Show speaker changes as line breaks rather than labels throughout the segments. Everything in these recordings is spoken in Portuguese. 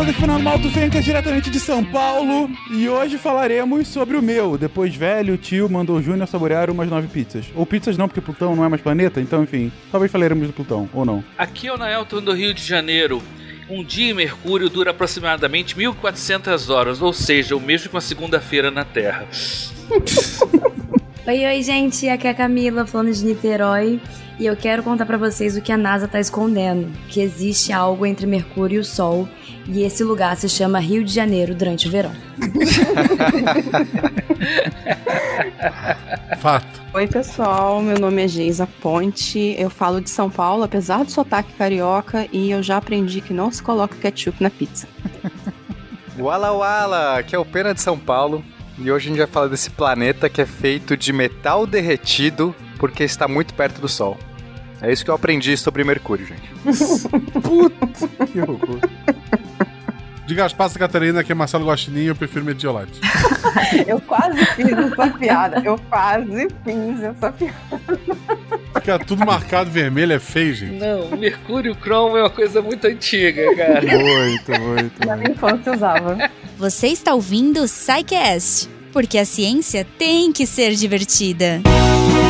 pessoas, aqui Fernando Malto Fencas, diretamente de São Paulo. E hoje falaremos sobre o meu. Depois velho, tio mandou o Júnior saborear umas nove pizzas. Ou pizzas não, porque Plutão não é mais planeta, então enfim. Talvez falaremos do Plutão, ou não.
Aqui é o Naelton do Rio de Janeiro. Um dia em Mercúrio dura aproximadamente 1400 horas, ou seja, o mesmo que uma segunda-feira na Terra.
oi, oi, gente. Aqui é a Camila, falando de Niterói. E eu quero contar para vocês o que a NASA tá escondendo, que existe algo entre Mercúrio e o Sol, e esse lugar se chama Rio de Janeiro durante o verão.
Fato.
Oi, pessoal. Meu nome é Geisa Ponte. Eu falo de São Paulo, apesar do sotaque carioca, e eu já aprendi que não se coloca ketchup na pizza.
Wala Wala, aqui é o Pena de São Paulo. E hoje a gente vai falar desse planeta que é feito de metal derretido porque está muito perto do Sol. É isso que eu aprendi sobre Mercúrio, gente.
Putz, que horror.
De Gaspar Catarina, que é Marcelo Guaxinim, eu prefiro Mediolate.
eu quase fiz essa piada. Eu quase fiz essa piada.
Fica tudo marcado vermelho, é feio, gente.
Não, Mercúrio Chrome é uma coisa muito antiga, cara.
muito, muito.
Na minha infância usava.
Você está ouvindo o SciCast, porque a ciência tem que ser divertida.
uma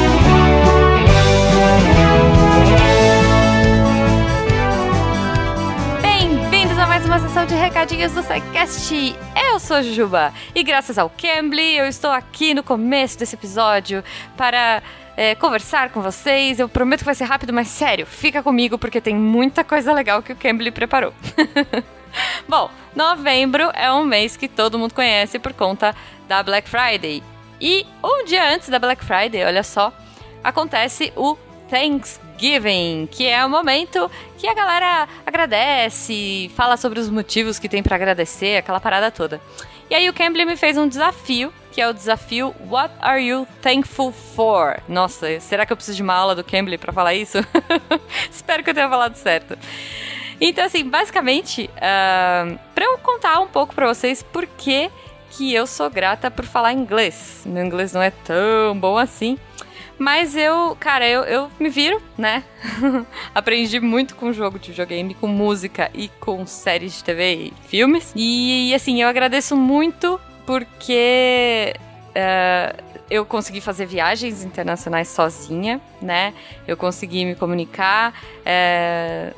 recadinhos do SciCast. Eu sou Jujuba e graças ao Cambly eu estou aqui no começo desse episódio para é, conversar com vocês. Eu prometo que vai ser rápido, mas sério, fica comigo porque tem muita coisa legal que o Cambly preparou. Bom, novembro é um mês que todo mundo conhece por conta da Black Friday. E um dia antes da Black Friday, olha só, acontece o Thanksgiving, que é o momento que a galera agradece, fala sobre os motivos que tem para agradecer, aquela parada toda. E aí o Cambly me fez um desafio, que é o desafio What are you thankful for? Nossa, será que eu preciso de uma aula do Cambly para falar isso? Espero que eu tenha falado certo. Então, assim, basicamente, uh, para eu contar um pouco para vocês por que, que eu sou grata por falar inglês. Meu inglês não é tão bom assim. Mas eu, cara, eu, eu me viro, né? Aprendi muito com jogo de videogame, com música e com séries de TV e filmes. E, assim, eu agradeço muito porque. Uh, eu consegui fazer viagens internacionais sozinha, né? Eu consegui me comunicar é,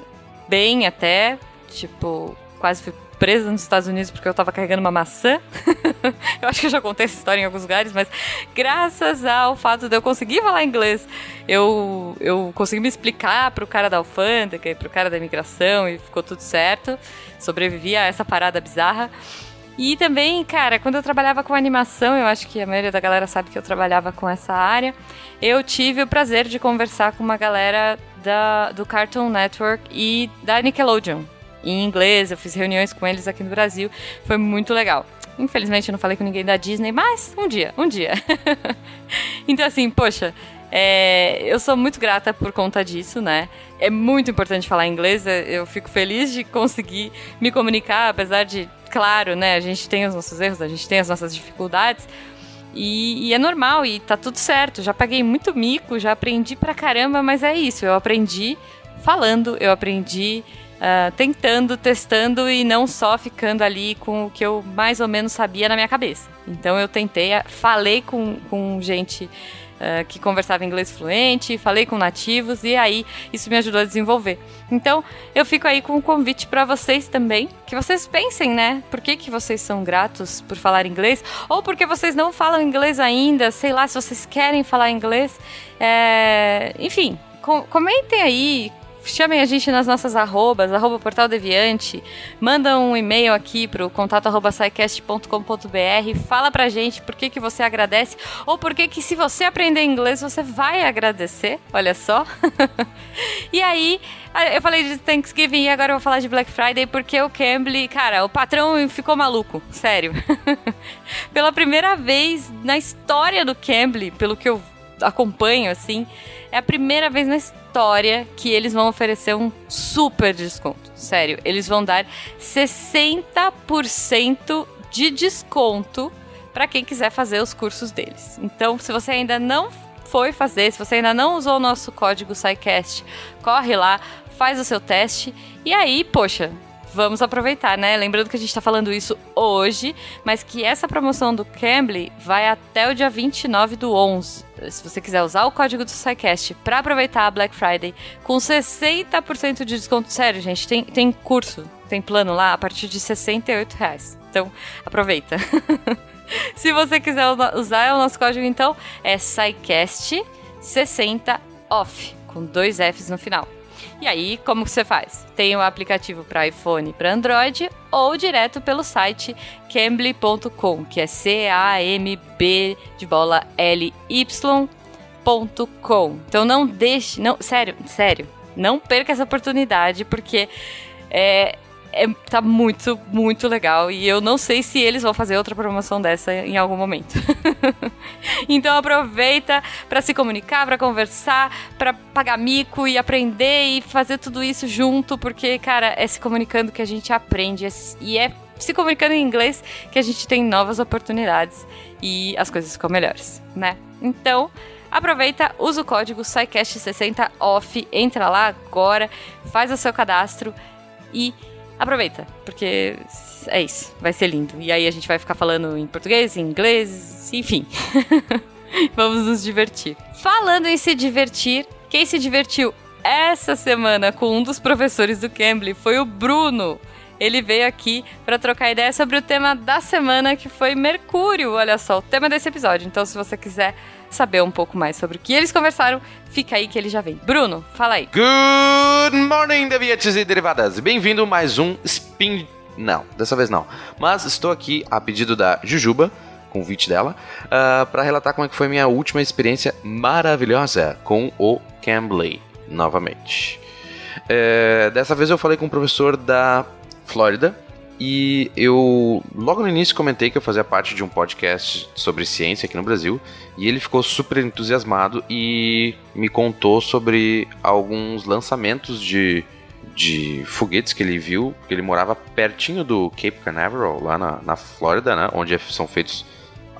bem até, tipo, quase fui presa nos Estados Unidos porque eu tava carregando uma maçã. eu acho que eu já contei essa história em alguns lugares, mas graças ao fato de eu conseguir falar inglês, eu, eu consegui me explicar pro cara da alfândega e pro cara da imigração e ficou tudo certo. Sobrevivi a essa parada bizarra. E também, cara, quando eu trabalhava com animação, eu acho que a maioria da galera sabe que eu trabalhava com essa área, eu tive o prazer de conversar com uma galera da, do Cartoon Network e da Nickelodeon em inglês, eu fiz reuniões com eles aqui no Brasil, foi muito legal. Infelizmente eu não falei com ninguém da Disney, mas um dia, um dia. então assim, poxa, é, eu sou muito grata por conta disso, né? É muito importante falar inglês, é, eu fico feliz de conseguir me comunicar, apesar de, claro, né, a gente tem os nossos erros, a gente tem as nossas dificuldades, e, e, é normal, e tá tudo certo. Já paguei muito mico, já aprendi pra caramba, mas é isso. Eu aprendi falando, eu aprendi uh, tentando, testando e não só ficando ali com o que eu mais ou menos sabia na minha cabeça. Então eu tentei, ah, falei com, com gente uh, que conversava inglês fluente, falei com nativos e aí isso me ajudou a desenvolver. Então eu fico aí com um convite para vocês também, que vocês pensem, né? Por que, que vocês são gratos por falar inglês? Ou porque vocês não falam inglês ainda, sei lá, se vocês querem falar inglês. É... Enfim, comentem aí chamem a gente nas nossas arrobas, arroba Portal Deviante, manda um e-mail aqui pro contato arroba fala pra gente por que, que você agradece, ou por que que se você aprender inglês você vai agradecer, olha só. e aí, eu falei de Thanksgiving e agora eu vou falar de Black Friday porque o Cambly, cara, o patrão ficou maluco, sério. Pela primeira vez na história do Cambly, pelo que eu acompanho, assim, é a primeira vez na história que eles vão oferecer um super desconto. Sério, eles vão dar 60% de desconto para quem quiser fazer os cursos deles. Então, se você ainda não foi fazer, se você ainda não usou o nosso código SciCast, corre lá, faz o seu teste e aí, poxa, vamos aproveitar, né? Lembrando que a gente tá falando isso hoje, mas que essa promoção do Cambly vai até o dia 29 do 11. Se você quiser usar o código do SciCast para aproveitar a Black Friday com 60% de desconto. Sério, gente, tem, tem curso, tem plano lá a partir de 68 reais. Então, aproveita. Se você quiser usar o nosso código, então, é SciCast60OFF, com dois Fs no final. E aí, como você faz? Tem o um aplicativo para iPhone para Android ou direto pelo site cambly.com, que é C-A-M-B de bola L-Y.com. Então não deixe, não, sério, sério, não perca essa oportunidade, porque é, é, tá muito, muito legal. E eu não sei se eles vão fazer outra promoção dessa em algum momento. então aproveita para se comunicar, para conversar, para pagar mico e aprender e fazer tudo isso junto, porque, cara, é se comunicando que a gente aprende. E é se comunicando em inglês que a gente tem novas oportunidades e as coisas ficam melhores, né? Então, aproveita, usa o código SciCast60OFF, entra lá agora, faz o seu cadastro e aproveita, porque é isso, vai ser lindo. E aí a gente vai ficar falando em português, em inglês, enfim. Vamos nos divertir. Falando em se divertir, quem se divertiu essa semana com um dos professores do Cambly foi o Bruno. Ele veio aqui para trocar ideia sobre o tema da semana, que foi Mercúrio. Olha só, o tema desse episódio. Então, se você quiser saber um pouco mais sobre o que eles conversaram, fica aí que ele já vem. Bruno, fala aí.
Good morning, deviantes e derivadas. Bem-vindo mais um Spin... Não, dessa vez não. Mas estou aqui a pedido da Jujuba, convite dela, uh, ah, para relatar como é que foi minha última experiência maravilhosa com o Cambly, novamente. Uh, dessa vez eu falei com um professor da Flórida, e eu logo no início comentei que eu fazia parte de um podcast sobre ciência aqui no Brasil. E ele ficou super entusiasmado e me contou sobre alguns lançamentos de, de foguetes que ele viu. Ele morava pertinho do Cape Canaveral, lá na, na Flórida, né? Onde são feitos,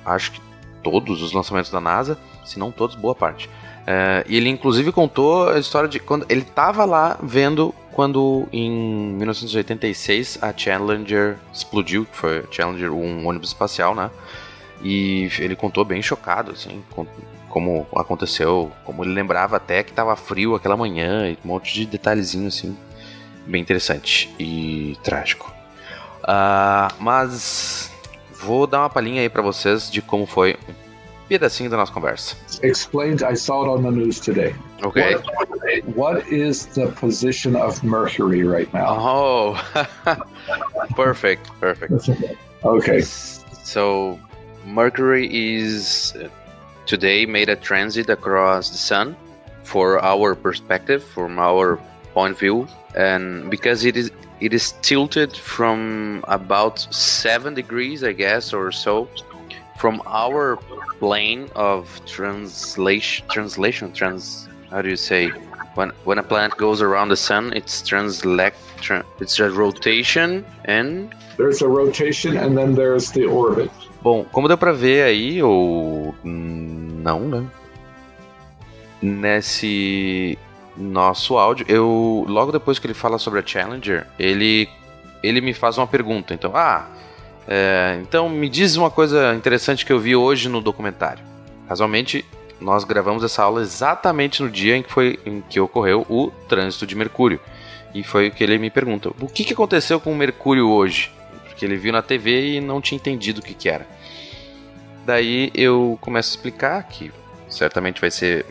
acho que todos os lançamentos da NASA, se não todos, boa parte. É, e ele inclusive contou a história de quando ele estava lá vendo quando em 1986 a Challenger explodiu, que foi Challenger, um ônibus espacial, né? E ele contou bem chocado, assim, com, como aconteceu, como ele lembrava até que estava frio aquela manhã, e um monte de detalhezinho, assim, bem interessante e trágico. Uh, mas vou dar uma palhinha aí para vocês de como foi um pedacinho da nossa conversa.
Explained, I saw it on the news today.
Okay.
What, what is the position of Mercury right now?
Oh, perfect, perfect.
okay.
So, Mercury is uh, today made a transit across the sun for our perspective, from our point of view, and because it is it is tilted from about seven degrees, I guess, or so, from our plane of translation, translation, trans how do you say? When when a planet goes around the sun it's translate tra it's a rotation and
there's a rotation and then there's the orbit.
Bom como deu para ver aí ou não né? Nesse nosso áudio eu logo depois que ele fala sobre a Challenger ele ele me faz uma pergunta então ah é, então me diz uma coisa interessante que eu vi hoje no documentário casualmente nós gravamos essa aula exatamente no dia em que, foi, em que ocorreu o trânsito de Mercúrio. E foi o que ele me pergunta: o que, que aconteceu com o Mercúrio hoje? Porque ele viu na TV e não tinha entendido o que, que era. Daí eu começo a explicar, que certamente vai ser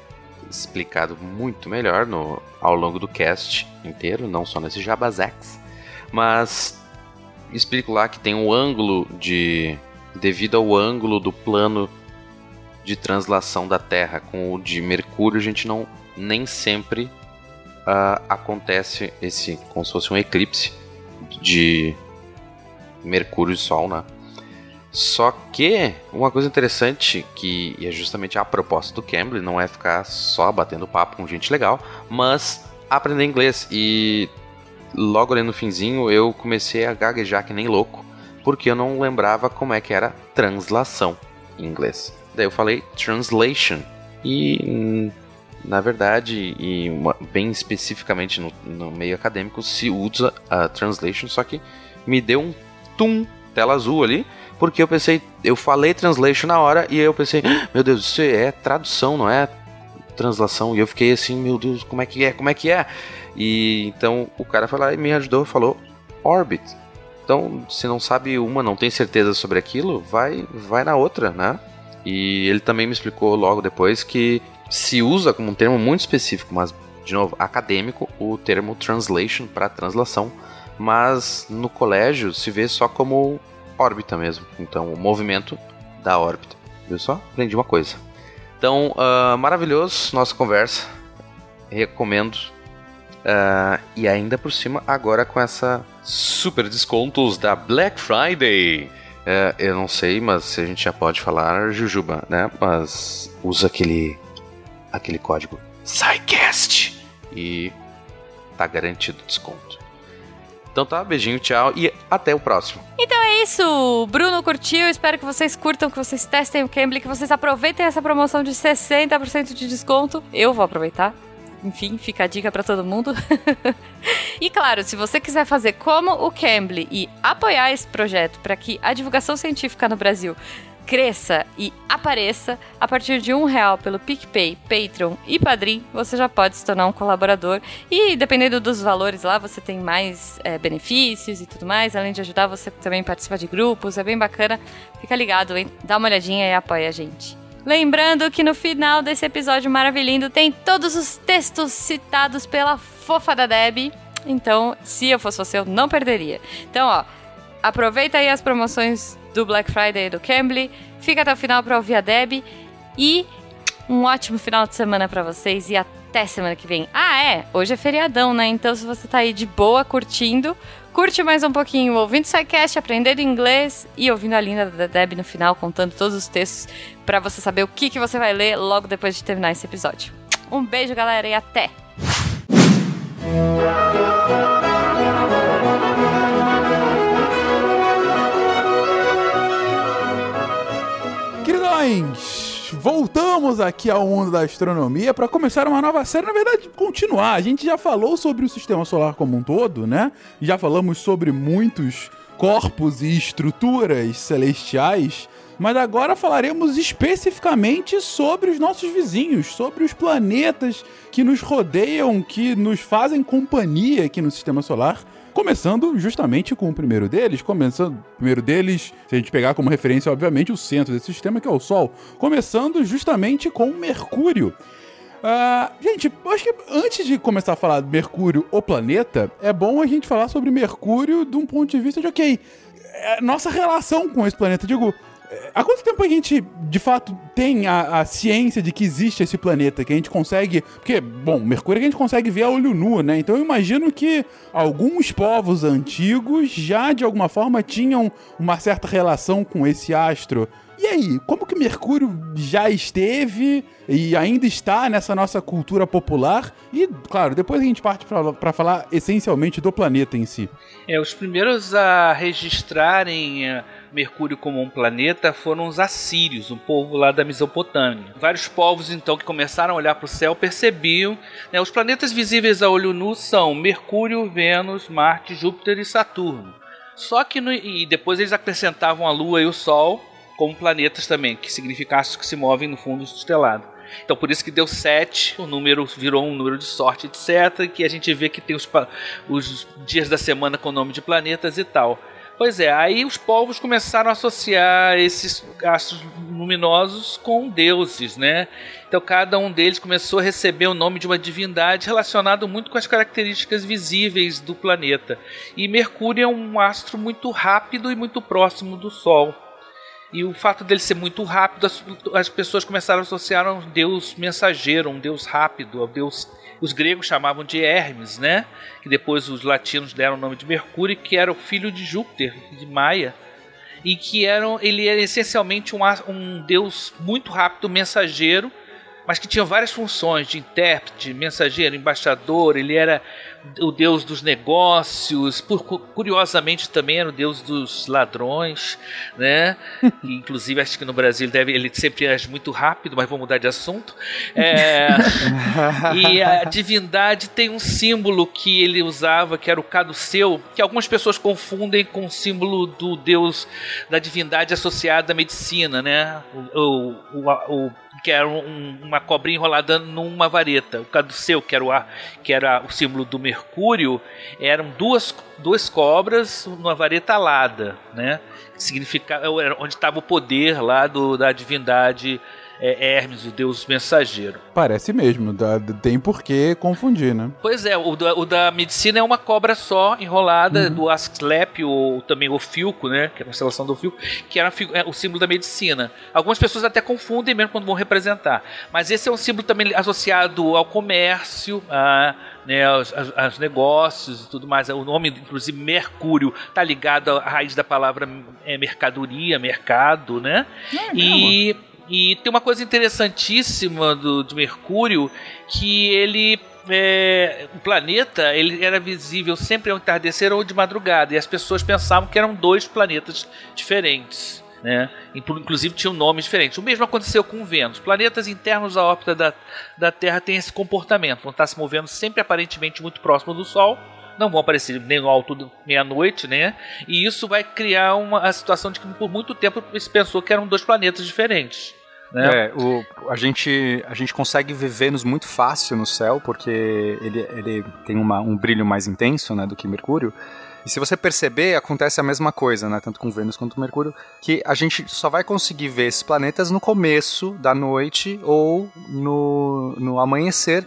explicado muito melhor no, ao longo do cast inteiro, não só nesse Jabazex. Mas explico lá que tem um ângulo de. devido ao ângulo do plano de translação da Terra com o de Mercúrio, a gente não nem sempre uh, acontece esse como se fosse um eclipse de Mercúrio e Sol, né? Só que uma coisa interessante que é justamente a proposta do Cambly não é ficar só batendo papo com gente legal, mas aprender inglês e logo ali no finzinho eu comecei a gaguejar que nem louco, porque eu não lembrava como é que era translação em inglês. Daí eu falei translation. E na verdade, e uma- bem especificamente no, no meio acadêmico, se usa a translation, só que me deu um tum, tela azul ali, porque eu pensei, eu falei translation na hora e aí eu pensei, "Ah, meu Deus, isso é tradução, não é translação. E eu fiquei assim, meu Deus, como é que é? Como é que é? E então o cara foi lá e me ajudou, falou Orbit. Então, se não sabe uma, não tem certeza sobre aquilo, vai vai na outra, né? E ele também me explicou logo depois que se usa como um termo muito específico, mas de novo, acadêmico, o termo translation para translação, mas no colégio se vê só como órbita mesmo. Então, o movimento da órbita. Viu só? Aprendi uma coisa. Então, ah, maravilhoso nossa conversa. Recomendo. Ah, e ainda por cima, agora com essa super descontos da Black Friday. É, eu não sei, mas a gente já pode falar Jujuba, né? Mas usa aquele aquele código SciCast e tá garantido desconto. Então tá, beijinho, tchau e até o próximo.
Então é isso, o Bruno curtiu, espero que vocês curtam, que vocês testem o Cambly, que vocês aproveitem essa promoção de 60% de desconto. Eu vou aproveitar. Enfim, fica a dica pra todo mundo. e claro, se você quiser fazer como o Cambly e apoiar esse projeto para que a divulgação científica no Brasil cresça e apareça a partir de um real pelo PicPay, Patreon e Padrim, você já pode se tornar um colaborador e dependendo dos valores lá, você tem mais é, benefícios e tudo mais, além de ajudar você também participa de grupos, é bem bacana, fica ligado, hein? dá uma olhadinha e apoia a gente. Lembrando que no final desse episódio maravilhoso tem todos os textos citados pela fofa da Deb, então se eu fosse você eu não perderia. Então ó, aproveita aí as promoções do Black Friday e do Cambly. Fica até o final para ouvir a Deb. E um ótimo final de semana para vocês e até semana que vem. Ah, é, hoje é feriadão, né? Então se você tá aí de boa curtindo, curte mais um pouquinho ouvindo o SciCast, aprendendo inglês e ouvindo a linda da Deb no final, contando todos os textos para você saber o que, que você vai ler logo depois de terminar esse episódio. Um beijo, galera, e até!
Queridões, voltamos aqui ao mundo da astronomia para começar uma nova série, na verdade, continuar. A gente já falou sobre o sistema solar como um todo, né? Já falamos sobre muitos corpos e estruturas celestiais, mas agora falaremos especificamente sobre os nossos vizinhos, sobre os planetas que nos rodeiam, que nos fazem companhia aqui no sistema solar. Começando justamente com o primeiro deles, começando o primeiro deles, se a gente pegar como referência, obviamente, o centro desse sistema, que é o Sol. Começando justamente com Mercúrio. Ah, gente, acho que antes de começar a falar de Mercúrio, o planeta, é bom a gente falar sobre Mercúrio de um ponto de vista de, ok, é, nossa relação com esse planeta. Digo, há quanto tempo a gente, de fato, tem a, a ciência de que existe esse planeta, que a gente consegue... Porque, bom, Mercúrio a gente consegue ver a olho nu, né? Então eu imagino que alguns povos antigos já, de alguma forma, tinham uma certa relação com esse astro. E aí, como que Mercúrio já esteve e ainda está nessa nossa cultura popular? E, claro, depois a gente parte para falar essencialmente do planeta em si.
É, os primeiros a registrarem eh, Mercúrio como um planeta foram os assírios, um povo lá da Mesopotâmia. Vários povos então que começaram a olhar para o céu percebiam, né, os planetas visíveis a olho nu são Mercúrio, Vênus, Marte, Júpiter e Saturno. Só que no, e depois eles acrescentavam a Lua e o Sol como planetas também, que significassem que se movem no fundo estelado. Então por isso que deu 7, o número virou um número de sorte, etc. Que a gente vê que tem os, os dias da semana com o nome de planetas e tal. Pois é, aí os povos começaram a associar esses astros luminosos com deuses, né? Então cada um deles começou a receber o nome de uma divindade relacionado muito com as características visíveis do planeta. E Mercúrio é um astro muito rápido e muito próximo do Sol. E o fato dele ser muito rápido, as, as pessoas começaram a associar um deus mensageiro, um deus rápido, ao deus. Os gregos chamavam de Hermes, né? Que depois os latinos deram o nome de Mercúrio, que era o filho de Júpiter, de Maia. E que eram, ele era essencialmente um, um deus muito rápido, mensageiro, mas que tinha várias funções de intérprete, mensageiro, embaixador. Ele era o deus dos negócios, por, curiosamente também era o deus dos ladrões, né? E, inclusive acho que no Brasil deve, ele sempre age muito rápido, mas vou mudar de assunto. É, e a divindade tem um símbolo que ele usava, que era o caduceu, que algumas pessoas confundem com o símbolo do deus da divindade associada à medicina, né? O, o, o, o que era um, uma cobrinha enrolada numa vareta. O caduceu, que era o, que era o símbolo do Mercúrio, eram duas, duas cobras numa vareta alada, né? Significa, onde estava o poder lá do, da divindade é Hermes, o deus mensageiro.
Parece mesmo, dá, tem por que confundir, né?
Pois é, o da, o da medicina é uma cobra só, enrolada, uhum. do Asclep, ou também o Filco, né? Que é a constelação do Filco, que era é o símbolo da medicina. Algumas pessoas até confundem mesmo quando vão representar. Mas esse é um símbolo também associado ao comércio, a né, aos, aos, negócios e tudo mais. O nome, inclusive, Mercúrio, tá ligado à raiz da palavra é, mercadoria, mercado, né? É, e e tem uma coisa interessantíssima do, de Mercúrio que ele é, o planeta ele era visível sempre ao entardecer ou de madrugada e as pessoas pensavam que eram dois planetas diferentes. Né? Inclusive tinham nomes diferentes. O mesmo aconteceu com Vênus. Planetas internos à órbita da, da Terra têm esse comportamento, vão estar se movendo sempre aparentemente muito próximo do Sol, não vão aparecer nem no alto meia-noite, né? E isso vai criar uma a situação de que por muito tempo se pensou que eram dois planetas diferentes. Né?
É, o, a, gente, a gente consegue ver Vênus muito fácil no céu, porque ele, ele tem uma, um brilho mais intenso né, do que Mercúrio. E se você perceber, acontece a mesma coisa, né? Tanto com Vênus quanto com Mercúrio, que a gente só vai conseguir ver esses planetas no começo da noite ou no, no amanhecer.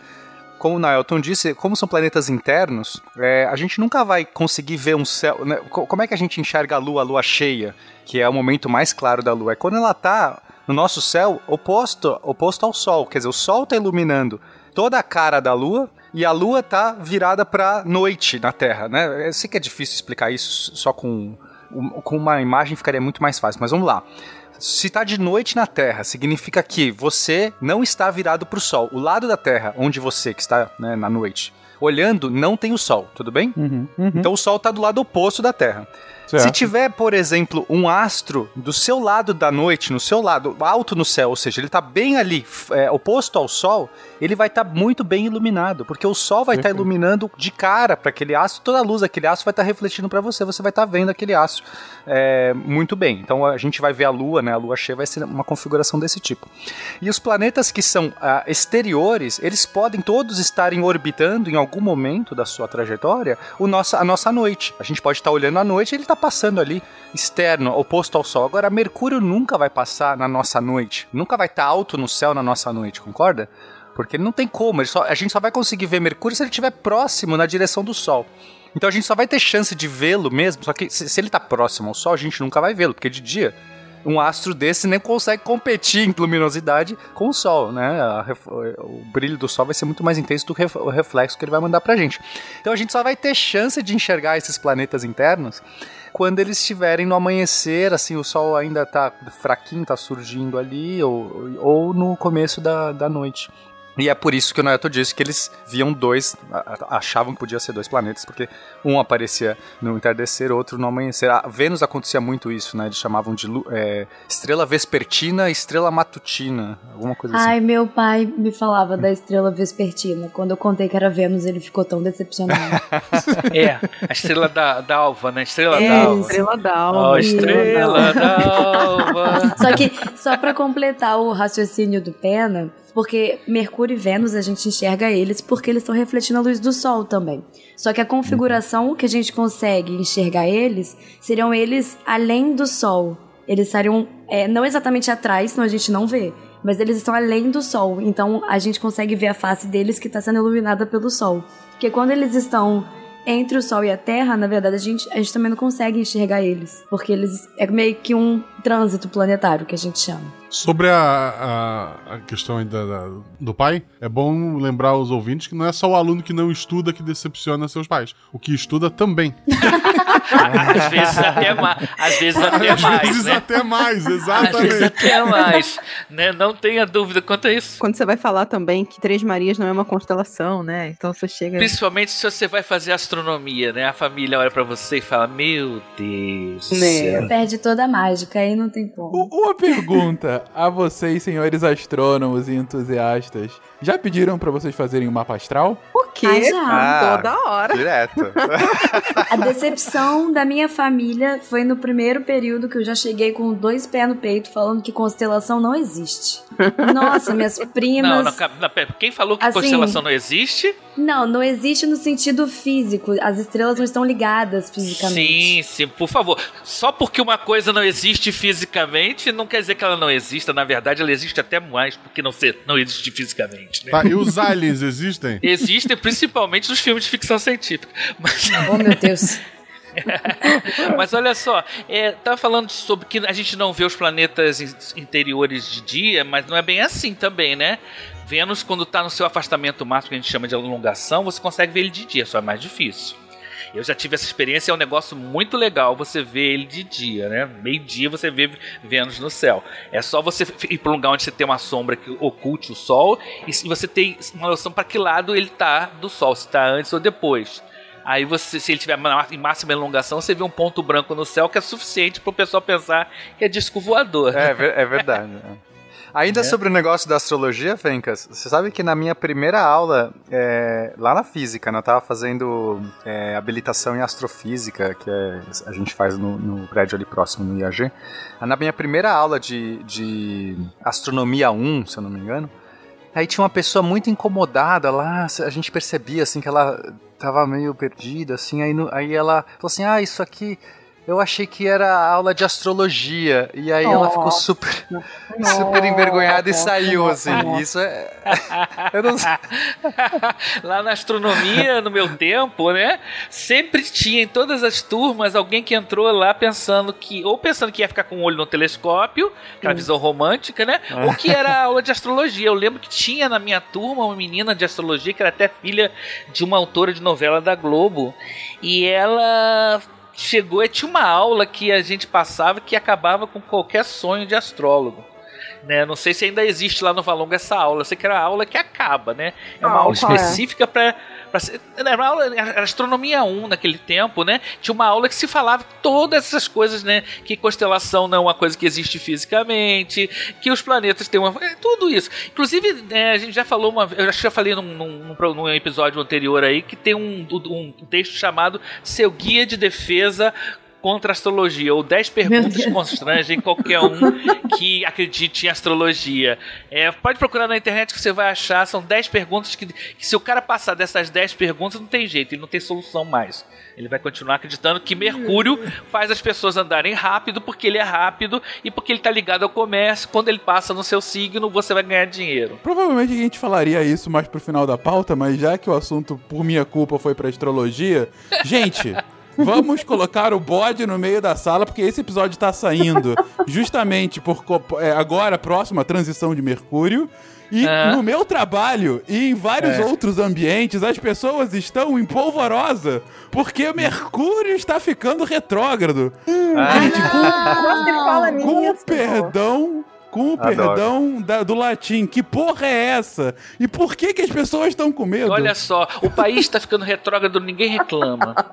Como o Nailton disse, como são planetas internos, é, a gente nunca vai conseguir ver um céu. Né? Como é que a gente enxerga a Lua, a Lua cheia, que é o momento mais claro da Lua? É quando ela está no nosso céu oposto, oposto ao Sol. Quer dizer, o Sol está iluminando toda a cara da Lua e a Lua está virada para noite na Terra, né? Eu sei que é difícil explicar isso só com, com uma imagem ficaria muito mais fácil, mas vamos lá. Se está de noite na Terra, significa que você não está virado para o Sol. O lado da Terra, onde você que está né, na noite, olhando, não tem o Sol, tudo bem? Uhum, uhum. Então o Sol está do lado oposto da Terra. Certo. Se tiver, por exemplo, um astro do seu lado da noite, no seu lado, alto no céu, ou seja, ele está bem ali, é, oposto ao Sol, ele vai estar tá muito bem iluminado, porque o Sol vai estar tá iluminando de cara para aquele astro, toda a luz daquele astro vai estar tá refletindo para você, você vai estar tá vendo aquele astro é, muito bem. Então a gente vai ver a Lua, né? A Lua cheia vai ser uma configuração desse tipo. E os planetas que são ah, exteriores, eles podem todos estarem orbitando em algum momento da sua trajetória o nossa, a nossa noite. A gente pode estar olhando a noite e ele está Tá passando ali externo, oposto ao Sol. Agora, Mercúrio nunca vai passar na nossa noite. Nunca vai estar tá alto no céu na nossa noite, concorda? Porque não tem como. Só, a gente só vai conseguir ver Mercúrio se ele estiver próximo na direção do Sol. Então a gente só vai ter chance de vê-lo mesmo. Só que se, se ele está próximo ao Sol, a gente nunca vai vê-lo, porque de dia um astro desse nem consegue competir em luminosidade com o Sol, né? o brilho do Sol vai ser muito mais intenso do que o reflexo que ele vai mandar pra gente. Então a gente só vai ter chance de enxergar esses planetas internos quando eles estiverem no amanhecer, assim, o sol ainda tá fraquinho, tá surgindo ali, ou, ou no começo da, da noite. E é por isso que o Neto disse que eles viam dois, achavam que podia ser dois planetas, porque um aparecia no entardecer, outro no amanhecer. A Vênus acontecia muito isso, né? Eles chamavam de é, estrela vespertina e estrela matutina, alguma coisa assim.
Ai, meu pai me falava da estrela vespertina. Quando eu contei que era Vênus, ele ficou tão decepcionado.
é, a estrela da, da alva, né? Estrela é, da alva.
Estrela da alva.
Oh, estrela da alva.
Só que, só pra completar o raciocínio do Pena porque Mercúrio e Vênus a gente enxerga eles porque eles estão refletindo a luz do Sol também. Só que a configuração que a gente consegue enxergar eles seriam eles além do Sol. Eles estariam é, não exatamente atrás, senão a gente não vê. Mas eles estão além do Sol. Então a gente consegue ver a face deles que está sendo iluminada pelo Sol. Porque quando eles estão entre o Sol e a Terra, na verdade, a gente, a gente também não consegue enxergar eles. Porque eles é meio que um trânsito planetário que a gente chama.
Sobre a, a, a questão ainda da- do pai, é bom lembrar aos ouvintes que não é só o aluno que não estuda que decepciona seus pais. O que estuda também.
Às vezes até mais. Às vezes até
Às
mais,
vezes
né?
até mais,
Às vezes
exatamente.
até mais. Né? Não tenha dúvida quanto a isso.
Quando você vai falar também que Três Marias não é uma constelação, né? Então você chega.
Principalmente se você vai fazer astronomia, né? A família olha pra você e fala: Meu Deus.
Né.
céu."
Perde toda a mágica, aí não tem como.
U- Uma pergunta a vocês, senhores astrônomos e entusiastas. Já pediram pra vocês fazerem um mapa astral?
Quê?
Ah, já.
Ah.
Toda hora.
Direto.
A decepção da minha família foi no primeiro período que eu já cheguei com dois pés no peito falando que constelação não existe. Nossa, minhas primas.
Não, não, quem falou que
Assim-
constelação não existe?
Não, não existe no sentido físico. As estrelas não estão ligadas fisicamente.
Sim, sim, por favor. Só porque uma coisa não existe fisicamente, não quer dizer que ela não exista. Na verdade, ela existe até mais porque não, ser, não existe fisicamente. Né?
Tá, e os aliens existem?
Existem principalmente nos filmes de ficção científica. Mas,
Oh, meu Deus.
mas olha só, é, tava falando sobre que a gente não vê os planetas in- interiores de dia, mas não é bem assim também, né? Vênus, quando tá no seu afastamento máximo, que a gente chama de alongação, você consegue ver ele de dia, só é mais difícil. Eu já tive essa experiência, é um negócio muito legal você ver ele de dia, né? Meio-dia você vê Vênus no céu. É só você ir para um lugar onde você tem uma sombra que oculte o Sol e se você tem uma noção para que lado ele tá do Sol, se tá antes ou depois. Aí você, se ele tiver em máxima elongação, você vê um ponto branco no céu que é suficiente para o pessoal pensar que é disco voador.
É, é verdade. Ainda
É.
sobre o negócio da astrologia, Fencas, você sabe que na minha primeira aula, é, lá na física, né, eu tava fazendo é, habilitação em astrofísica, que é- a gente faz no, no prédio ali próximo, no IAG. Na minha primeira aula de, de astronomia 1, se eu não me engano, aí tinha uma pessoa muito incomodada lá, a gente percebia assim que ela tava meio perdida, assim, aí, no- aí ela falou assim, ah, isso aqui... Eu achei que era aula de astrologia. E aí ela ficou super, super envergonhada e saiu, assim. Isso é. Eu não sei.
Lá na astronomia, no meu tempo, né? Sempre tinha em todas as turmas alguém que entrou lá pensando que. Ou pensando que ia ficar com o olho no telescópio, aquela visão romântica, né? Ou que era aula de astrologia. Eu lembro que tinha na minha turma uma menina de astrologia que era até filha de uma autora de novela da Globo. E ela chegou e tinha uma aula que a gente passava que acabava com qualquer sonho de astrólogo. Né? Não sei se ainda existe lá no Valonga essa aula. Eu sei que era a aula que acaba, né? É uma
Ah,
aula
é?
específica para era uma aula era astronomia 1 naquele tempo, né? Tinha uma aula que se falava todas essas coisas, né? Que constelação não é uma coisa que existe fisicamente, que os planetas têm uma. é, tudo isso. Inclusive, né, a gente já falou uma Eu acho que já falei num, num, num episódio anterior aí que tem um, um texto chamado Seu Guia de Defesa contra a astrologia, ou 10 perguntas que constrangem qualquer um que acredite em astrologia. É, pode procurar na internet que você vai achar, são 10 perguntas que, que se o cara passar dessas 10 perguntas, não tem jeito, ele não tem solução mais. Ele vai continuar acreditando que Mercúrio faz as pessoas andarem rápido porque ele é rápido e porque ele está ligado ao comércio. Quando ele passa no seu signo, você vai ganhar dinheiro.
Provavelmente a gente falaria isso mais pro final da pauta, mas já que o assunto, por minha culpa, foi pra astrologia, gente. Vamos colocar o bode no meio da sala, porque esse episódio tá saindo justamente por é, agora, próximo, a transição de Mercúrio. E
Ah.
no meu trabalho e em vários
É.
outros ambientes, as pessoas estão em polvorosa porque Mercúrio está ficando retrógrado. Gente, com,
fala
com
nisso.
perdão, com o
Adoro.
perdão da- do latim, que porra é essa? E por que que as pessoas estão com medo?
Olha só, o país está ficando retrógrado, ninguém reclama.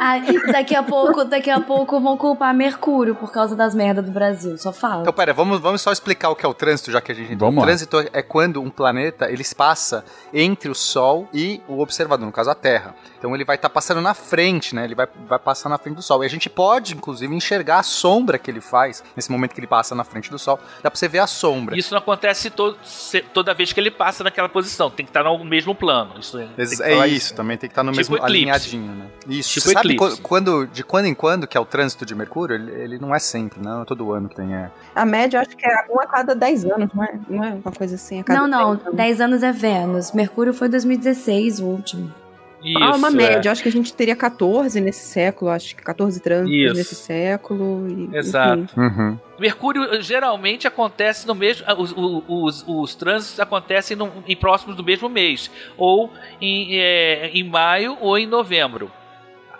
Ah, daqui a pouco, daqui a pouco vão culpar Mercúrio por causa das merdas do Brasil. Só fala.
Então, pera, vamos, vamos só explicar o que é o trânsito, já que a gente entrou.
Vamos
O
lá.
trânsito é quando um planeta ele passa entre o Sol e o observador, no caso a Terra. Então ele vai estar passando na frente, né? Ele vai, vai passar na frente do Sol. E a gente pode, inclusive, enxergar a sombra que ele faz nesse momento que ele passa na frente do Sol. Dá pra você ver a sombra.
Isso não acontece to- se- toda vez que ele passa naquela posição. Tem que estar no mesmo plano. Isso,
É
falar
isso, também tem que estar no
Tipo
mesmo
eclipse.
alinhadinho, né? Isso.
Tipo
Você sabe
eclipse.
quando, de quando em quando, que é o trânsito de Mercúrio, ele, ele não é sempre, não é todo ano que tem. É.
A média, eu acho que é um a cada 10 anos, não é? Não é uma coisa assim? A cada
Não, não.
10 anos.
10 anos é Vênus. Mercúrio foi 2016, o último.
Ah, uma
Isso,
média.
é.
Acho que a gente teria 14 nesse século, acho que 14 trânsitos
Isso.
nesse século. e-.
Exato.
Uhum.
Mercúrio eh, geralmente acontece no mesmo. ah, Os, os, os, os trânsitos acontecem no- em próximos do mesmo mês, ou em, eh, em maio ou em novembro.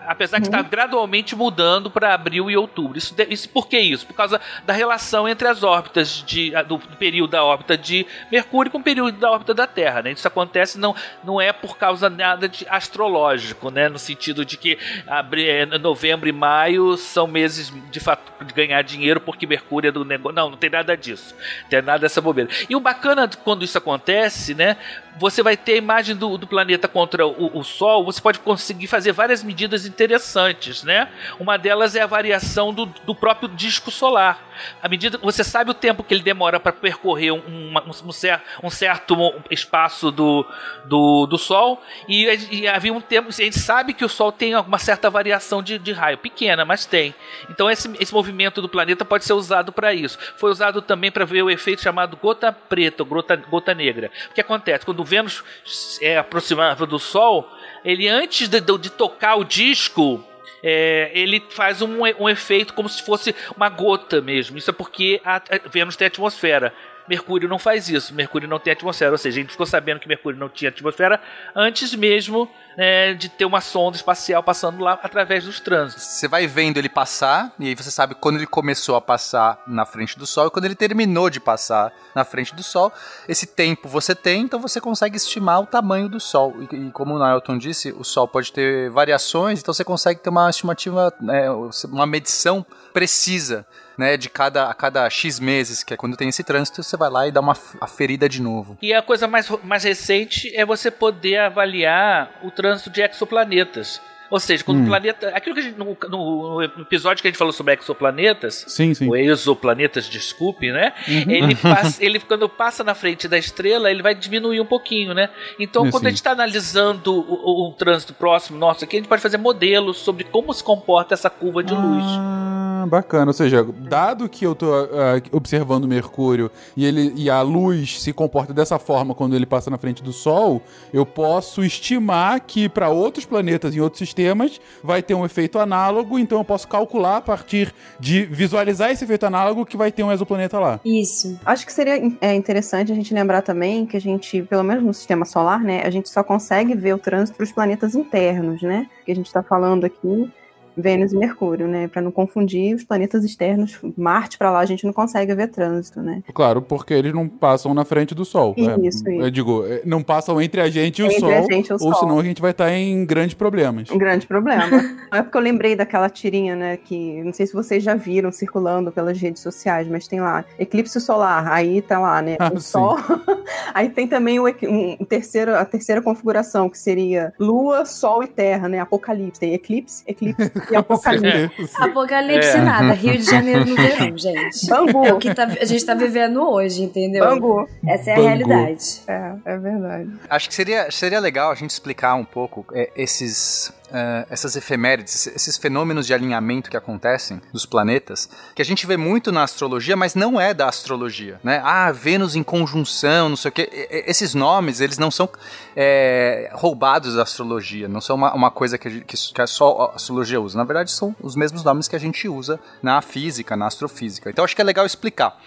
Apesar que está gradualmente mudando para abril e outubro. Isso, de- isso por que isso? Por causa da relação entre as órbitas de, do, do período da órbita de Mercúrio com o período da órbita da Terra. Né? Isso acontece não, não é por causa nada de astrológico, né? no sentido de que abri- eh, novembro e maio são meses de fato de ganhar dinheiro porque Mercúrio é do negócio. Não, não tem nada disso. Não tem nada dessa bobeira. E o bacana de quando isso acontece, né? Você vai ter a imagem do, do planeta contra o, o Sol, você pode conseguir fazer várias medidas interessantes, né? Uma delas é a variação do, do próprio disco solar. A medida você sabe o tempo que ele demora para percorrer um, um cer- um certo espaço do, do, do Sol, e, e havia um tempo. A gente sabe que o Sol tem uma certa variação de, de raio, pequena, mas tem. Então esse, esse movimento do planeta pode ser usado para isso. Foi usado também para ver o efeito chamado gota preta, gota, gota negra. O que acontece? Quando o Vênus é aproximado do Sol, ele antes de, de- tocar o disco. é, ele faz um, um efeito como se fosse uma gota mesmo. Isso é porque a, a Vênus tem atmosfera. Mercúrio não faz isso. Mercúrio não tem atmosfera. Ou seja, a gente ficou sabendo que Mercúrio não tinha atmosfera antes mesmo é, de ter uma sonda espacial passando lá através dos trânsitos.
Você vai vendo ele passar, e aí você sabe quando ele começou a passar na frente do Sol e quando ele terminou de passar na frente do Sol. Esse tempo você tem, então você consegue estimar o tamanho do Sol. E, e como o Nailton disse, o Sol pode ter variações, então você consegue ter uma estimativa, é, uma medição precisa. Né, de cada, a cada X meses, que é quando tem esse trânsito, você vai lá e dá uma f- aferida de novo.
E a coisa mais, mais recente é você poder avaliar o trânsito de exoplanetas. Ou seja, quando
Hum.
o planeta. Aquilo que a gente. No, no episódio que a gente falou sobre exoplanetas.
Sim, sim.
Ou exoplanetas, desculpe, né?
Uhum.
Ele, passa, ele, quando passa na frente da estrela, ele vai diminuir um pouquinho, né? Então,
Sim,
quando
sim.
a gente está analisando o, o, o trânsito próximo nosso aqui, a gente pode fazer modelos sobre como se comporta essa curva de luz.
Ah, bacana. Ou seja, dado que eu tô ah, observando Mercúrio e, ele, e a luz se comporta dessa forma quando ele passa na frente do Sol, eu posso estimar que para outros planetas em outros sistemas vai ter um efeito análogo, então eu posso calcular a partir de visualizar esse efeito análogo que vai ter um exoplaneta lá.
Isso.
Acho que seria é, interessante a gente lembrar também que a gente, pelo menos no sistema solar, né, a gente só consegue ver o trânsito para os planetas internos, né? Que a gente está falando aqui Vênus e Mercúrio, né? Para não confundir os planetas externos, Marte para lá a gente não consegue ver trânsito, né?
Claro, porque eles não passam na frente do Sol.
Isso,
É,
isso.
Eu digo, é, não passam entre a gente e o
Entre
Sol,
a gente e o
ou
Sol.
senão a gente vai estar em grandes problemas.
Um grande problema. É porque eu lembrei daquela tirinha, né? Que não sei se vocês já viram circulando pelas redes sociais, mas tem lá eclipse solar. Aí tá lá, né?
Ah,
o
sim.
Sol. aí tem também o, um terceiro, a terceira configuração, que seria Lua, Sol e Terra, né? Apocalipse. Tem eclipse, eclipse e apocalipse.
Apocalipse
É.
nada, Rio de Janeiro no verão, gente.
Bangu.
É o que tá- a gente tá vivendo hoje, entendeu?
Bangu.
Essa é a
Bangu.
realidade.
É, é verdade.
Acho que seria, seria legal a gente explicar um pouco é, esses, é, essas efemérides, esses- fenômenos de alinhamento que acontecem dos planetas, que a gente vê muito na astrologia, mas não é da astrologia, né? Ah, Vênus em conjunção, não sei o quê. Esses nomes, eles não são é, roubados da astrologia, não são uma, uma coisa que, a que, que só a astrologia usa. Na verdade, são os mesmos nomes que a gente usa na física, na astrofísica. Então, acho que é legal explicar.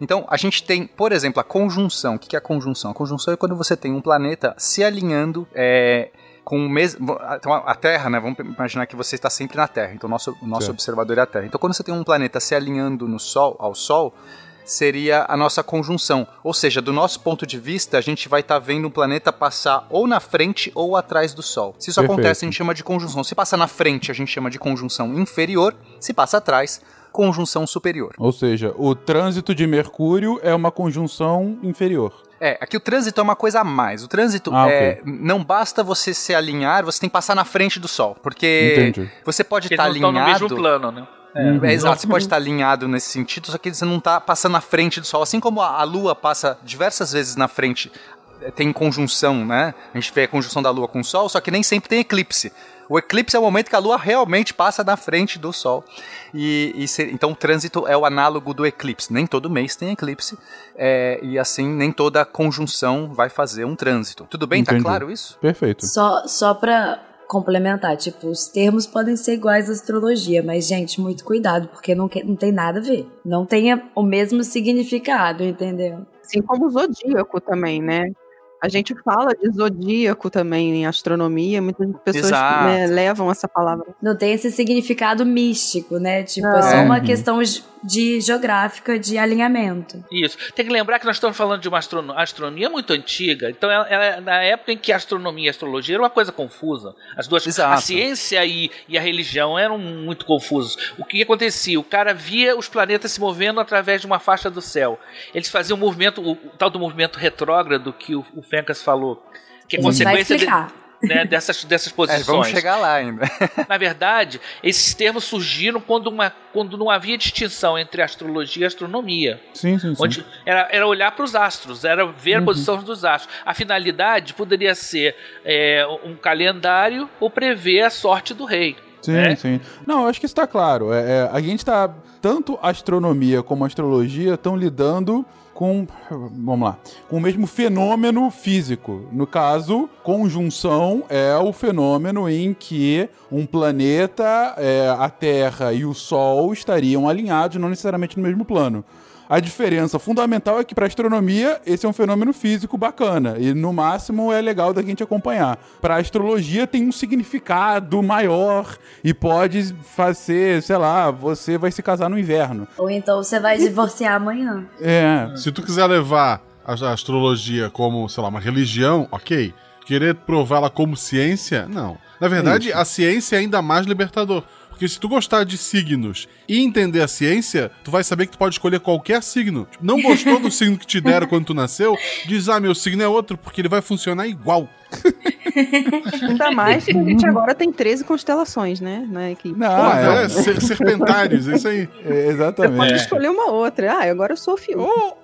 Então, a gente tem, por exemplo, a conjunção. O que é a conjunção? A conjunção é quando você tem um planeta se alinhando é, com o mesmo. Então, a Terra, né? Vamos imaginar que você está sempre na Terra. Então, o nosso, o nosso observador é a Terra. Então, quando você tem um planeta se alinhando no Sol, ao Sol, seria a nossa conjunção. Ou seja, do nosso ponto de vista, a gente vai estar vendo o planeta passar ou na frente ou atrás do Sol. Se isso
Perfeito.
acontece, a gente chama de conjunção. Se passa na frente, a gente chama de conjunção inferior. Se passa atrás, conjunção superior.
Ou seja, o trânsito de Mercúrio é uma conjunção inferior.
É, aqui o trânsito é uma coisa a mais. O trânsito
Ah,
é. Não basta você se alinhar, você tem que passar na frente do Sol. Porque
Entendi.
você pode estar
eles não estão no
alinhado.
mesmo plano, né?
Uhum.
É, exato, você pode estar alinhado nesse sentido, só que você não está passando na frente do Sol. Assim como a, a Lua passa diversas vezes na frente, eh, tem conjunção, né? A gente vê a conjunção da Lua com o Sol, só que nem sempre tem eclipse. O eclipse é o momento que a Lua realmente passa na frente do Sol. E, e se- então o trânsito é o análogo do eclipse. Nem todo mês tem eclipse. é, e assim, nem toda conjunção vai fazer um trânsito. Tudo bem? Tá
Entendi.
claro isso?
Perfeito.
Só, só pra complementar, tipo, os termos podem ser iguais à astrologia, mas, gente, muito cuidado, porque não, que- não tem nada a ver. Não tenha o mesmo significado, entendeu?
Assim como o zodíaco também, né? A gente fala de zodíaco também em astronomia, muitas pessoas né, levam essa palavra.
Não tem esse significado místico, né? Tipo,
Não.
é só uma
Uhum.
questão de- geográfica, de alinhamento.
Isso. Tem que lembrar que nós estamos falando de uma astrono- astronomia muito antiga. Então, ela, ela é na época em que a astronomia e a astrologia era uma coisa confusa. As duas,
Exato.
a ciência e, e a religião eram muito confusos. O que acontecia? O cara via os planetas se movendo através de uma faixa do céu. Eles faziam um movimento, o, o tal do movimento retrógrado que o, o Fencas falou, que é consequência de-
explicar.
Né, dessas, dessas
É,
posições.
vamos chegar lá ainda.
Na verdade, esses termos surgiram quando, uma, quando não havia distinção entre astrologia e astronomia.
Sim, sim, sim.
Onde era, era olhar para os astros, era ver a posição dos astros. A finalidade poderia ser é, um calendário ou prever a sorte do rei.
Sim,
né?
sim. Não, eu acho que isso tá claro. É, é, a gente tá. Tanto a astronomia como a astrologia estão lidando com. Vamos lá. Com o mesmo fenômeno físico. No caso, conjunção é o fenômeno em que um planeta, é, a Terra e o Sol estariam alinhados, não necessariamente no mesmo plano. A diferença fundamental é que para astronomia esse é um fenômeno físico bacana e no máximo é legal da gente acompanhar. Para astrologia tem um significado maior e pode fazer, sei lá, você vai se casar no inverno.
Ou então você vai divorciar amanhã.
É,
Se tu quiser levar a astrologia como, sei lá, uma religião, ok. Querer prová-la como ciência, não. Na verdade,
Isso.
a ciência é ainda mais libertador. Porque se tu gostar de signos e entender a ciência, tu vai saber que tu pode escolher qualquer signo. Não gostou do signo que te deram quando tu nasceu? Diz, ah, meu signo é outro, porque ele vai funcionar igual.
Ainda mais que a gente agora tem 13 constelações, né? Na equipe.
Não,
Ah,
é.
é, ser- serpentários, é isso aí.
é,
Você pode
exatamente.
escolher uma outra. Ah, agora eu sou Fio.
Ou,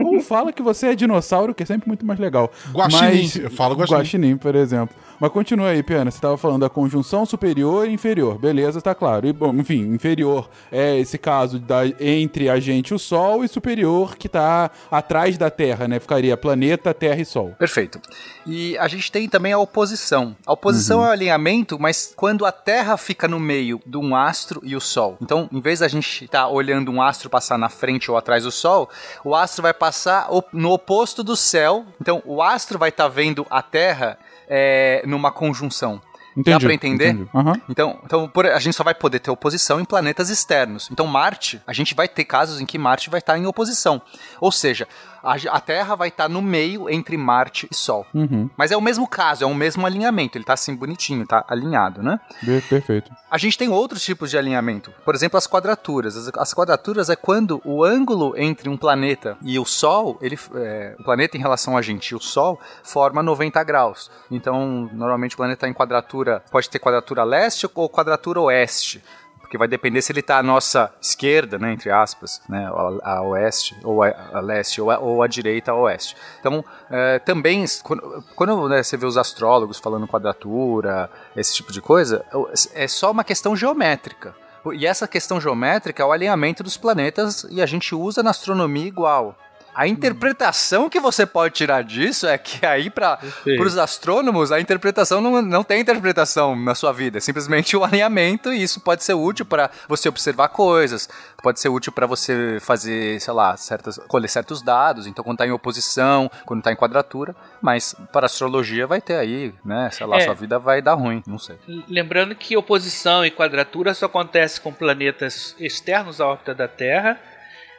ou fala que você é dinossauro, que é sempre muito mais legal.
Guaxinim,
Mas-
eu falo guaxinim.
Guaxinim, por exemplo. Mas continua aí, Pena. Você estava falando da conjunção superior e inferior. Beleza, tá claro. E, bom, enfim, inferior é esse caso da, entre a gente e o Sol, e superior que tá atrás da Terra, né? Ficaria planeta, Terra e Sol.
Perfeito. E a gente tem também a oposição. A oposição é o alinhamento, mas quando a Terra fica no meio de um astro e o Sol. Então, em vez da gente estar olhando um astro passar na frente ou atrás do Sol, o astro vai passar no oposto do céu. Então, o astro vai estar vendo a Terra é, numa conjunção. Dá pra entender?
entendi. Aham.
Então, então por- a gente só vai poder ter oposição em planetas externos. Então, Marte, a gente vai ter casos em que Marte vai estar em oposição. Ou seja, a, a Terra vai estar no meio entre Marte e Sol.
Uhum.
Mas é o mesmo caso, é o mesmo alinhamento. Ele tá assim bonitinho, tá alinhado, né?
Be- Perfeito.
A gente tem outros tipos de alinhamento. Por exemplo, as quadraturas. As, as quadraturas é quando o ângulo entre um planeta e o Sol, ele, é, o planeta em relação a gente e o Sol, forma 90 graus. Então, normalmente o planeta em quadratura pode ter quadratura leste ou quadratura oeste. Porque vai depender se ele está à nossa esquerda, né, entre aspas, né, a, a oeste, ou a, a leste, ou a, ou a direita a oeste. Então, é, também, quando, quando né, você vê os astrólogos falando quadratura, esse tipo de coisa, é só uma questão geométrica. E essa questão geométrica é o alinhamento dos planetas e a gente usa na astronomia igual. A interpretação que você pode tirar disso é que aí para os astrônomos a interpretação não, não tem interpretação na sua vida, é simplesmente o alinhamento e isso pode ser útil para você observar coisas, pode ser útil para você fazer, sei lá, certas, colher certos dados, então quando está em oposição, quando está em quadratura, mas para astrologia vai ter aí, né, sei lá,
É.
sua vida vai dar ruim, não sei.
Lembrando que oposição e quadratura só acontece com planetas externos à órbita da Terra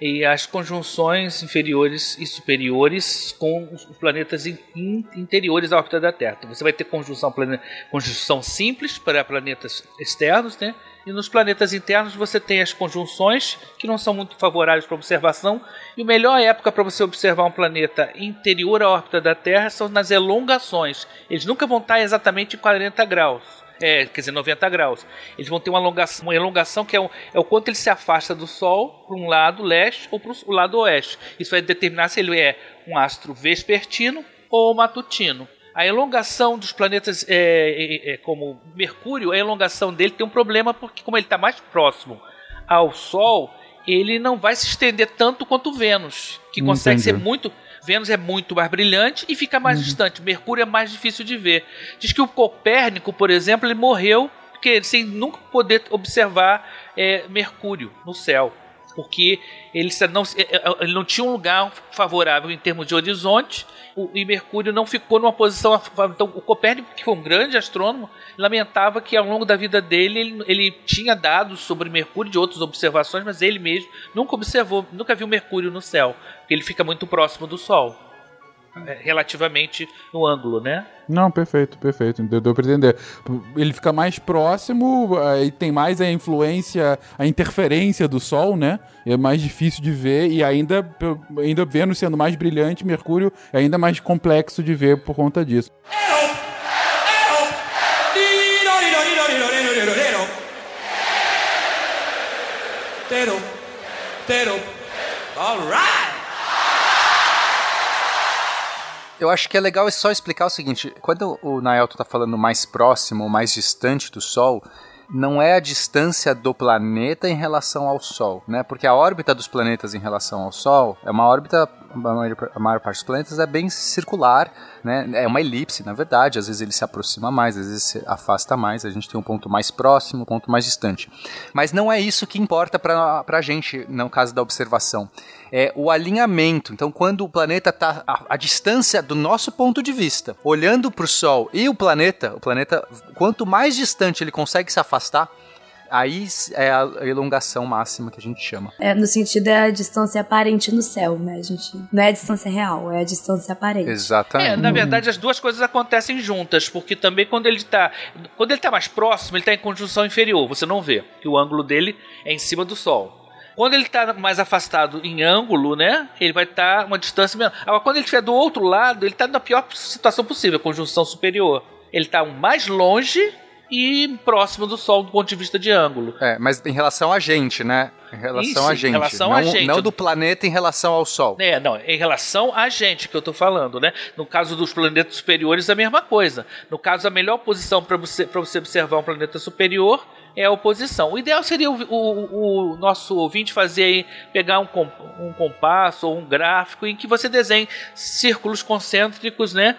e as conjunções inferiores e superiores com os planetas in- in- interiores à órbita da Terra. Então você vai ter conjunção, conjunção simples para planetas externos, né? E nos planetas internos você tem as conjunções que não são muito favoráveis para observação. E a melhor época para você observar um planeta interior à órbita da Terra são nas elongações. Eles nunca vão estar exatamente em 40 graus. É, quer dizer, 90 graus. Eles vão ter uma elongação, uma elongação que é o, é o quanto ele se afasta do Sol para um lado leste ou para o lado oeste. Isso vai determinar se ele é um astro vespertino ou matutino. A elongação dos planetas, é, é, é, como Mercúrio, a elongação dele tem um problema porque, como ele está mais próximo ao Sol, ele não vai se estender tanto quanto Vênus, que consegue
Entendi.
ser muito. Vênus é muito mais brilhante e fica mais distante. Mercúrio é mais difícil de ver. Diz que o Copérnico, por exemplo, ele morreu porque sem nunca poder observar é, Mercúrio no céu, porque ele não, é, é, ele não tinha um lugar favorável em termos de horizonte o- e Mercúrio não ficou numa posição. Então, o Copérnico, que foi um grande astrônomo, lamentava que ao longo da vida dele ele, ele tinha dados sobre Mercúrio de outras observações, mas ele mesmo nunca observou, nunca viu Mercúrio no céu, porque ele fica muito próximo do Sol. É, Relativamente no ângulo, né?
Não, perfeito, perfeito. Deu, deu pra entender. Ele fica mais próximo, aí tem mais a influência, a interferência do Sol, né? É mais difícil de ver e ainda, ainda Vênus sendo mais brilhante, Mercúrio é ainda mais complexo de ver por conta disso.
Eu acho que é legal só explicar o seguinte: quando o Naelto tá falando mais próximo ou mais distante do Sol, não é a distância do planeta em relação ao Sol, né? Porque a órbita dos planetas em relação ao Sol é uma órbita, a maior, a maior parte dos planetas é bem circular, né? É uma elipse, na verdade. Às vezes ele se aproxima mais, às vezes se afasta mais. A gente tem um ponto mais próximo, um ponto mais distante. Mas não é isso que importa para a gente no caso da observação. É o alinhamento. Então, quando o planeta está a, a distância do nosso ponto de vista, olhando para o Sol e o planeta, o planeta, quanto mais distante ele consegue se afastar, aí é a elongação máxima que a gente chama.
É, no sentido é a distância aparente no céu, né? A gente não é a distância real, é a distância aparente.
Exatamente.
É, na verdade as duas coisas acontecem juntas, porque também quando ele está, quando ele está mais próximo, ele está em conjunção inferior, você não vê, que o ângulo dele é em cima do sol. Quando ele está mais afastado em ângulo, né, ele vai estar uma distância menor. Agora quando ele estiver do outro lado, ele está na pior situação possível, conjunção superior. Ele está mais longe e próximo do sol do ponto de vista de ângulo.
É, mas em relação a gente, né? Em relação
Isso,
a
em
gente.
relação
não,
a gente.
não do planeta em relação ao Sol.
É, não, em relação a gente que eu tô falando, né? No caso dos planetas superiores, a mesma coisa. No caso, a melhor posição para você, pra você observar um planeta superior é a oposição. O ideal seria o, o- o nosso ouvinte fazer aí, pegar um, com- um compasso ou um gráfico em que você desenhe círculos concêntricos, né?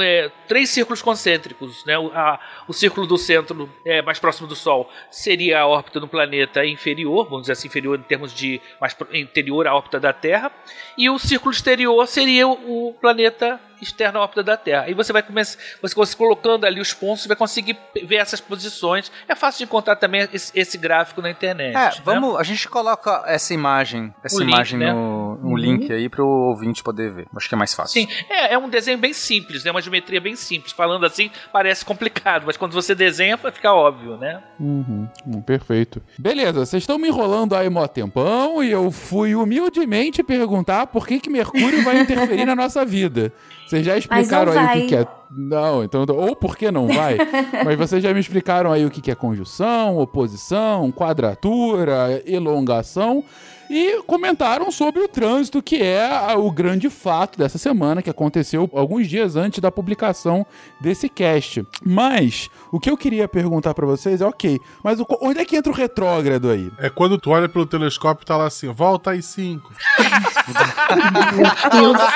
É, três círculos concêntricos, né? O, a- o círculo do centro é, mais próximo do Sol seria a órbita do planeta inferior, vamos dizer assim, inferior em termos de mais interior à órbita da Terra, e o círculo exterior seria o planeta externo à órbita da Terra. Aí você vai começar, você, colocando ali os pontos, você vai conseguir ver essas posições. É fácil de encontrar também esse, esse gráfico na internet.
É,
né?
vamos, a gente coloca essa imagem, essa
O link,
imagem
né?
no, no link aí pro ouvinte poder ver. Acho que é mais fácil.
Sim, é, é um desenho bem simples, né? Uma geometria bem simples. Falando assim, parece complicado, mas quando você desenha, fica óbvio, né?
Uhum, hum, perfeito. Beleza, vocês estão me enrolando aí mó tempão e eu fui humildemente perguntar por que, que Mercúrio vai interferir na nossa vida. Vocês já explicaram aí o que, que é. Não, então. Ou por que não vai? Mas vocês já me explicaram aí o que, que é conjunção, oposição, quadratura, elongação. E comentaram sobre o trânsito, que é o grande fato dessa semana, que aconteceu alguns dias antes da publicação desse cast. Mas, o que eu queria perguntar pra vocês é, ok, mas o onde é que entra o retrógrado aí?
É quando tu olha pelo telescópio e tá lá assim, volta aí cinco.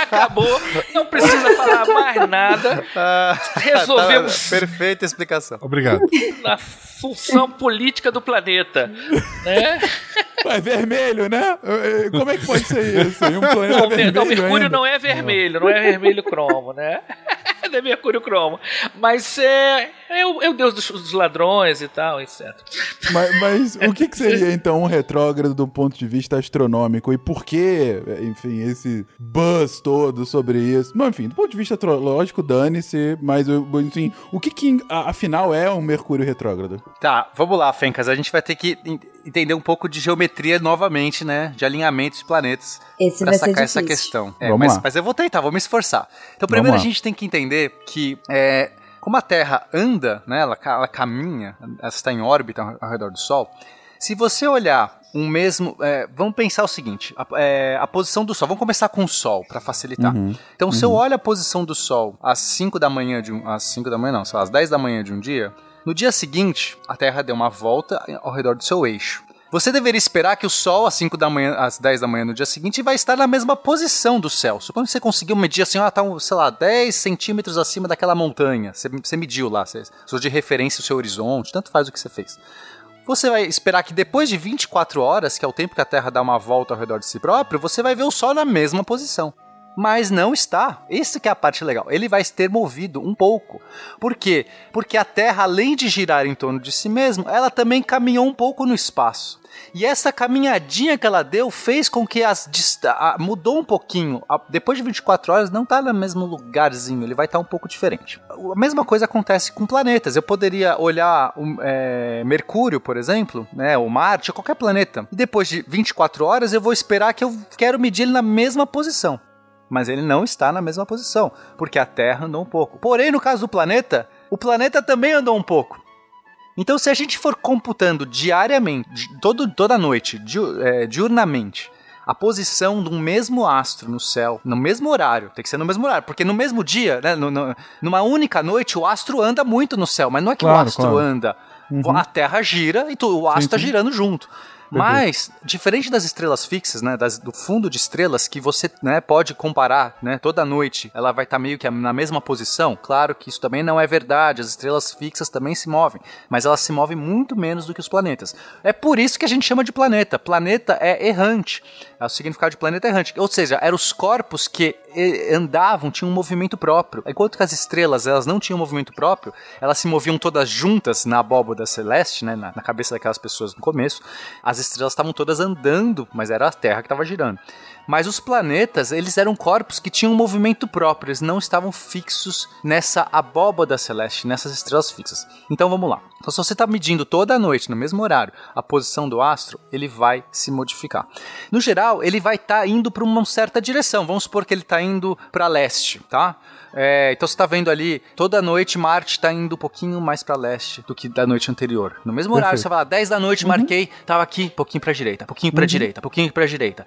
Acabou, não precisa falar mais nada. Resolvemos
Tá, perfeita explicação.
Obrigado.
a função política do planeta. Né?
É vermelho, né? Eh, eh, Como é que pode ser isso? E um planeta
Não,
vermelho
não, Mercúrio
ainda?
não é vermelho, não é vermelho cromo, né? não é Mercúrio cromo. Mas é, é, o, é o deus dos, dos ladrões e tal, etc.
Mas, mas o que, que seria então um retrógrado do ponto de vista astronômico? E por que, enfim, esse buzz todo sobre isso? Não, enfim, do ponto de vista astrológico, dane-se, mas enfim, o que, que afinal é um Mercúrio retrógrado?
Tá, vamos lá, Fencas. A gente vai ter que en- entender um pouco de geometria novamente, né? De alinhamento de planetas.
Esse
Pra
vai ser
sacar essa questão. É,
Vamos
mas,
lá.
mas eu vou tentar, vou me esforçar. Então, primeiro a gente tem que entender que é, como a Terra anda, né, ela, ela caminha, ela está em órbita ao redor do Sol. Se você olhar um mesmo. é, vamos pensar o seguinte: a, é, a posição do Sol. Vamos começar com o Sol, para facilitar.
Uhum.
Então, se eu olho a posição do Sol às 5 da manhã de um. Às 5 da manhã, não, sei lá, às 10 da manhã de um dia. No dia seguinte, a Terra deu uma volta ao redor do seu eixo. Você deveria esperar que o Sol, às 5 da manhã, às 10 da manhã no dia seguinte, vai estar na mesma posição do céu. Quando você conseguiu medir assim, ah, tá, sei lá, 10 centímetros acima daquela montanha. Você, você mediu lá, você usou de referência o seu horizonte, tanto faz o que você fez. Você vai esperar que depois de 24 horas, que é o tempo que a Terra dá uma volta ao redor de si próprio, você vai ver o Sol na mesma posição. Mas não está. Isso que é a parte legal. Ele vai ter movido um pouco. Por quê? Porque a Terra, além de girar em torno de si mesma, ela também caminhou um pouco no espaço. E essa caminhadinha que ela deu fez com que as a- mudou um pouquinho. A- depois de 24 horas não está no mesmo lugarzinho, ele vai estar um pouco diferente. A mesma coisa acontece com planetas. Eu poderia olhar é, Mercúrio, por exemplo, né, ou Marte, ou qualquer planeta. E depois de 24 horas eu vou esperar que eu quero medir ele na mesma posição. Mas ele não está na mesma posição, porque a Terra andou um pouco. Porém, no caso do planeta, o planeta também andou um pouco. Então, se a gente for computando diariamente, di- todo, toda noite, diu- é, diurnamente, a posição de um mesmo astro no céu, no mesmo horário, tem que ser no mesmo horário, porque no mesmo dia, né, no- no- numa única noite, o astro anda muito no céu, mas não é que o
Claro,
astro
claro.
anda,
Uhum.
a Terra gira e tu- o astro está girando junto. Mas, diferente das estrelas fixas, né, das- do fundo de estrelas que você né, pode comparar, né, toda noite, ela vai estar meio que na mesma posição. Claro que isso também não é verdade, as estrelas fixas também se movem, mas elas se movem muito menos do que os planetas. É por isso que a gente chama de planeta. Planeta é errante. É o significado de planeta errante. Ou seja, eram os corpos que andavam, tinham um movimento próprio. Enquanto que as estrelas, elas não tinham movimento próprio, elas se moviam todas juntas na abóboda celeste, né, na, na cabeça daquelas pessoas no começo. As estrelas estavam todas andando, mas era a Terra que estava girando. Mas os planetas, eles eram corpos que tinham um movimento próprio, eles não estavam fixos nessa abóboda celeste, nessas estrelas fixas. Então vamos lá. Então, se você está medindo toda a noite, no mesmo horário, a posição do astro, ele vai se modificar. No geral, ele vai estar indo para uma certa direção. Vamos supor que ele está indo para leste, tá? É, então você está vendo ali, toda noite Marte está indo um pouquinho mais para leste do que da noite anterior. No mesmo horário,
Perfeito.
você vai lá, 10 da noite, marquei, tava aqui, pouquinho para direita, pouquinho para direita, pouquinho para direita.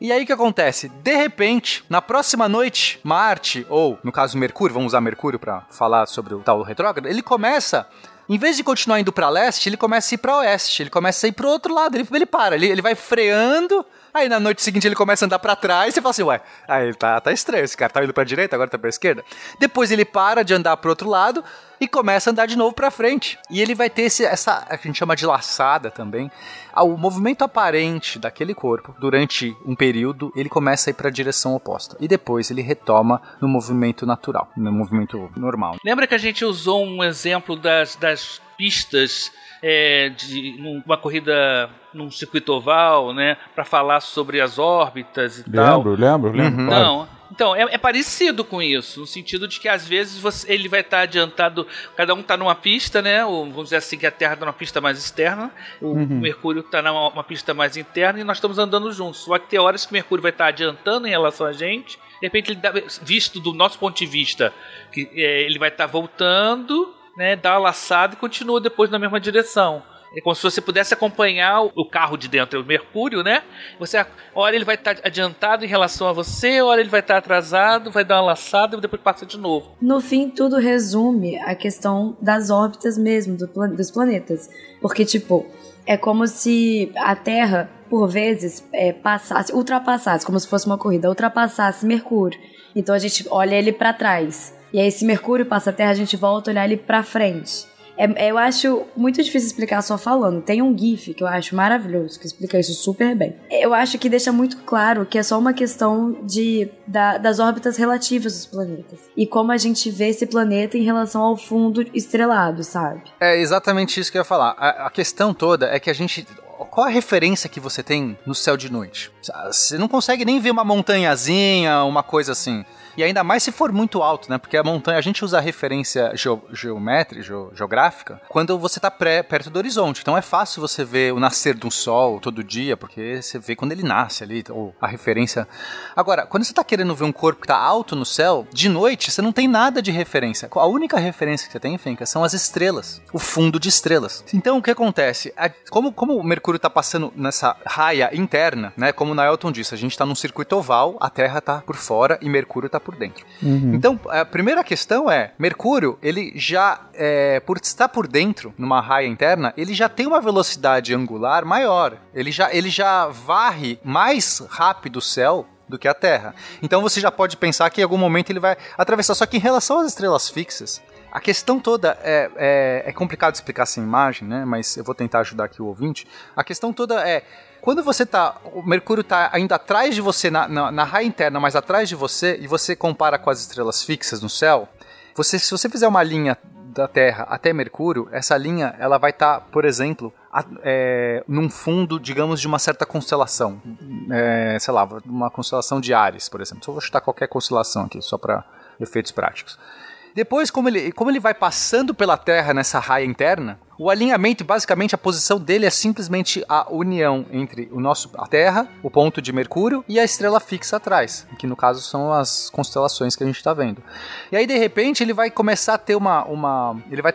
E aí o que acontece? De repente, na próxima noite, Marte, ou no caso Mercúrio, vamos usar Mercúrio para falar sobre o tal retrógrado, ele começa. Em vez de continuar indo para leste, ele começa a ir para oeste, ele começa a ir para outro lado, ele, ele para, ele, ele vai freando, aí na noite seguinte ele começa a andar para trás, você fala assim, ué, aí tá, tá estranho, esse cara tá indo para direita, agora tá para esquerda. Depois ele para de andar para outro lado e começa a andar de novo para frente. E ele vai ter esse, essa, a gente chama de laçada também. Ah, O movimento aparente daquele corpo, durante um período, ele começa a ir para a direção oposta. E depois ele retoma no movimento natural, no movimento normal.
Lembra que a gente usou um exemplo das, das pistas é, de numa corrida num circuito oval, né, para falar sobre as órbitas e tal?
Lembro, lembro, lembro.
Uhum.
Não. Então, é, é parecido com isso, no sentido de que às vezes você- ele vai estar adiantado, cada um está numa pista, né? Ou, vamos dizer assim, que a Terra está numa pista mais externa, o Mercúrio está numa uma pista mais interna e nós estamos andando juntos. Só que tem horas que o Mercúrio vai estar adiantando em relação a gente, de repente, ele dá, visto do nosso ponto de vista, que é, ele vai estar voltando, né? Dá uma laçada e continua depois na mesma direção. É como se você pudesse acompanhar o- carro de dentro, o Mercúrio, né? Você, hora ele vai estar adiantado em relação a você, hora ele vai estar atrasado, vai dar uma laçada e depois passa de novo.
No fim, tudo resume a questão das órbitas mesmo, do dos planetas. Porque, tipo, é como se a Terra, por vezes, é, passasse, ultrapassasse, como se fosse uma corrida, ultrapassasse Mercúrio. Então a gente olha ele pra trás. E aí, se Mercúrio passa a Terra, a gente volta a olhar ele pra frente. É- eu acho muito difícil explicar só falando. Tem um GIF que eu acho maravilhoso, que explica isso super bem. Eu acho que deixa muito claro que é só uma questão de, da- das órbitas relativas dos planetas. E como a gente vê esse planeta em relação ao fundo estrelado, sabe?
É exatamente isso que eu ia falar. A, a questão toda é que a gente. Qual a referência que você tem no céu de noite? Você não consegue nem ver uma montanhazinha, uma coisa assim. E ainda mais se for muito alto, né? Porque a montanha, a gente usa a referência geo, geométrica, geo, geográfica, quando você está perto do horizonte. Então é fácil você ver o nascer do sol todo dia, porque você vê quando ele nasce ali, ou a referência. Agora, quando você está querendo ver um corpo que está alto no céu, de noite você não tem nada de referência. A única referência que você tem, Fenka, são as estrelas, o fundo de estrelas. Então o que acontece? Como, como o Mercúrio está passando nessa raia interna, né? Como o Nailton disse, a gente está num circuito oval, a Terra está por fora e Mercúrio está por dentro.
Uhum.
Então, a primeira questão é, Mercúrio, ele já, é, por estar por dentro, numa raia interna, ele já tem uma velocidade angular maior. Ele já, ele já varre mais rápido o céu do que a Terra. Então você já pode pensar que em algum momento ele vai atravessar. Só que em relação às estrelas fixas, a questão toda é, é, é complicado explicar sem imagem, né? Mas eu vou tentar ajudar aqui o ouvinte. A questão toda é quando você tá. O Mercúrio tá ainda atrás de você, na, na, na raia interna, mas atrás de você, e você compara com as estrelas fixas no céu, você, se você fizer uma linha da Terra até Mercúrio, essa linha ela vai estar, tá, por exemplo, a, é, num fundo, digamos, de uma certa constelação. É, sei lá, uma constelação de Ares, por exemplo. Só vou chutar qualquer constelação aqui, só para efeitos práticos. Depois, como ele, como ele vai passando pela Terra nessa raia interna, o alinhamento, basicamente, a posição dele é simplesmente a união entre o nosso, a Terra, o ponto de Mercúrio e a estrela fixa atrás, que no caso são as constelações que a gente está vendo. E aí, de repente, ele vai começar a ter uma. uma ele vai,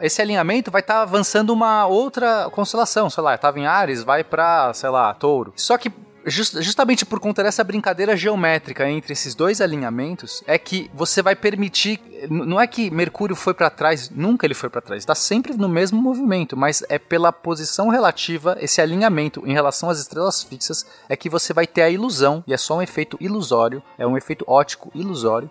esse alinhamento vai estar tá avançando uma outra constelação, sei lá, estava em Ares, vai para, sei lá, Touro. Só que Just, justamente por conta dessa brincadeira geométrica entre esses dois alinhamentos, é que você vai permitir. Não é que Mercúrio foi para trás, nunca ele foi para trás, está sempre no mesmo movimento, mas é pela posição relativa, esse alinhamento em relação às estrelas fixas, é que você vai ter a ilusão, e é só um efeito ilusório, é um efeito ótico ilusório,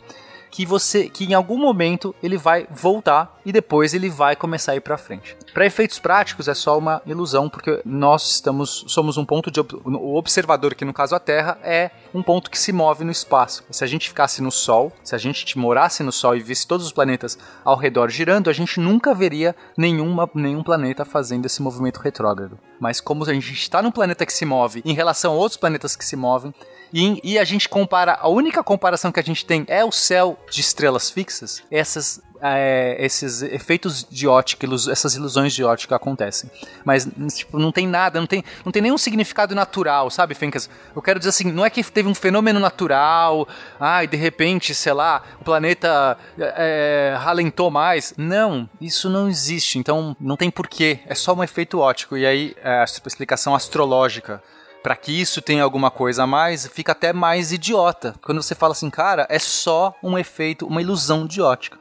que você que em algum momento ele vai voltar e depois ele vai começar a ir para frente. Para efeitos práticos é só uma ilusão porque nós estamos somos um ponto de o observador que no caso a Terra é um ponto que se move no espaço. Se a gente ficasse no Sol, se a gente morasse no Sol e visse todos os planetas ao redor girando, a gente nunca veria nenhuma, nenhum planeta fazendo esse movimento retrógrado. Mas como a gente está num planeta que se move em relação a outros planetas que se movem, e, e, a gente compara, a única comparação que a gente tem é o céu de estrelas fixas, essas é, esses efeitos de ótica, essas ilusões de ótica acontecem. Mas, tipo, não tem nada, não tem, não tem nenhum significado natural, sabe, Fencas? Eu quero dizer assim, não é que teve um fenômeno natural, ah, e de repente, sei lá, o planeta é, ralentou mais. Não, isso não existe, então não tem porquê, é só um efeito ótico. E aí, é, a explicação astrológica para que isso tenha alguma coisa a mais, fica até mais idiota. Quando você fala assim, cara, é só um efeito, uma ilusão de ótica.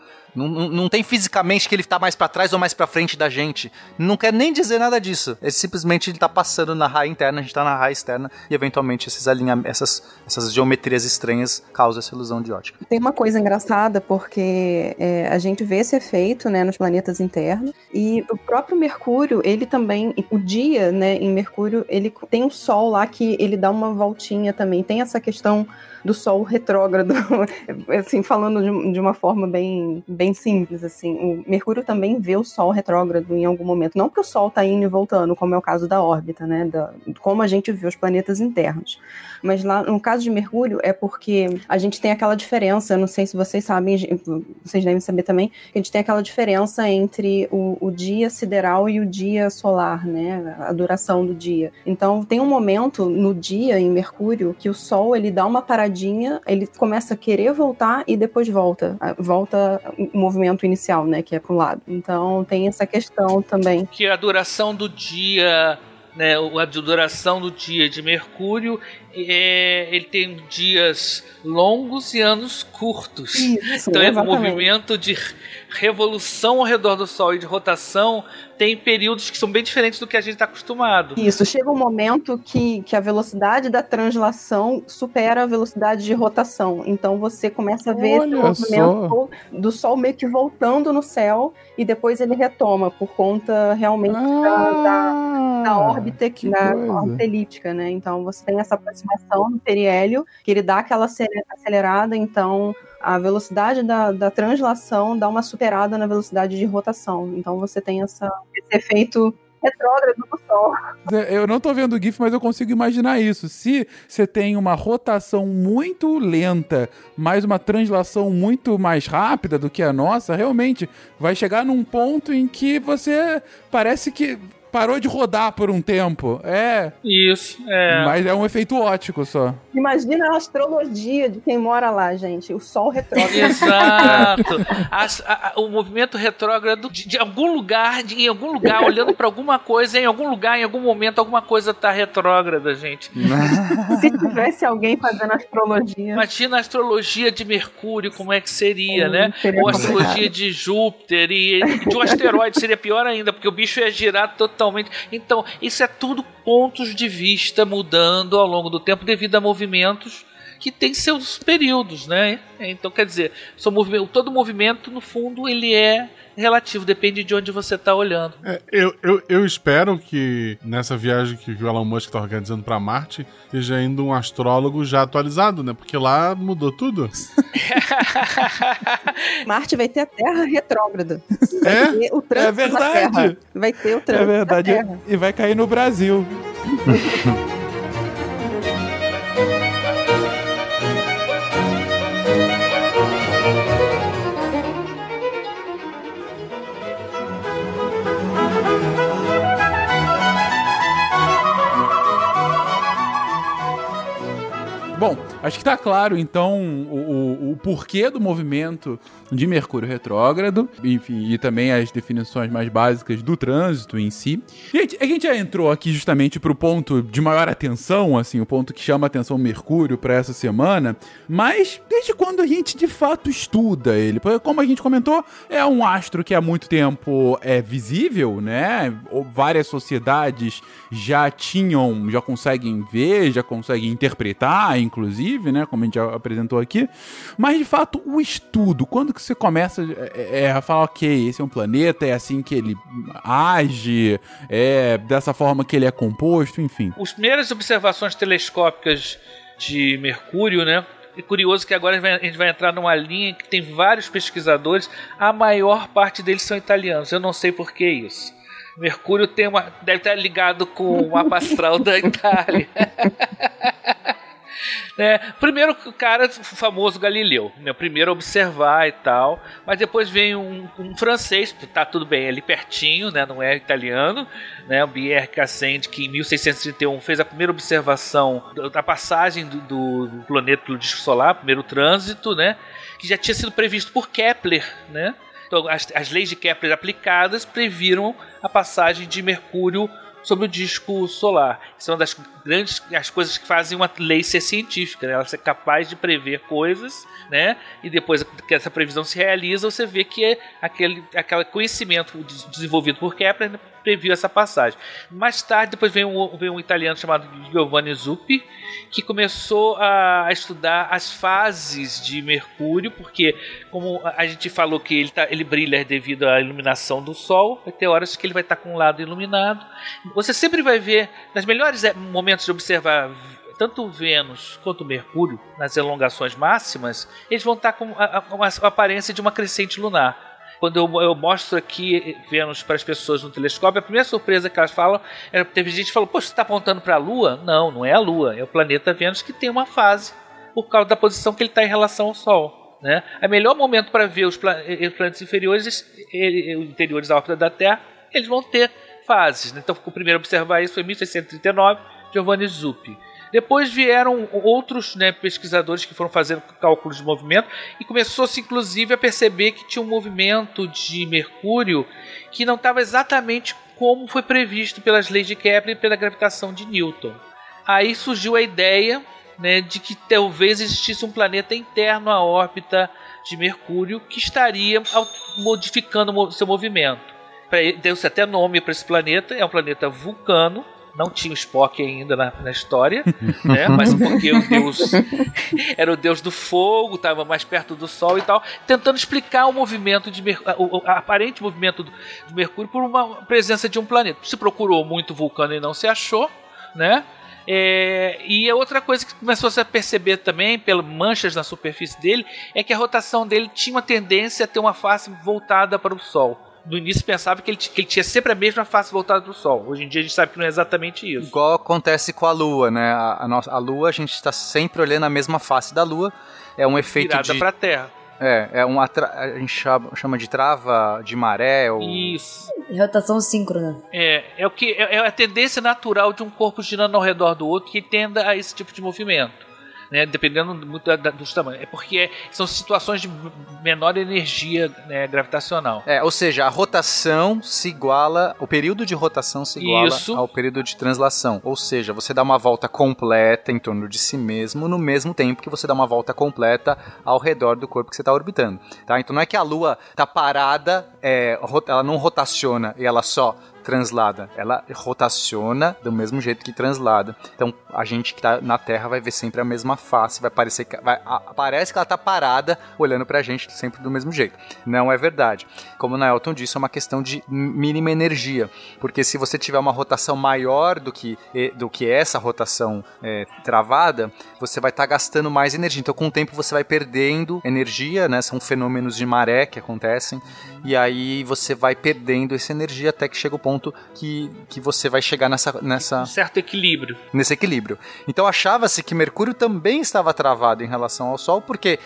Não, não, tem fisicamente que ele tá mais para trás ou mais para frente da gente. Não quer nem dizer nada disso. É simplesmente ele tá passando na raia interna, a gente tá na raia externa e eventualmente esses essas, essas geometrias estranhas causam essa ilusão de ótica.
Tem uma coisa engraçada porque é, a gente vê esse efeito, né, nos planetas internos e o próprio Mercúrio, ele também, o dia, né, em Mercúrio, ele tem um Sol lá que ele dá uma voltinha também. Tem essa questão do Sol retrógrado, assim, falando de, de, uma forma bem, bem simples, assim. O Mercúrio também vê o Sol retrógrado em algum momento. Não que o Sol tá indo e voltando, como é o caso da órbita, né? Da, como a gente vê os planetas internos. Mas lá, no caso de Mercúrio, é porque a gente tem aquela diferença, eu não sei se vocês sabem, vocês devem saber também, que a gente tem aquela diferença entre o, o dia sideral e o dia solar, né? A duração do dia. Então, tem um momento no dia, em Mercúrio, que o Sol, ele dá uma paradinha, ele começa a querer voltar e depois volta. Volta o movimento inicial, né? Que é pro lado. Então, tem essa questão também.
Que a duração do dia né, a duração do dia de Mercúrio é, ele tem dias longos e anos curtos.
Isso,
então
é
um movimento de revolução ao redor do Sol e de rotação tem períodos que são bem diferentes do que a gente está acostumado.
Isso, chega um momento que, que a velocidade da translação supera a velocidade de rotação. Então você começa a ver
Olha
esse movimento do Sol meio que voltando no céu e depois ele retoma por conta realmente
ah,
da, da, da, órbita, da
órbita
elíptica, né? Então você tem essa aproximação do periélio, que ele dá aquela acelerada, então a velocidade da, da translação dá uma superada na velocidade de rotação. Então você tem essa, esse efeito retrógrado do Sol.
Eu não tô vendo o GIF, mas eu consigo imaginar isso. Se você tem uma rotação muito lenta, mas uma translação muito mais rápida do que a nossa, realmente vai chegar num ponto em que você parece que parou de rodar por um tempo. É.
Isso, é.
Mas é um efeito ótico só.
Imagina a astrologia de quem mora lá, gente. O Sol retrógrado.
Exato. A- a- o movimento retrógrado de, de algum lugar, de, em algum lugar, olhando pra alguma coisa, em algum lugar, em algum momento, alguma coisa tá retrógrada, gente.
Se tivesse alguém fazendo astrologia.
Imagina a astrologia de Mercúrio, como é que seria,
Hum,
né? Ou a astrologia de Júpiter e, e de um asteroide seria pior ainda, porque o bicho ia girar totalmente. Então, isso é tudo pontos de vista mudando ao longo do tempo devido a movimentos que tem seus períodos, né? Então, quer dizer, movimento, todo movimento, no fundo, ele é relativo, depende de onde você está olhando.
É, eu, eu, eu espero que nessa viagem que o Elon Musk tá organizando pra Marte esteja indo um astrólogo já atualizado, né? Porque lá mudou tudo.
Marte vai ter a Terra retrógrada. Vai
É?
ter o trânsito
É verdade.
Vai ter o
É
trânsito
verdade.
da Terra.
E vai cair no Brasil. acho que tá claro, então, o, o- o porquê do movimento de Mercúrio retrógrado, enfim, e também as definições mais básicas do trânsito em si. Gente, a gente já entrou aqui justamente pro ponto de maior atenção, assim, o ponto que chama a atenção Mercúrio para essa semana, mas desde quando a gente de fato estuda ele? Porque, como a gente comentou, é um astro que há muito tempo é visível, né? Várias sociedades já tinham, já conseguem ver, já conseguem interpretar, inclusive, né? Como a gente já apresentou aqui. Mas de fato, o estudo, quando que você começa é, é, a falar, ok, esse é um planeta, é assim que ele age, é dessa forma que ele é composto, enfim.
As primeiras observações telescópicas de Mercúrio, né? É curioso que agora a gente vai- a gente vai entrar numa linha que tem vários pesquisadores, a maior parte deles são italianos. Eu não sei por que isso. Mercúrio tem uma, deve estar ligado com o mapa astral da Itália. É, primeiro o cara o famoso Galileu, né, o primeiro a observar e tal, mas depois vem um, um francês, tá tudo bem, ali pertinho, né, não é italiano, né, o Pierre Cassand, que em 1631 fez a primeira observação da- passagem do, do- do planeta pelo disco solar, primeiro trânsito, né, que já tinha sido previsto por Kepler, né, então as, as leis de Kepler aplicadas previram a passagem de Mercúrio sobre o disco solar. Isso é uma das grandes as coisas que fazem uma lei ser científica, né? ela ser capaz de prever coisas, né? E depois que essa previsão se realiza, você vê que é aquele, aquele conhecimento des- desenvolvido por Kepler previu essa passagem. Mais tarde, depois veio um, veio um italiano chamado Giovanni Zuppi, que começou a estudar as fases de Mercúrio, porque como a gente falou que ele, tá, ele brilha devido à iluminação do Sol, vai ter horas que ele vai estar com um lado iluminado. Você sempre vai ver, nas melhores eh, momentos de observar tanto Vênus quanto Mercúrio, nas elongações máximas, eles vão estar com a, a- uma aparência de uma crescente lunar. Quando eu, eu mostro aqui Vênus para as pessoas no telescópio, a primeira surpresa que elas falam é teve gente que falou: Poxa, você está apontando para a Lua? Não, não é a Lua, é o planeta Vênus que tem uma fase por causa da posição que ele está em relação ao Sol. Né? O melhor momento para ver os, eh, os planetas inferiores, eh, interiores da órbita da Terra, eles vão ter fases. né? Então, o primeiro a observar isso foi em 1639, Giovanni Zuppi. Depois vieram outros né, pesquisadores que foram fazendo cálculos de movimento e começou-se inclusive a perceber que tinha um movimento de Mercúrio que não estava exatamente como foi previsto pelas leis de Kepler e pela gravitação de Newton. Aí surgiu a ideia né, de que talvez existisse um planeta interno à órbita de Mercúrio que estaria modificando seu movimento. Deu-se até nome para esse planeta, é um planeta vulcano. Não tinha o Spock ainda na, na história, né? mas porque o deus era o deus do fogo, estava mais perto do Sol e tal, tentando explicar o movimento de o, aparente movimento do- de Mercúrio por uma presença de um planeta. Se procurou muito vulcano e não se achou, né? É, e a outra coisa que começou -se a perceber também, pelas manchas na superfície dele, é que a rotação dele tinha uma tendência a ter uma face voltada para o Sol. No início pensava que ele, que ele tinha sempre a mesma face voltada do Sol. Hoje em dia a gente sabe que não é exatamente isso.
Igual acontece com a Lua, né? A, a nossa, a Lua, a gente está sempre olhando a mesma face da Lua. É um efeito
Virada
de.
pra Terra.
É, é um atra- a gente chama, chama de trava de maré ou.
Isso.
Rotação síncrona.
É, é o que é, é a tendência natural de um corpo girando ao redor do outro que tenda a esse tipo de movimento. Né, dependendo muito da, da, dos tamanhos. É porque é- são situações de menor energia né, gravitacional.
É, ou seja, a rotação se iguala, o período de rotação se iguala
Isso.
ao período de translação. Ou seja, você dá uma volta completa em torno de si mesmo no mesmo tempo que você dá uma volta completa ao redor do corpo que você está orbitando. Tá? Então não é que a Lua está parada, é, ela não rotaciona e ela só translada. Ela rotaciona do mesmo jeito que translada. Então a gente que tá na Terra vai ver sempre a mesma face, vai parecer que vai, a- parece que ela tá parada olhando pra gente sempre do mesmo jeito. Não é verdade. Como o Naelton disse, é uma questão de mínima energia, porque se você tiver uma rotação maior do que do que essa rotação eh, travada, você vai estar gastando mais energia. Então com o tempo você vai perdendo energia, né? São fenômenos de maré que acontecem e aí você vai perdendo essa energia até que chega o ponto que, que você vai chegar nessa, nessa
Um certo equilíbrio.
nesse equilíbrio. Então achava-se que Mercúrio também estava travado em relação ao Sol, porque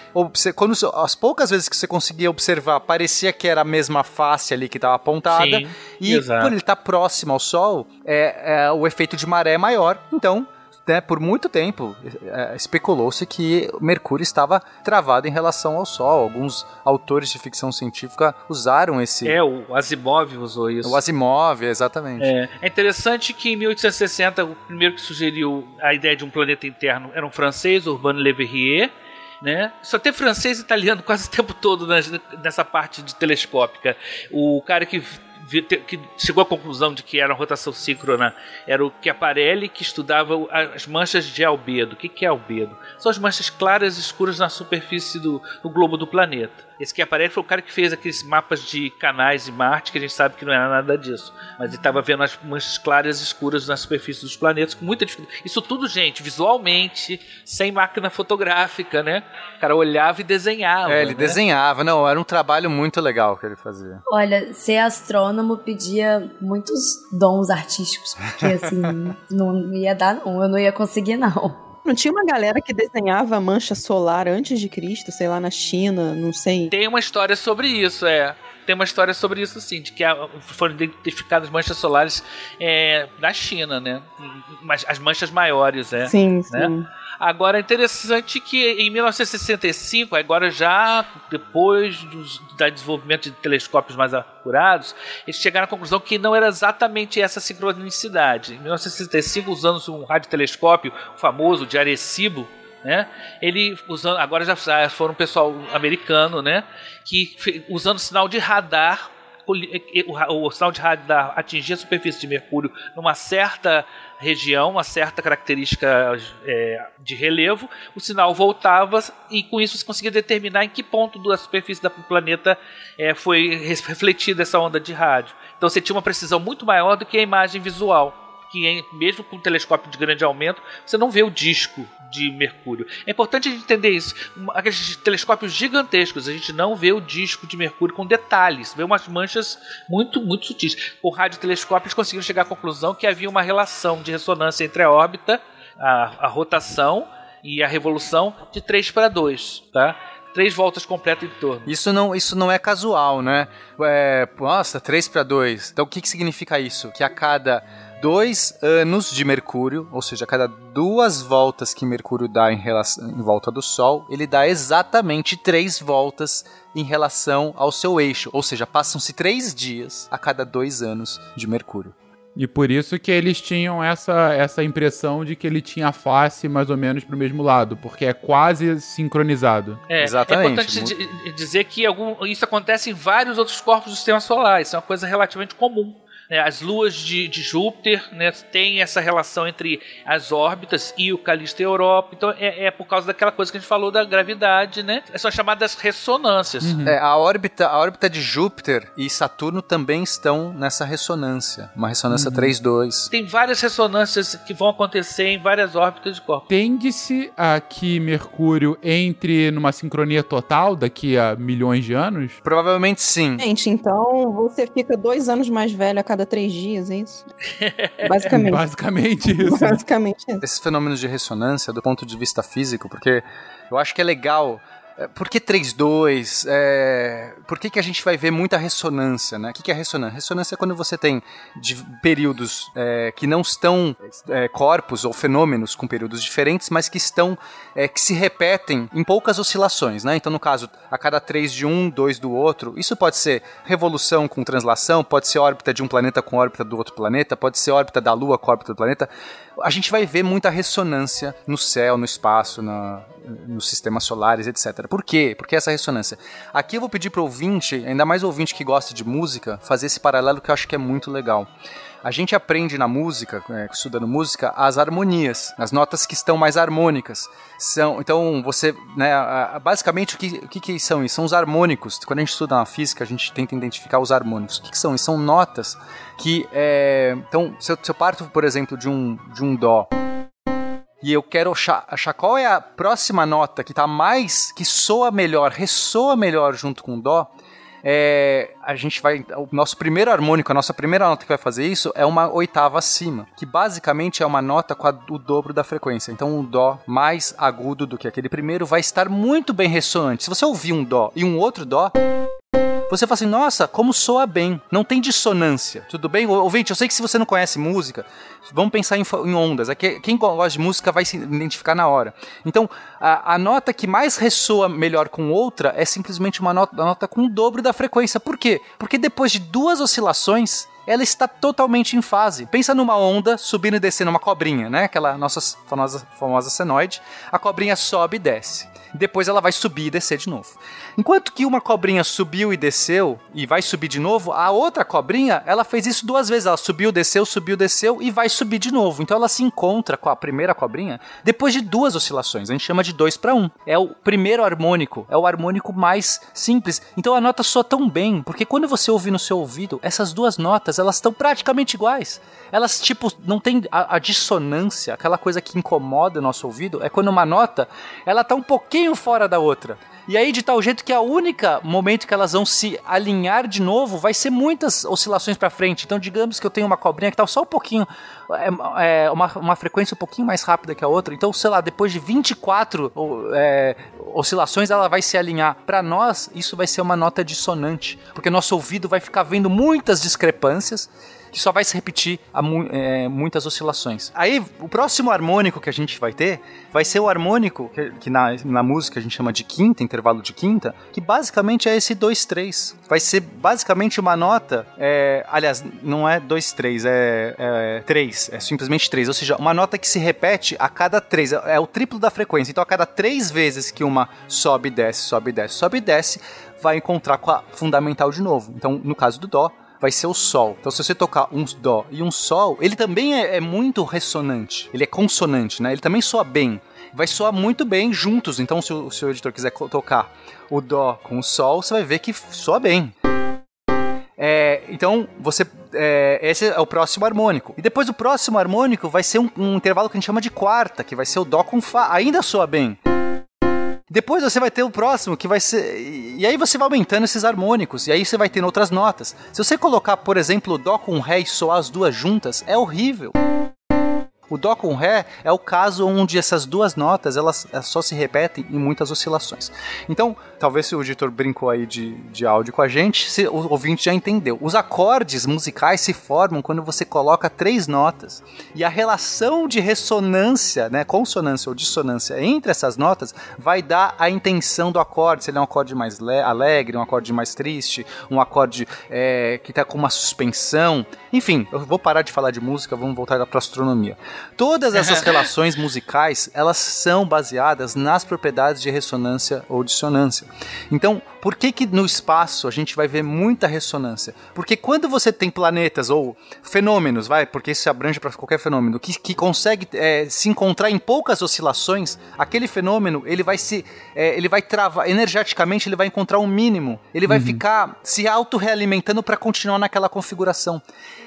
quando as poucas vezes que você conseguia observar, parecia que era a mesma face ali que estava apontada,
Sim,
e
exato.
por ele estar próximo ao Sol, é, é, o efeito de maré é maior. Então, né, por muito tempo, é, especulou-se que Mercúrio estava travado em relação ao Sol. Alguns autores de ficção científica usaram esse.
É, o Asimov usou isso.
O Asimov, exatamente.
É, é interessante que em 1860 o primeiro que sugeriu a ideia de um planeta interno era um francês, Urbano Le Verrier, né? Só tem francês e italiano quase o tempo todo nessa parte de telescópica. O cara que que chegou à conclusão de que era uma rotação síncrona era o Chiaparelli, que estudava as manchas de albedo. O que é albedo? São as manchas claras e escuras na superfície do globo do planeta. Esse Chiaparelli foi o cara que fez aqueles mapas de canais de Marte, que a gente sabe que não era nada disso. Mas ele estava vendo as manchas claras e escuras na superfície dos planetas com muita dificuldade. Isso tudo, gente, visualmente, sem máquina fotográfica, né? O cara olhava e desenhava.
É, ele
né?
desenhava. Não, era um trabalho muito legal que ele fazia.
Olha, ser astrônomo pedia muitos dons artísticos, porque assim, não ia dar, não. Eu não ia conseguir, não.
Não tinha uma galera que desenhava mancha solar antes de Cristo, sei lá, na China, não sei.
Tem uma história sobre isso, é. Tem uma história sobre isso, sim, de que foram identificadas manchas solares é, na China, né? Mas as manchas maiores, é.
Sim,
né?
sim.
Agora é interessante que em 1965, agora já depois do desenvolvimento de telescópios mais apurados, eles chegaram à conclusão que não era exatamente essa sincronicidade. Em 1965, usando um radiotelescópio famoso de Arecibo, né? Ele usando agora já foram um pessoal americano, né? Que usando sinal de radar o, o, ra- o sinal de radar atingia a superfície de Mercúrio numa certa região, uma certa característica é, de relevo, o sinal voltava e com isso você conseguia determinar em que ponto da superfície do planeta é, foi refletida essa onda de rádio. Então você tinha uma precisão muito maior do que a imagem visual. Que mesmo com um telescópio de grande aumento, você não vê o disco de Mercúrio. É importante a gente entender isso. Aqueles telescópios gigantescos, a gente não vê o disco de Mercúrio com detalhes, vê umas manchas muito, muito sutis. Com radiotelescópios conseguiram chegar à conclusão que havia uma relação de ressonância entre a órbita, a, a rotação e a revolução de 3 para 2, tá? Três voltas completas em torno.
Isso não, isso não é casual, né? É, nossa, 3 para 2. Então o que, que significa isso? Que a cada dois anos de Mercúrio, ou seja, a cada duas voltas que Mercúrio dá em, relação, em volta do Sol, ele dá exatamente três voltas em relação ao seu eixo. Ou seja, passam-se três dias a cada dois anos de Mercúrio.
E por isso que eles tinham essa, essa impressão de que ele tinha a face mais ou menos pro mesmo lado, porque é quase sincronizado.
É,
Exatamente,
É importante di- dizer que algum, isso acontece em vários outros corpos do sistema solar. Isso é uma coisa relativamente comum. Né, as luas de, de Júpiter né, têm essa relação entre as órbitas e o Calisto e a Europa. Então é, é por causa daquela coisa que a gente falou da gravidade, né? São chamadas ressonâncias.
É, a órbita, a órbita de Júpiter e Saturno também estão nessa ressonância, uma ressonância 3-2.
Tem várias ressonâncias que vão acontecer em várias órbitas de corpos.
Tende-se a que Mercúrio entre numa sincronia total daqui a milhões de anos?
Provavelmente sim.
Gente, então você fica dois anos mais velho a cada três dias, é isso? Basicamente.
Basicamente isso.
Basicamente isso.
Esses fenômenos de ressonância, do ponto de vista físico, porque eu acho que é legal. É, Por que 3-2? É, por que, que a gente vai ver muita ressonância? Né? O que, que é ressonância? Ressonância é quando você tem períodos é, que não estão é, corpos ou fenômenos com períodos diferentes, mas que estão é, que se repetem em poucas oscilações. Né? Então, no caso, a cada 3 de um, 2 do outro, isso pode ser revolução com translação, pode ser órbita de um planeta com órbita do outro planeta, pode ser órbita da Lua com órbita do planeta a gente vai ver muita ressonância no céu, no espaço, na, nos sistemas solares, etc. Por quê? Por que essa ressonância? Aqui eu vou pedir para o ouvinte, ainda mais ouvinte que gosta de música, fazer esse paralelo que eu acho que é muito legal. A gente aprende na música, é, estudando música, as harmonias, as notas que estão mais harmônicas. São, então, você, né, basicamente, o que, o que, são isso? São os harmônicos. Quando a gente estuda na física, a gente tenta identificar os harmônicos. O que, que são isso? São notas que, é, então, se eu, se eu parto, por exemplo, de um, de um dó, e eu quero achar, achar qual é a próxima nota que tá mais, que soa melhor, ressoa melhor junto com o dó, é, a gente vai. O nosso primeiro harmônico, a nossa primeira nota que vai fazer isso é uma oitava acima, que basicamente é uma nota com a- o dobro da frequência. Então, um dó mais agudo do que aquele primeiro vai estar muito bem ressonante. Se você ouvir um dó e um outro dó, você fala assim, nossa, como soa bem. Não tem dissonância. Tudo bem? Ouvinte, eu sei que se você não conhece música, vamos pensar em, em ondas. É que quem gosta de música vai se identificar na hora. Então, a, a nota que mais ressoa melhor com outra é simplesmente uma nota, uma nota com o dobro da frequência. Por quê? Porque depois de duas oscilações, ela está totalmente em fase. Pensa numa onda subindo e descendo, uma cobrinha, né? Aquela nossa famosa, famosa senoide. A cobrinha sobe e desce. Depois ela vai subir e descer de novo. Enquanto que uma cobrinha subiu e desceu e vai subir de novo, a outra cobrinha, ela fez isso duas vezes. Ela subiu, desceu, subiu, desceu e vai subir de novo. Então ela se encontra com a primeira cobrinha depois de duas oscilações. A gente chama de 2 para 1. Um. É o primeiro harmônico, é o harmônico mais simples. Então a nota soa tão bem, porque quando você ouve no seu ouvido, essas duas notas, elas estão praticamente iguais. Elas, tipo, não tem a, a dissonância, aquela coisa que incomoda o nosso ouvido, é quando uma nota, ela tá um pouquinho fora da outra. E aí, de tal jeito que a única momento que elas vão se alinhar de novo vai ser muitas oscilações para frente. Então, digamos que eu tenho uma cobrinha que tá só um pouquinho, é, é, uma, uma frequência um pouquinho mais rápida que a outra. Então, sei lá, depois de 24 ou, é, oscilações, ela vai se alinhar. Para nós, isso vai ser uma nota dissonante, porque nosso ouvido vai ficar vendo muitas discrepâncias que só vai se repetir a mu é, muitas oscilações. Aí, o próximo harmônico que a gente vai ter vai ser o harmônico que, que na, na música a gente chama de quinta, intervalo de quinta, que basicamente é esse 2-3. Vai ser basicamente uma nota, é, aliás, não é 2-3, é, é 3, é simplesmente 3, ou seja, uma nota que se repete a cada 3, é, é o triplo da frequência. Então, a cada 3 vezes que uma sobe desce, sobe desce, sobe desce, vai encontrar com a fundamental de novo. Então, no caso do Dó, vai ser o Sol. Então, se você tocar um Dó e um Sol, ele também é, é muito ressonante. Ele é consonante, né? Ele também soa bem. Vai soar muito bem juntos. Então, se o seu editor quiser tocar o Dó com o Sol, você vai ver que soa bem. É, então, você. É, esse é o próximo harmônico. E depois o próximo harmônico vai ser um, um intervalo que a gente chama de quarta, que vai ser o Dó com Fá. Ainda soa bem. Depois você vai ter o próximo, que vai ser. E aí você vai aumentando esses harmônicos, e aí você vai tendo outras notas. Se você colocar, por exemplo, Dó com Ré e soar as duas juntas, é horrível. O Dó com Ré é o caso onde essas duas notas elas só se repetem em muitas oscilações. Então, talvez se o editor brincou aí de, de áudio com a gente, se, o ouvinte já entendeu. Os acordes musicais se formam quando você coloca três notas. E a relação de ressonância, né, consonância ou dissonância entre essas notas vai dar a intenção do acorde. Se ele é um acorde mais alegre, um acorde mais triste, um acorde é, que está com uma suspensão. Enfim, eu vou parar de falar de música, vamos voltar para astronomia. Todas essas relações musicais, elas são baseadas nas propriedades de ressonância ou dissonância. Então, por que que no espaço a gente vai ver muita ressonância? Porque quando você tem planetas ou fenômenos, vai, porque isso abrange para qualquer fenômeno, que, que consegue é, se encontrar em poucas oscilações, aquele fenômeno ele vai se, é, ele vai travar energeticamente, ele vai encontrar um mínimo, ele vai ficar se auto realimentando para continuar naquela configuração.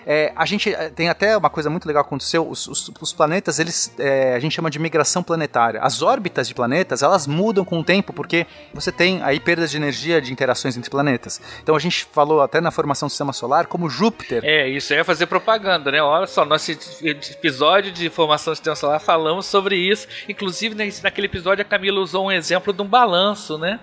É, a gente é, tem até uma coisa muito legal que aconteceu. Os, os- os planetas, eles é, a gente chama de migração planetária. As órbitas de planetas, elas mudam com o tempo porque você tem aí perdas de energia de interações entre planetas. Então a gente falou até na formação do sistema solar como Júpiter.
É, isso é fazer propaganda, né? Olha só, nosso episódio de formação do sistema solar falamos sobre isso. Inclusive, naquele episódio, a Camila usou um exemplo de um balanço, né?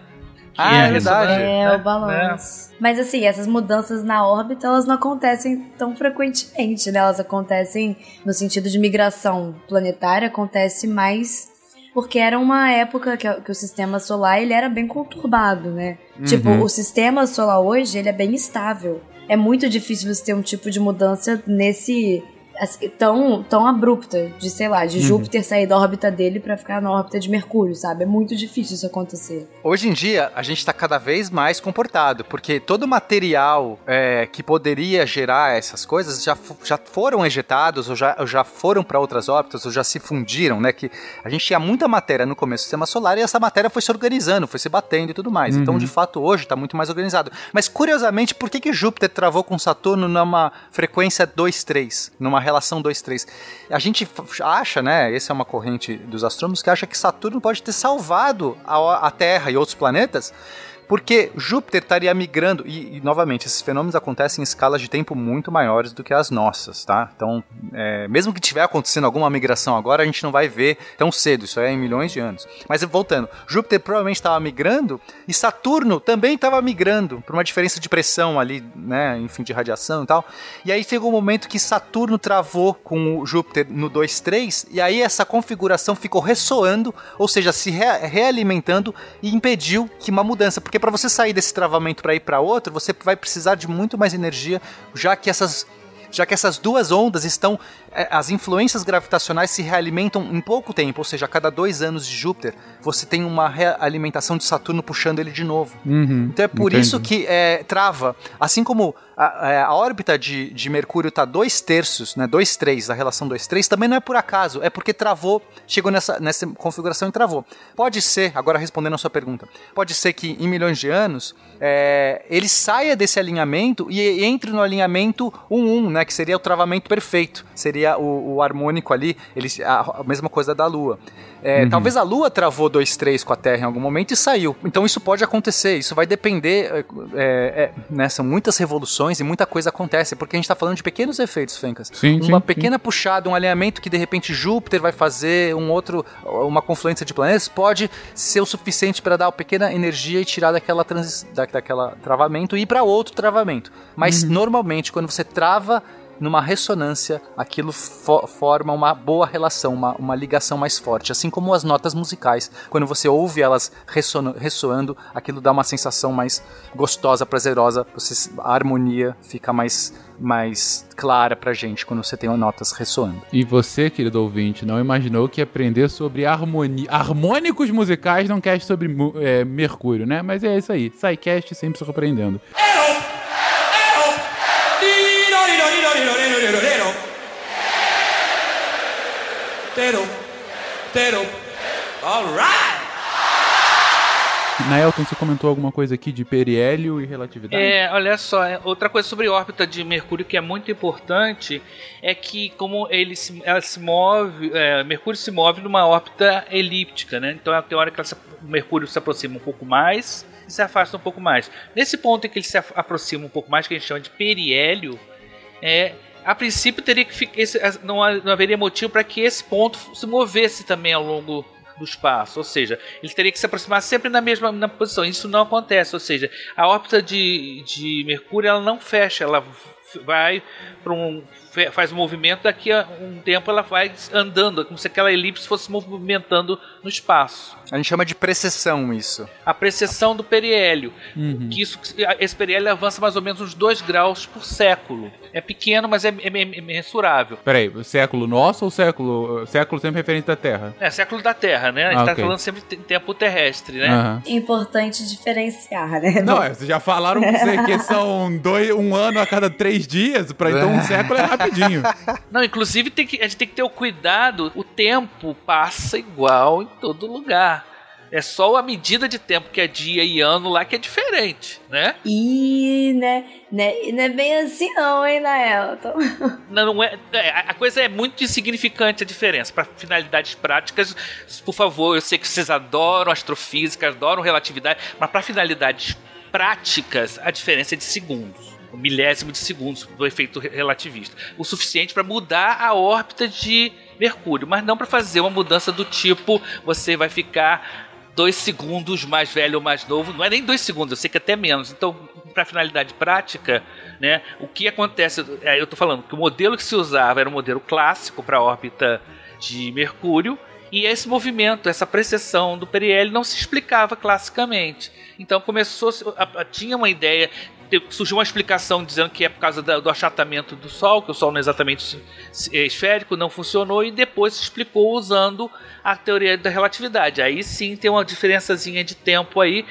Ah, é
a
verdade.
É,
né?
o balanço. Mas assim, essas mudanças na órbita, elas não acontecem tão frequentemente, né? Elas acontecem no sentido de migração planetária, acontece mais porque era uma época que, que o sistema solar ele era bem conturbado, né? Tipo, o sistema solar hoje, ele é bem estável. É muito difícil você ter um tipo de mudança nesse assim, tão, tão abrupta de, sei lá, de Júpiter sair da órbita dele pra ficar na órbita de Mercúrio, sabe? É muito difícil isso acontecer.
Hoje em dia, a gente está cada vez mais comportado, porque todo material é, que poderia gerar essas coisas já, já foram ejetados, ou já, ou já foram para outras órbitas, ou já se fundiram, né? Que a gente tinha muita matéria no começo do sistema solar e essa matéria foi se organizando, foi se batendo e tudo mais. Então, de fato, hoje está muito mais organizado. Mas, curiosamente, por que, que Júpiter travou com Saturno numa frequência 2-3, numa relação 2-3? A gente acha, né? Essa é uma corrente dos astrônomos que acha que Saturno pode ter salvado a, a Terra e outros planetas. Porque Júpiter estaria migrando, e, e, novamente, esses fenômenos acontecem em escalas de tempo muito maiores do que as nossas, tá? Então, é, mesmo que tiver acontecendo alguma migração agora, a gente não vai ver tão cedo, isso é em milhões de anos. Mas voltando, Júpiter provavelmente estava migrando e Saturno também estava migrando, por uma diferença de pressão ali, né, enfim, de radiação e tal. E aí chegou um momento que Saturno travou com o Júpiter no 2-3, e aí essa configuração ficou ressoando, ou seja, se re- realimentando e impediu que uma mudança, porque para você sair desse travamento para ir para outro, você vai precisar de muito mais energia, já que essas já que essas duas ondas estão. Eh, As influências gravitacionais se realimentam em pouco tempo, ou seja, a cada dois anos de Júpiter, você tem uma realimentação de Saturno puxando ele de novo.
Uhum,
Então é por
entendi.
isso que é, trava. Assim como a, é, a órbita de, de Mercúrio está dois terços, né, dois três, a relação dois três, também não é por acaso, é porque travou, chegou nessa, nessa configuração e travou. Pode ser, agora respondendo a sua pergunta, pode ser que em milhões de anos é, ele saia desse alinhamento e entre no alinhamento 1-1, né, que seria o travamento perfeito, seria o, o harmônico ali, ele, a, a mesma coisa da Lua. É, Talvez a Lua travou 2-3 com a Terra em algum momento e saiu. Então isso pode acontecer, isso vai depender. é, é, é, né, são muitas revoluções e muita coisa acontece, porque a gente está falando de pequenos efeitos, Fencas.
Sim,
uma
sim,
pequena puxada, um alinhamento que de repente Júpiter vai fazer, um outro, uma confluência de planetas, pode ser o suficiente para dar uma pequena energia e tirar daquela, transi da, daquela travamento e ir para outro travamento. Mas normalmente, quando você trava numa ressonância, aquilo fo- forma uma boa relação, uma, uma ligação mais forte. Assim como as notas musicais, quando você ouve elas ressoando, aquilo dá uma sensação mais gostosa, prazerosa, você, a harmonia fica mais, mais clara pra gente quando você tem notas ressoando.
E você, querido ouvinte, não imaginou que aprender sobre harmonia, harmônicos musicais não cast sobre é, Mercúrio, né? Mas é isso aí. SciCast sempre surpreendendo. Naelton, você comentou alguma coisa aqui de periélio e relatividade?
É, olha só, é, outra coisa sobre a órbita de Mercúrio que é muito importante é que como ele se, ela se move, é, Mercúrio se move numa órbita elíptica, né? Então tem hora que ela se- o Mercúrio se aproxima um pouco mais e se afasta um pouco mais. Nesse ponto em que ele se aproxima um pouco mais, que a gente chama de periélio, é, a princípio teria que ficar, esse, não, não haveria motivo para que esse ponto se movesse também ao longo do espaço, ou seja, ele teria que se aproximar sempre na mesma na posição. Isso não acontece, ou seja, a órbita de, de Mercúrio ela não fecha, ela vai para um faz um movimento daqui a um tempo ela vai andando como se aquela elipse fosse movimentando no espaço
A gente chama de precessão isso.
a precessão do periélio
Uhum.
que isso esse periélio avança mais ou menos uns 2 graus por século é pequeno mas é, é, é mensurável
Peraí, o século nosso ou século. Século sempre referente à Terra?
é século da Terra né a gente
Ah,
tá
ok.
falando sempre em tempo terrestre né
Aham.
Importante diferenciar, né?
Não, é, vocês já falaram que são dois, um ano a cada três dias, pra então um século é rapidinho.
Não, inclusive tem que, a gente tem que ter o cuidado, o tempo passa igual em todo lugar. É só a medida de tempo que é dia e ano lá que é diferente, né?
E, né, né, não é bem assim não, hein, Naelton?
Não, não é, é, a a coisa é muito insignificante a diferença. Para finalidades práticas, por favor, eu sei que vocês adoram astrofísica, adoram relatividade, mas para finalidades práticas, a diferença é de segundos. Um milésimo de segundos do efeito re- relativista. O suficiente para mudar a órbita de Mercúrio, mas não para fazer uma mudança do tipo você vai ficar dois segundos mais velho ou mais novo. Não é nem dois segundos, eu sei que é até menos. Então, para finalidade prática, né, o que acontece? É, eu estou falando que o modelo que se usava era o modelo clássico para a órbita de Mercúrio. E esse movimento, essa precessão do periélio não se explicava classicamente. Então começou, a- tinha uma ideia, surgiu uma explicação dizendo que é por causa do achatamento do Sol, que o Sol não é exatamente é esférico, não funcionou, e depois se explicou usando a teoria da relatividade. Aí sim tem uma diferençazinha de tempo aí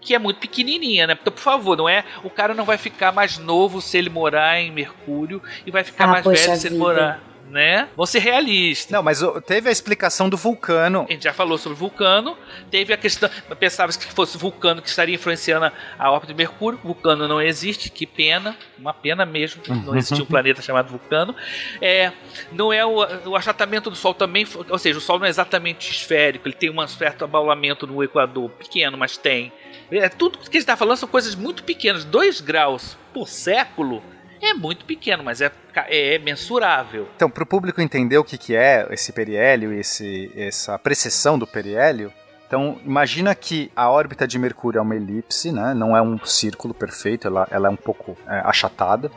que é muito pequenininha, né? Então, por favor, não é o cara não vai ficar mais novo se ele morar em Mercúrio e vai ficar
Ah,
mais velho se ele
vida.
morar, né? Vamos ser realistas.
Não, mas teve a explicação do vulcano.
A gente já falou sobre Vulcano. Teve a questão. Pensava que fosse Vulcano que estaria influenciando a órbita de Mercúrio. Vulcano não existe, que pena. Uma pena mesmo. Não existia um planeta chamado Vulcano. É, não é o, o achatamento do Sol também. Ou seja, o Sol não é exatamente esférico. Ele tem um certo abaulamento no Equador. Pequeno, mas tem. É, tudo que a gente está falando são coisas muito pequenas. 2 graus por século é muito pequeno, mas é, ca- é mensurável.
Então, para o público entender o que, que é esse periélio, esse, essa precessão do periélio, então imagina que a órbita de Mercúrio é uma elipse, né? não é um círculo perfeito, ela, ela é um pouco é, achatada,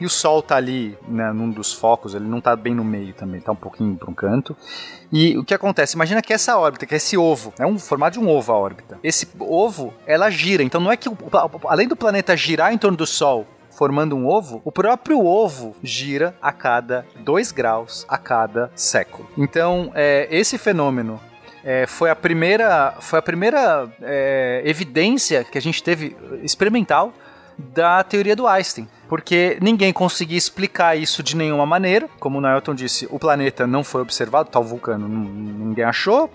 e o Sol está ali né, num dos focos, ele não está bem no meio também, está um pouquinho para um canto. E o que acontece? Imagina que essa órbita, que é esse ovo, é um formato de um ovo a órbita. Esse ovo, ela gira, então não é que além do planeta girar em torno do Sol formando um ovo, o próprio ovo gira a cada 2 graus a cada século. Então, é, esse fenômeno é, foi a primeira, foi a primeira é, evidência que a gente teve experimental da teoria do Einstein. Porque ninguém conseguia explicar isso de nenhuma maneira. Como o Newton disse, o planeta não foi observado, tal vulcano n- ninguém achou.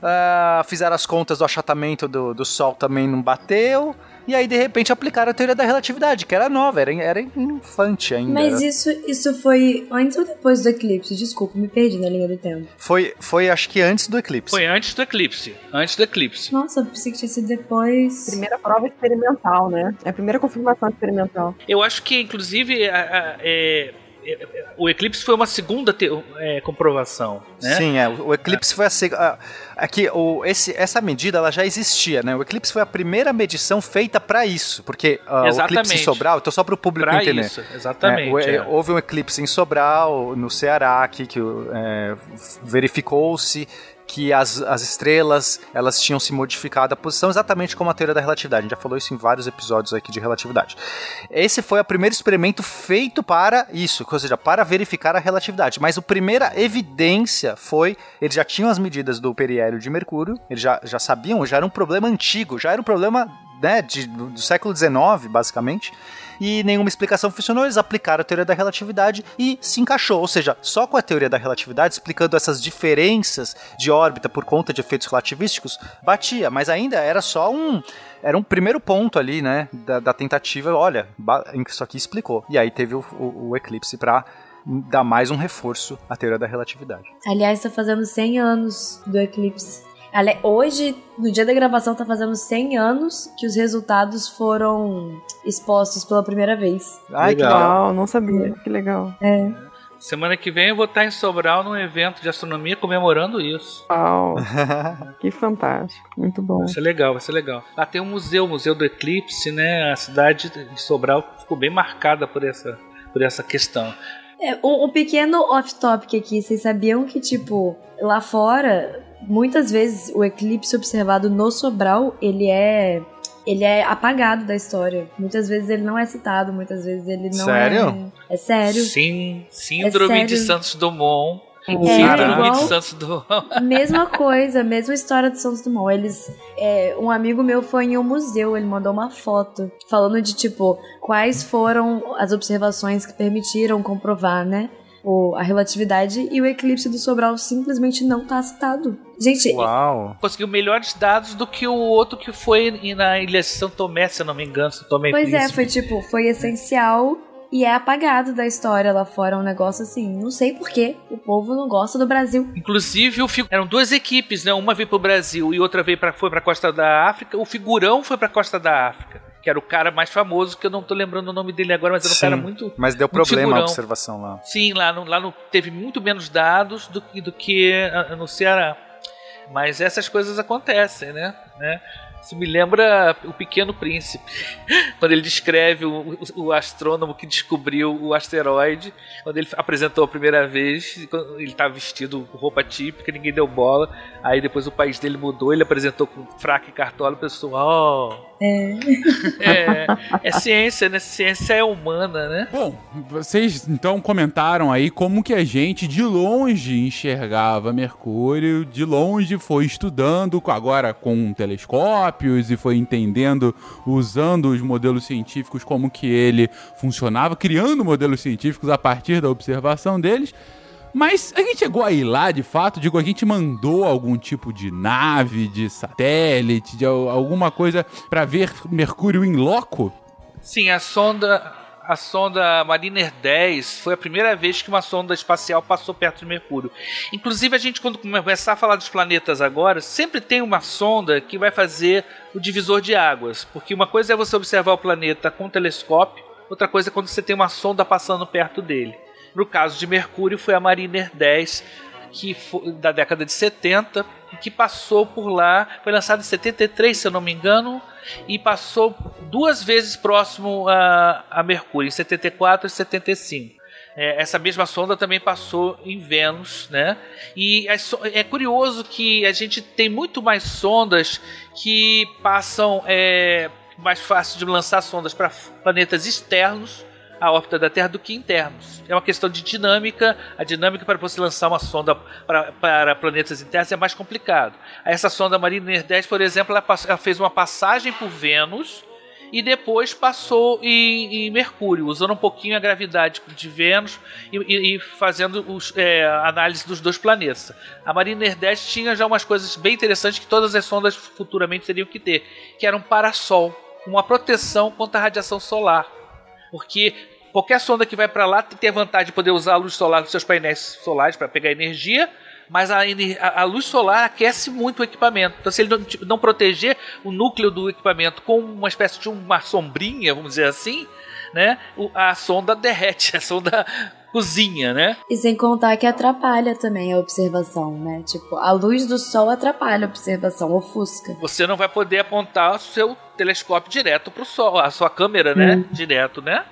Ah, fizeram as contas do achatamento do, do Sol também não bateu. E aí, de repente, aplicaram a teoria da relatividade, que era nova, era, era infante ainda.
Mas
Era-
isso, isso foi antes ou depois do eclipse? Desculpa, me perdi na linha do tempo.
Foi, foi, acho que antes do eclipse.
Foi antes do eclipse. Antes do eclipse.
Nossa, eu pensei que tinha sido depois.
Primeira prova experimental, né? É a primeira confirmação experimental.
Eu acho que, inclusive, a- a- é, é, o eclipse foi uma segunda é, comprovação. Né?
Sim, é. O eclipse foi a segunda. Aqui, o, esse, essa medida ela já existia, né? O eclipse foi a primeira medição feita para isso, porque ah, o eclipse em. Sobral, então só para o público
Pra
entender.
isso, exatamente.
É, o-
é.
Houve um eclipse em Sobral, no Ceará, aqui, que é, verificou-se que as, as estrelas elas tinham se modificado a posição exatamente como a teoria da relatividade. A gente já falou isso em vários episódios aqui de relatividade. Esse foi o primeiro experimento feito para isso, ou seja, para verificar a relatividade. Mas a primeira evidência foi, eles já tinham as medidas do periélio de Mercúrio, eles já, já sabiam, já era um problema antigo, já era um problema né, de, do, do século XIX, basicamente e nenhuma explicação funcionou, eles aplicaram a teoria da relatividade e se encaixou. Ou seja, só com a teoria da relatividade, explicando essas diferenças de órbita por conta de efeitos relativísticos, batia, mas ainda era só um. Era um primeiro ponto ali, né, da, da tentativa. Olha, isso aqui explicou. E aí teve o, o- o eclipse para dar mais um reforço à teoria da relatividade.
Aliás, tá fazendo 100 anos do eclipse. Ale- Hoje, no dia da gravação, tá fazendo 100 anos que os resultados foram expostos pela primeira vez.
Ai, que
Legal,
legal.
não sabia. Que legal.
É.
Semana que vem eu vou estar em Sobral num evento de astronomia comemorando isso.
Uau, que fantástico. Muito bom.
Vai ser legal, vai ser legal. Lá tem um museu, o Museu do Eclipse, né? A cidade de Sobral ficou bem marcada por essa por essa questão.
É, um, um pequeno off-topic aqui. Vocês sabiam que, tipo, lá fora, muitas vezes o eclipse observado no Sobral, ele é ele é apagado da história. Muitas vezes ele não é citado, muitas vezes ele não
Sério?
é. É sério.
Sim, síndrome
É
de
sério.
Santos Dumont.
É,
síndrome
igual-
de Santos Dumont.
Mesma coisa, mesma história de Santos Dumont. Eles, é, um amigo meu foi em um museu, ele mandou uma foto falando de tipo quais foram as observações que permitiram comprovar, né, o, a relatividade e o eclipse do Sobral simplesmente não tá citado. Gente,
Uau.
Conseguiu melhores dados do que o outro que foi na ilha de São Tomé, se eu não me engano, São Tomé e
pois é,
Príncipe.
foi tipo, foi essencial e é apagado da história lá fora, um negócio assim. Não sei por que o povo não gosta do Brasil.
Inclusive, o fi- eram duas equipes, né? Uma veio pro Brasil e outra veio pra, foi pra costa da África. O figurão foi pra costa da África, que era o cara mais famoso, que eu não tô lembrando o nome dele agora, mas era um
Sim,
cara muito.
Mas deu
muito
problema a
figurão.
observação lá.
Sim, lá no, lá no teve muito menos dados do, que- do que ah, no Ceará. Mas essas coisas acontecem, né? né? Isso me lembra o Pequeno Príncipe, quando ele descreve o, o- o astrônomo que descobriu o asteroide, quando ele apresentou a primeira vez, ele estava vestido com roupa típica, ninguém deu bola. Aí depois o país dele mudou, ele apresentou com fraca e cartola, o pessoal, oh,
É.
é, é ciência, né? Ciência é humana, né?
Bom, vocês então comentaram aí como que a gente de longe enxergava Mercúrio, de longe foi estudando agora com telescópios e foi entendendo, usando os modelos científicos como que ele funcionava, criando modelos científicos a partir da observação deles. Mas a gente chegou a ir lá, de fato, digo, a gente mandou algum tipo de nave, de satélite, de al- alguma coisa pra ver Mercúrio em loco?
Sim, a sonda, a sonda Mariner 10 foi a primeira vez que uma sonda espacial passou perto de Mercúrio. Inclusive, a gente, quando começar a falar dos planetas agora, sempre tem uma sonda que vai fazer o divisor de águas. Porque uma coisa é você observar o planeta com um telescópio, outra coisa é quando você tem uma sonda passando perto dele. No caso de Mercúrio, foi a Mariner 10, que foi da década de 70, e que passou por lá, foi lançada em 73, se eu não me engano, e passou duas vezes próximo a, a Mercúrio, em 74 e 75. É, essa mesma sonda também passou em Vênus, né? E so- é curioso que a gente tem muito mais sondas que passam é, mais fácil de lançar sondas para planetas externos à órbita da Terra do que internos. É uma questão de dinâmica. A dinâmica para você lançar uma sonda para, para planetas internos é mais complicado. Essa sonda Mariner 10, por exemplo, ela, ela fez uma passagem por Vênus e depois passou em, em Mercúrio, usando um pouquinho a gravidade de Vênus e, e- e fazendo os, é, análise dos dois planetas. A Mariner 10 tinha já umas coisas bem interessantes que todas as sondas futuramente teriam que ter, que era um parasol, uma proteção contra a radiação solar. Porque qualquer sonda que vai para lá tem a vantagem de poder usar a luz solar dos seus painéis solares para pegar energia, mas a, a- luz solar aquece muito o equipamento. Então, se ele não, não proteger o núcleo do equipamento com uma espécie de uma sombrinha, vamos dizer assim, né, a sonda derrete, a sonda cozinha, né?
E sem contar que atrapalha também a observação, né? Tipo, a luz do sol atrapalha a observação, ofusca.
Você não vai poder apontar o seu telescópio direto para o sol, a sua câmera, né,
Hum.
direto, né?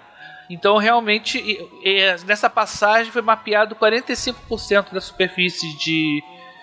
Então, realmente, e nessa passagem foi mapeado 45% da superfície de,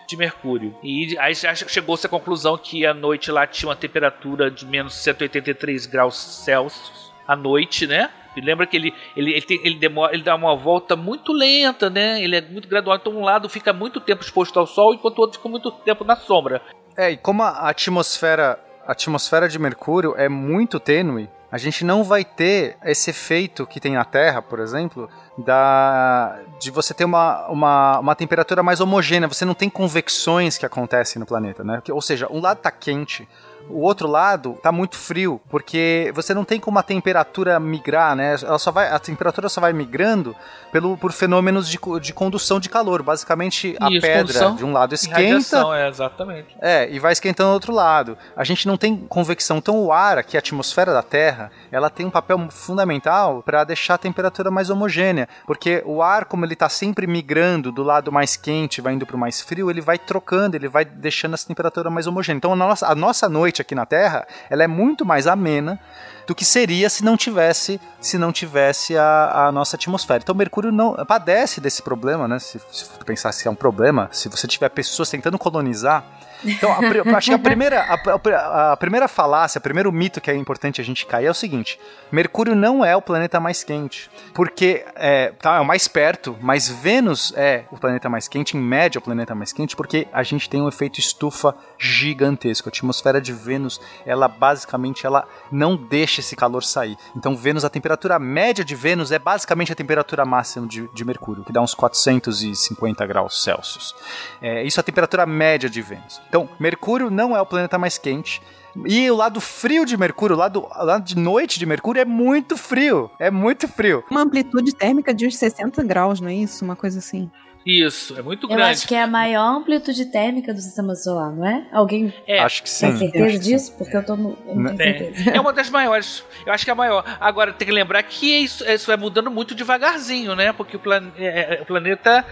de Mercúrio. E aí chegou-se à conclusão que a noite lá tinha uma temperatura de menos 183 graus Celsius à noite, né? E lembra que ele, ele, ele, tem- ele demora, ele dá uma volta muito lenta, né? Ele é muito gradual. Então, um lado fica muito tempo exposto ao sol, enquanto o outro fica muito tempo na sombra.
É, e como a atmosfera, a atmosfera de Mercúrio é muito tênue, a gente não vai ter esse efeito que tem na Terra, por exemplo, da de você ter uma, uma, uma temperatura mais homogênea. Você não tem convecções que acontecem no planeta, né? Ou seja, um lado tá quente, o outro lado tá muito frio, porque você não tem como a temperatura migrar, né? Ela só vai, a temperatura só vai migrando pelo, por fenômenos de, de condução de calor. Basicamente, a
Isso,
pedra
condução
de um lado esquenta
é, exatamente.
é, e vai esquentando do outro lado. A gente não tem convecção. Então o ar, aqui a atmosfera da Terra, ela tem um papel fundamental para deixar a temperatura mais homogênea, porque o ar, como ele está sempre migrando do lado mais quente, vai indo para o mais frio, ele vai trocando, ele vai deixando essa temperatura mais homogênea. Então a nossa, a nossa noite aqui na Terra, ela é muito mais amena do que seria se não tivesse se não tivesse a, a nossa atmosfera. Então Mercúrio não padece desse problema, né? Se, se pensar se é um problema, se você tiver pessoas tentando colonizar, então, a, acho que a primeira, a, a- primeira falácia, o primeiro mito que é importante a gente cair é o seguinte: Mercúrio não é o planeta mais quente, porque é, tá, é o mais perto, mas Vênus é o planeta mais quente, em média, o planeta mais quente, porque a gente tem um efeito estufa gigantesco. A atmosfera de Vênus, ela basicamente ela não deixa esse calor sair. Então, Vênus, a temperatura média de Vênus é basicamente a temperatura máxima de, de Mercúrio, que dá uns 450 graus Celsius. É, isso é a temperatura média de Vênus. Então, Mercúrio não é o planeta mais quente. E o lado frio de Mercúrio, o lado, o lado de noite de Mercúrio é muito frio. É muito frio.
Uma amplitude térmica de uns 60 graus, não é isso? Uma coisa assim.
Isso, é muito
Eu
grande.
acho que é a maior amplitude térmica do sistema solar, não é? Alguém
É.
Acho que
tem
sim.
certeza disso? Porque eu, tô no, eu não tenho certeza.
É, é uma das maiores. Eu acho que é a maior. Agora, tem que lembrar que isso, isso vai mudando muito devagarzinho, né? Porque o, plan- é, é, o planeta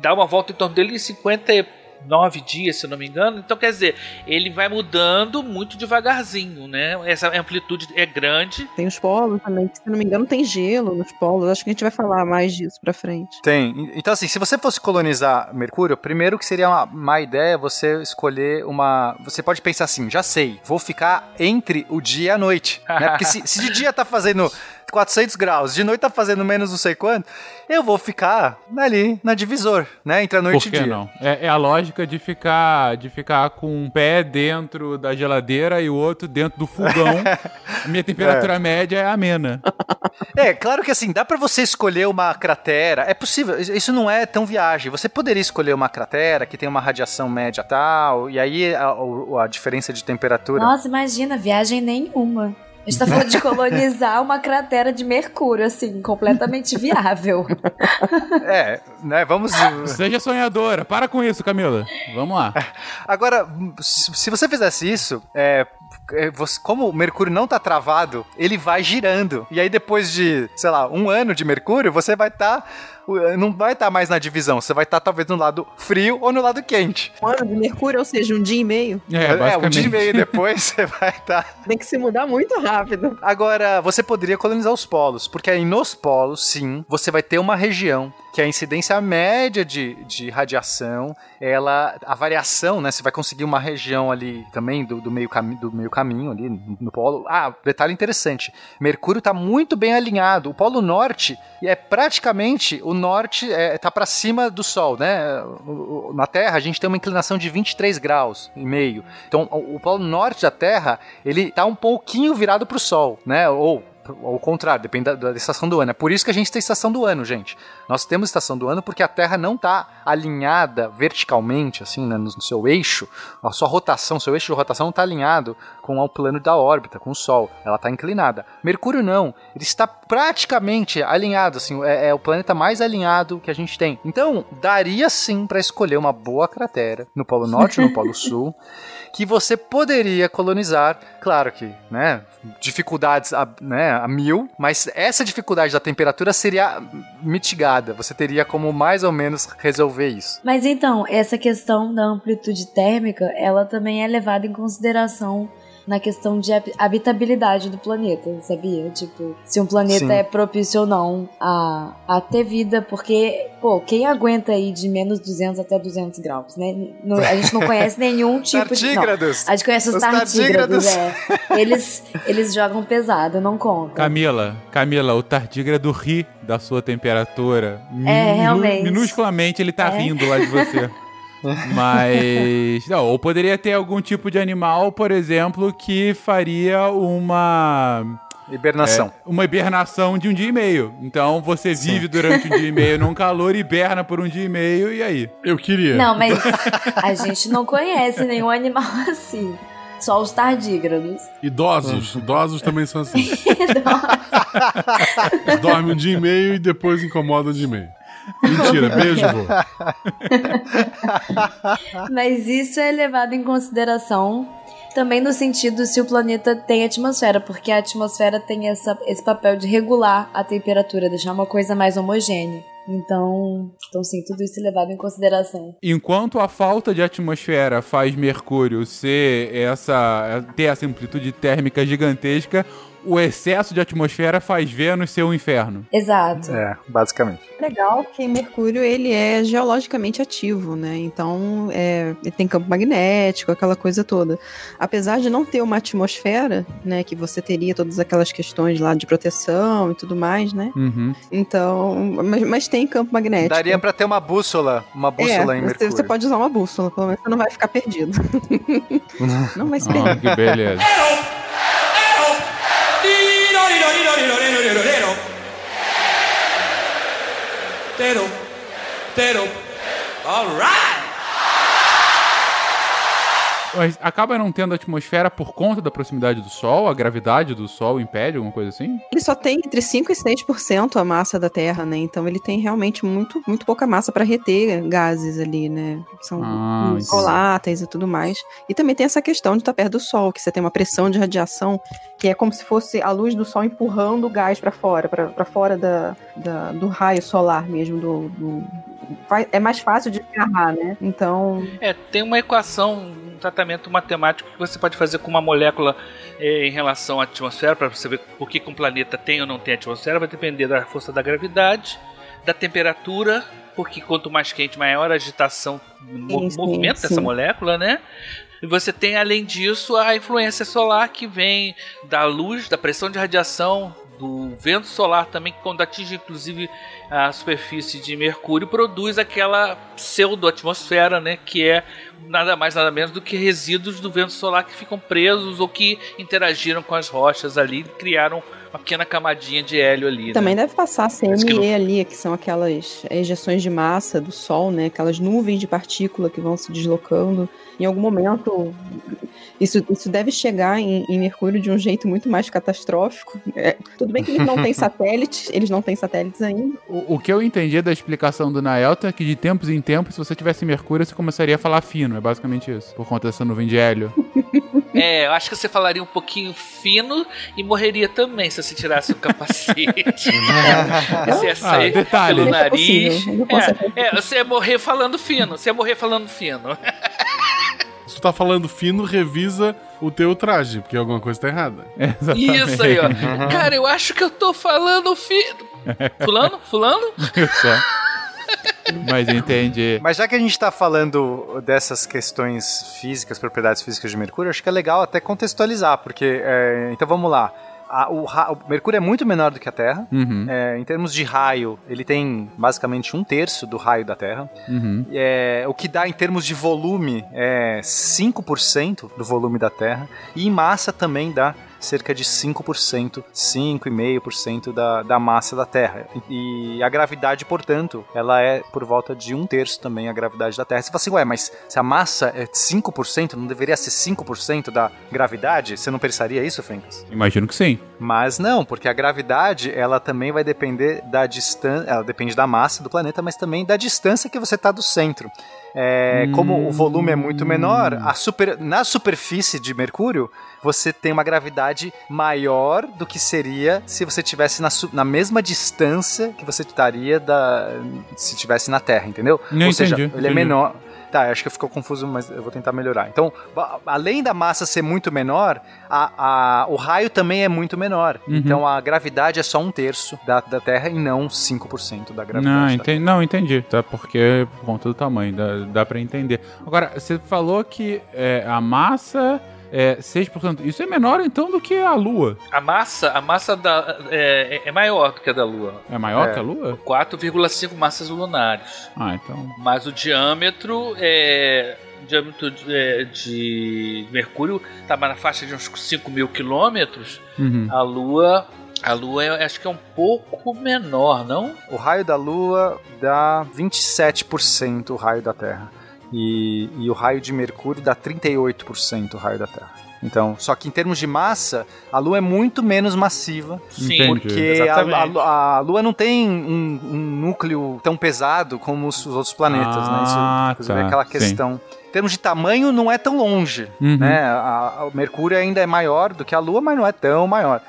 dá uma volta em torno dele em 59 dias, se eu não me engano. Então, quer dizer, ele vai mudando muito devagarzinho, né? Essa amplitude é grande.
Tem os polos também, que, se não me engano, tem gelo nos polos. Acho que a gente vai falar mais disso pra frente.
Tem. Então, assim, se você fosse colonizar Mercúrio, primeiro que seria uma má ideia você escolher uma. Você pode pensar assim, já sei, vou ficar entre o dia e a noite. né? Porque se, se de dia tá fazendo 400 graus, de noite tá fazendo menos não sei quanto, eu vou ficar ali na divisor, né? Entre a
Por
noite
que
e dia.
não? É, é a lógica de ficar, de ficar com um pé dentro da geladeira e o outro dentro do fogão. A minha temperatura média é amena.
É, claro que assim, dá pra você escolher uma cratera. É possível, isso não é tão viagem. Você poderia escolher uma cratera que tem uma radiação média tal, e aí a, a diferença de temperatura.
Nossa, imagina, viagem nenhuma. A gente tá falando de colonizar uma cratera de Mercúrio, assim, completamente viável.
É, né? Vamos.
Seja sonhadora. Para com isso, Camila. Vamos lá.
Agora, se você fizesse isso, é, é, como o Mercúrio não tá travado, ele vai girando. E aí, depois de, sei lá, um ano de Mercúrio, você vai estar. Não vai estar mais na divisão. Você vai estar talvez no lado frio ou no lado quente.
Um ano de Mercúrio, ou seja, um dia e meio.
É,
um dia e meio depois você vai estar.
Tem que se mudar muito rápido.
Agora, você poderia colonizar os polos, porque aí nos polos, sim, você vai ter uma região que a incidência média de, de radiação, ela, a variação, né, você vai conseguir uma região ali também do, do, meio, cami do meio caminho ali no, no polo. Ah, detalhe interessante, Mercúrio está muito bem alinhado, o polo norte é praticamente, o norte é, tá para cima do Sol, né, O- o- na Terra a gente tem uma inclinação de 23 graus e meio, então o, o polo norte da Terra, ele tá um pouquinho virado para o Sol, né, ou ao contrário, depende da, da estação do ano. É por isso que a gente tem estação do ano, gente. Nós temos estação do ano porque a Terra não está alinhada verticalmente, assim, né, no, no seu eixo. A sua rotação, seu eixo de rotação não está alinhado com o plano da órbita, com o Sol. Ela está inclinada. Mercúrio não. Ele está praticamente alinhado, assim, é, é o planeta mais alinhado que a gente tem. Então, daria sim para escolher uma boa cratera no Polo Norte ou no Polo Sul que você poderia colonizar, claro que, né, dificuldades a, né, a mil, mas essa dificuldade da temperatura seria mitigada. Você teria como mais ou menos resolver isso.
Mas então, essa questão da amplitude térmica, ela também é levada em consideração na questão de hab- habitabilidade do planeta, sabia? Tipo, se um planeta
Sim.
é propício ou não a, a ter vida, porque, pô, quem aguenta aí de menos 200 até 200 graus, né? Não- a gente não conhece nenhum tipo de... Não, a gente conhece os,
Os
tardígrados,
tardígrados.
é. Eles, eles jogam pesado, não conta.
Camila, Camila, o tardígrado ri da sua temperatura.
É,
Minu-
realmente.
Minusculamente ele tá
É.
rindo lá de você. Mas. Não, ou poderia ter algum tipo de animal, por exemplo, que faria uma.
Hibernação.
é, uma hibernação de um dia e meio. Então você vive durante um dia e meio num calor, hiberna por um dia e meio, e aí?
Eu queria.
Não, mas a gente não conhece nenhum animal assim. Só os tardígrados.
Idosos. Idosos também são assim. Dorme um dia e meio e depois incomoda um dia e meio. Mentira, beijo, vô.
Mas isso é levado em consideração também no sentido se o planeta tem atmosfera, porque a atmosfera tem essa, esse papel de regular a temperatura, deixar uma coisa mais homogênea. Então, então sim, tudo isso é levado em consideração.
Enquanto a falta de atmosfera faz Mercúrio ser essa ter essa amplitude térmica gigantesca, o excesso de atmosfera faz Vênus ser um inferno.
Exato.
É, basicamente.
Legal que Mercúrio ele é geologicamente ativo, né? Então é, ele tem campo magnético, aquela coisa toda. Apesar de não ter uma atmosfera, né, que você teria todas aquelas questões lá de proteção e tudo mais, né?
Uhum.
Então, mas, mas tem campo magnético.
Daria pra ter uma bússola, uma bússola
é,
em
você,
Mercúrio.
você pode usar uma bússola, pelo menos você não vai ficar perdido. não vai se perder.
Ah, que beleza.
Tero, tero. All right.
Mas acaba não tendo atmosfera por conta da proximidade do Sol, a gravidade do Sol impede alguma coisa assim?
Ele só tem entre 5 e 6% a massa da Terra, né? Então ele tem realmente muito, muito pouca massa para reter gases ali, né? Que São
Ah,
voláteis e tudo mais. E também tem essa questão de estar perto do Sol, que você tem uma pressão de radiação que é como se fosse a luz do Sol empurrando o gás para fora, para fora da, da- do raio solar mesmo. Do, do- é mais fácil de agarrar, né? Então,
É, tem uma equação, tratamento matemático que você pode fazer com uma molécula eh, em relação à atmosfera, para você ver por que um planeta tem ou não tem atmosfera, vai depender da força da gravidade, da temperatura, porque quanto mais quente, maior a agitação, mo
Sim, sim,
movimento dessa molécula, né? E você tem, além disso, a influência solar que vem da luz, da pressão de radiação, do vento solar também, que quando atinge inclusive a superfície de Mercúrio, produz aquela pseudo-atmosfera, né? Que é nada mais nada menos do que resíduos do vento solar que ficam presos ou que interagiram com as rochas ali e criaram uma pequena camadinha de hélio ali.
Também
né?
deve passar
que
CME
não-
ali, que são aquelas ejeções de massa do Sol, né? Aquelas nuvens de partícula que vão se deslocando. Em algum momento, isso, isso deve chegar em, em Mercúrio de um jeito muito mais catastrófico. É, tudo bem que eles não têm satélites, eles não têm satélites ainda.
O, o que eu entendi da explicação do Naelton é que de tempos em tempos, se você tivesse Mercúrio, você começaria a falar fino. É basicamente isso. Por conta dessa nuvem de hélio.
É, eu acho que você falaria um pouquinho fino e morreria também se você tirasse o capacete. você ia
Ah,
sair
detalhe.
pelo
É
nariz. É, é, você ia morrer falando fino. Você ia morrer falando fino.
Se tu tá falando fino, revisa o teu traje, porque alguma coisa tá errada.
É, exatamente.
Isso aí, ó. Cara, eu acho que eu tô falando fino. Fulano? Fulano?
Eu só. Mas entendi.
Mas já que a gente tá falando dessas questões físicas, propriedades físicas de Mercúrio, acho que é legal até contextualizar, porque. é, então vamos lá. A- o, o Mercúrio é muito menor do que a Terra.
Uhum.
É, em termos de raio, ele tem basicamente um terço do raio da Terra.
Uhum.
É, o que dá em termos de volume é 5% do volume da Terra. E em massa também dá cerca de 5%, 5,5% da, da massa da Terra. E, a gravidade, portanto, ela é por volta de um terço também a gravidade da Terra. Você fala assim, ué, mas se a massa é 5%, não deveria ser 5% da gravidade? Você não pensaria isso, Fencas?
Imagino que sim.
Mas não, porque a gravidade ela também vai depender da distância, ela depende da massa do planeta, mas também da distância que você está do centro. É, Como o volume é muito menor, super- na superfície de Mercúrio você tem uma gravidade maior do que seria se você tivesse na, na mesma distância que você estaria da, se tivesse na Terra, entendeu?
Não
Ou seja,
entendi,
ele é menor. Tá, acho que ficou confuso, mas eu vou tentar melhorar. Então, além da massa ser muito menor, a, a- o raio também é muito menor.
Uhum.
Então a gravidade é só um terço da, da Terra e não 5% da gravidade.
Não, entendi, não, entendi. Tá, porque por conta do tamanho, dá, dá pra entender. Agora, você falou que é, a massa é 6%. Isso é menor então do que a Lua.
A massa, a massa da, é, é maior do que a da Lua.
É maior
É.
que a Lua?
4,5 massas lunares.
Ah, então.
Mas o diâmetro é. O diâmetro de, é, de Mercúrio estava na faixa de uns 5 mil quilômetros.
Uhum.
A Lua. A Lua é- acho que é um pouco menor, não?
O raio da Lua dá 27% o raio da Terra. E, e o raio de Mercúrio dá 38% o raio da Terra. Então, só que em termos de massa, a Lua é muito menos massiva.
Sim.
Porque a, a- a Lua não tem um, um núcleo tão pesado como os, os outros planetas, né? Isso,
Ah,
inclusive,
tá,
é aquela
sim.
questão. Em termos de tamanho, não é tão longe,
Uhum.
né? A- a- o Mercúrio ainda é maior do que a Lua, mas não é tão maior.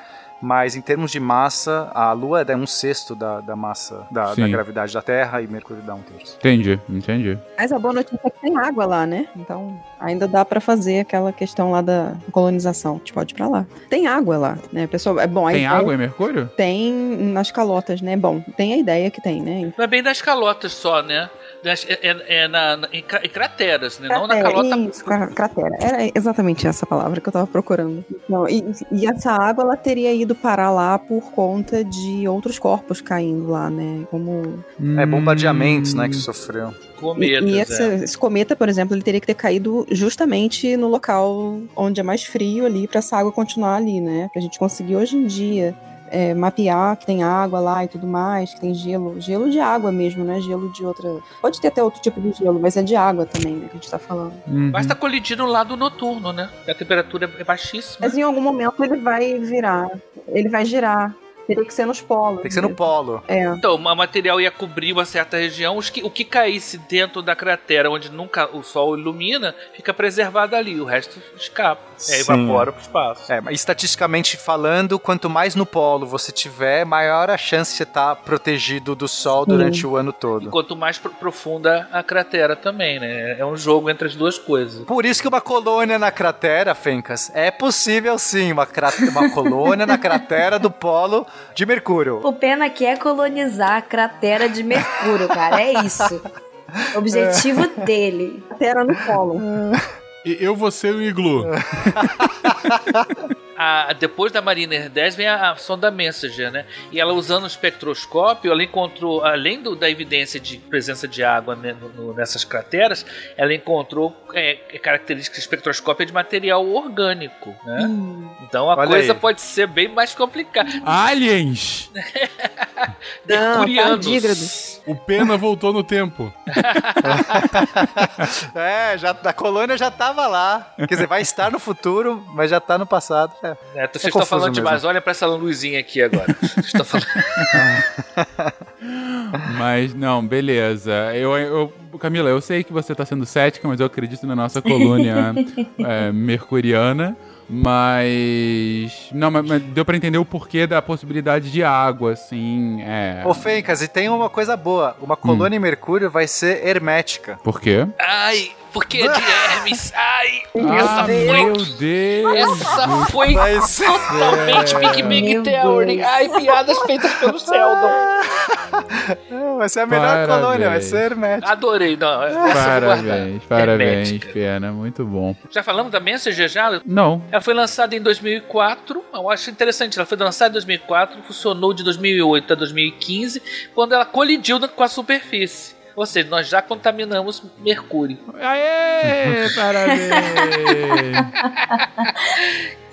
Mas em termos de massa, a Lua é um sexto da, da massa da, da gravidade da Terra e Mercúrio dá um terço.
Entendi, entendi.
Mas a boa notícia é que tem água lá, né? Então ainda dá pra fazer aquela questão lá da colonização. A gente pode ir pra lá. Tem água lá, né? Pessoal, é bom.
Tem
ideia-
água em Mercúrio?
Tem nas calotas, né? Bom, tem a ideia que tem, né?
Não é bem das calotas só, né? É, é- é na, na- em, cra- em crateras, né? Não na
Cratera,
calota.
Isso, cra- cratera. Era exatamente essa palavra que eu tava procurando. Não, e, e essa água, ela teria ido parar lá por conta de outros corpos caindo lá, né? Como...
É bombardeamentos,
Hum.
né, que sofreu.
Cometas,
e e esse,
é.
esse cometa, por exemplo, ele teria que ter caído justamente no local onde é mais frio ali, pra essa água continuar ali, né? Pra gente conseguir hoje em dia é, mapear que tem água lá e tudo mais, que tem gelo. Gelo de água mesmo, né? Gelo de outra... Pode ter até outro tipo de gelo, mas é de água também, né? Que a gente tá falando.
Uhum.
Basta colidir no lado noturno, né? A temperatura é baixíssima.
Mas em algum momento ele vai virar. Ele vai girar. Teria que ser nos polos.
Tem que ser no polo.
É.
Então, o material ia cobrir uma certa região. Os que, o que caísse dentro da cratera, onde nunca o sol ilumina, fica preservado ali. O resto escapa. É,
Sim.
evapora pro espaço.
É, mas estatisticamente falando, quanto mais no polo você tiver, maior a chance de você estar protegido do sol durante o ano todo.
Quanto mais pro- profunda a cratera também, né? É um jogo entre as duas coisas.
Por isso que uma colônia na cratera, Fencas, é possível sim, uma, uma colônia na cratera do polo de Mercúrio.
O Pena quer colonizar a cratera de Mercúrio, cara. É isso. Objetivo dele.
Cratera no polo.
E eu vou ser o iglu.
A- depois da Mariner 10 vem a, a sonda Messenger, né? E ela usando o espectroscópio, ela encontrou, além do- da evidência de presença de água né, no- no- nessas crateras, ela encontrou é, características espectroscópicas de material orgânico, né? Então a
Olha
coisa
aí.
pode ser bem mais complicada.
Aliens!
Mercurianos.
O Pena voltou no tempo.
É, já, a colônia já tava lá. Quer dizer, vai estar no futuro, mas já tá no passado. É.
É, então
É
vocês estão falando
mesmo.
demais. Olha pra essa luzinha aqui agora. Vocês estão falando.
Mas, não, beleza. Eu, eu, Camila, eu sei que você tá sendo cética, mas eu acredito na nossa colônia é, mercuriana. Mas. Não, mas, mas deu pra entender o porquê da possibilidade de água, assim. É.
Ô, Fencas, e tem uma coisa boa. Uma colônia em Mercúrio vai ser hermética.
Por quê?
Ai, porque é de Hermes. Ai,
Ah,
essa
meu
foi.
Deus!
Essa foi
ser-
totalmente Big Bang
Meu
Theory.
Deus.
Ai, piadas feitas pelo Sheldon.
É, Vai ser a melhor
Parabéns.
colônia, vai ser hermética.
Adorei, não.
Parabéns, parabéns,
Hermética.
Pena, muito bom.
Já falamos da Messenger já?
Não.
Ela foi lançada em 2004. Eu acho interessante. Ela foi lançada em 2004, funcionou de 2008 a 2015, quando ela colidiu com a superfície. Ou seja, nós já contaminamos Mercúrio.
Aê, parabéns!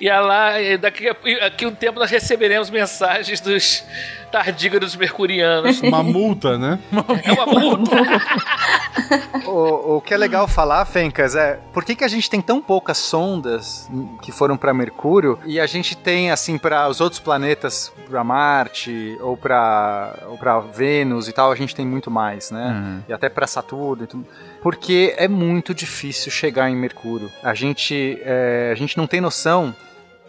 E ela, e daqui a daqui a um tempo nós receberemos mensagens dos tardígrados mercurianos.
Uma multa, né?
É uma multa.
O, o que é legal falar, Fencas, é por que, que a gente tem tão poucas sondas que foram para Mercúrio e a gente tem, assim, para os outros planetas, para Marte ou para ou pra Vênus e tal, a gente tem muito mais, né?
Uhum.
E até para Saturno e tudo. Porque é muito difícil chegar em Mercúrio. A gente, é, a gente não tem noção.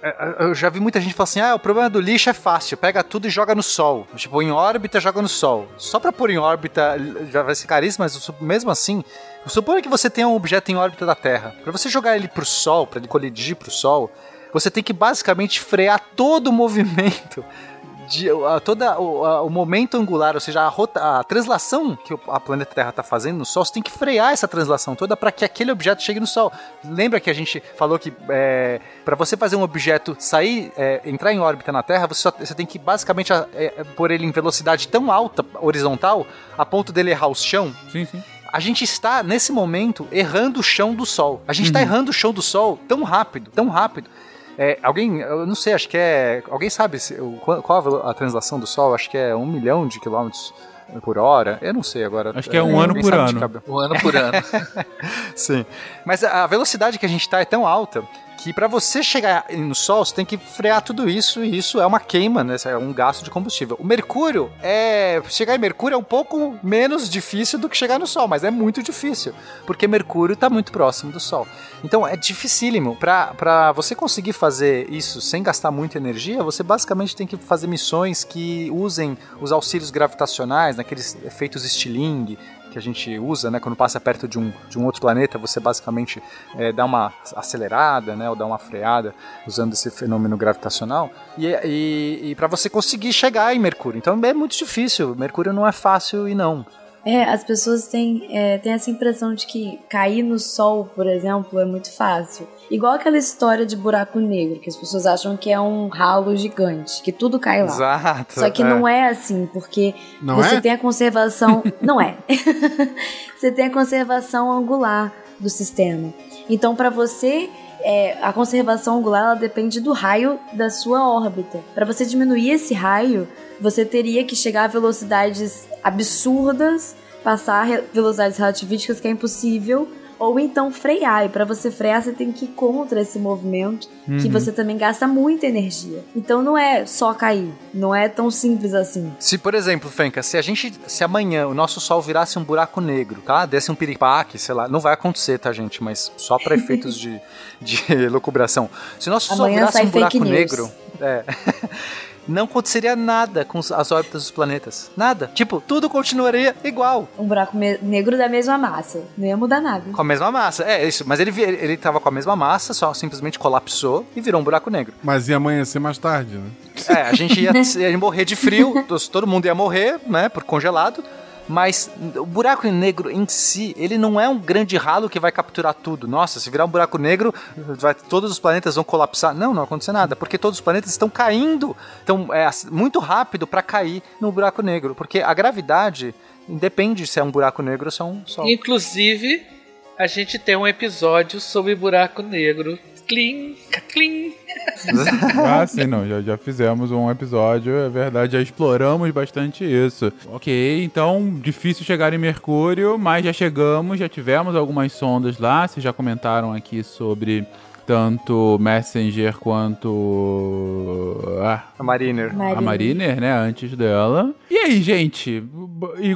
É, Eu já vi muita gente falar assim: ah, o problema do lixo é fácil, pega tudo e joga no Sol. Tipo, em órbita, joga no Sol. Só pra pôr em órbita já vai ser caríssimo, mas mesmo assim, suponha que você tenha um objeto em órbita da Terra. Pra você jogar ele pro Sol, pra ele colidir pro Sol, você tem que basicamente frear todo o movimento. De, a, toda o, a- o momento angular, ou seja, a, rota, a translação que o a planeta Terra está fazendo no Sol, você tem que frear essa translação toda para que aquele objeto chegue no Sol. Lembra que a gente falou que é, para você fazer um objeto sair, é, entrar em órbita na Terra, você, só- você tem que basicamente é, pôr ele em velocidade tão alta, horizontal, a ponto dele errar o chão?
Sim, sim.
A gente está, nesse momento, errando o chão do Sol. A gente está errando o chão do Sol tão rápido, tão rápido. É, alguém, eu não sei, acho que é. Alguém sabe se- qual a translação do Sol? Acho que é um milhão de quilômetros por hora. Eu não sei agora.
Acho que é um ano por ano.
Um ano por ano.
Sim. Mas a a velocidade que a gente está é tão alta que para você chegar no Sol, você tem que frear tudo isso, e isso é uma queima, né? É um gasto de combustível. O Mercúrio é. Chegar em Mercúrio é um pouco menos difícil do que chegar no Sol, mas é muito difícil, porque Mercúrio está muito próximo do Sol. Então é dificílimo. Para você conseguir fazer isso sem gastar muita energia, você basicamente tem que fazer missões que usem os auxílios gravitacionais, naqueles efeitos Stirling, que a gente usa, né? Quando passa perto de um, de um outro planeta, você basicamente é, dá uma acelerada, né? Ou dá uma freada usando esse fenômeno gravitacional. E, e, e para você conseguir chegar em Mercúrio. Então é muito difícil. Mercúrio não é fácil e não.
É, as pessoas têm, é, têm essa impressão de que cair no sol, por exemplo, é muito fácil. Igual aquela história de buraco negro, que as pessoas acham que é um ralo gigante, que tudo cai lá.
Exato.
Só que
é.
não é assim, porque
Não
você
é?
tem a conservação. não é. você tem a conservação angular do sistema. Então, para você. é, a conservação angular ela depende do raio da sua órbita. Para você diminuir esse raio, você teria que chegar a velocidades absurdas, passar velocidades relativísticas que é impossível, ou então frear. E para você frear, você tem que ir contra esse movimento, que
Uhum.
você também gasta muita energia. Então não é só cair, não é tão simples assim.
Se, por exemplo, Fenka, se a gente. Se amanhã o nosso Sol virasse um buraco negro, tá? Desse um piripaque, sei lá. Não vai acontecer, tá, gente? Mas só para efeitos de, de locubração. Se o nosso Sol
Amanhã
virasse
sai
um buraco
news.
negro. É. Não aconteceria nada com as órbitas dos planetas. Nada. Tipo, tudo continuaria igual.
Um buraco negro da mesma massa. Não ia mudar nada.
Com a mesma massa. É isso. Mas ele, ele tava com a mesma massa, só simplesmente colapsou e virou um buraco negro.
Mas ia amanhecer mais tarde, né?
É, a gente ia, ia morrer de frio, todo mundo ia morrer, né, por congelado. Mas o buraco negro em si, ele não é um grande ralo que vai capturar tudo. Nossa, se virar um buraco negro, vai- todos os planetas vão colapsar. Não, não vai acontecer nada, porque todos os planetas estão caindo. Então é muito rápido para cair no buraco negro, porque a gravidade independe se é um buraco negro ou se é um sol.
Inclusive, a gente tem um episódio sobre buraco negro. Clim, clim.
Ah, sim, não. Já, já fizemos um episódio, é verdade, já exploramos bastante isso. Ok, então, difícil chegar em Mercúrio, mas já chegamos, já tivemos algumas sondas lá. Vocês já comentaram aqui sobre tanto Messenger quanto. Ah,
A Mariner.
a Mariner, né? Antes dela. E aí, gente?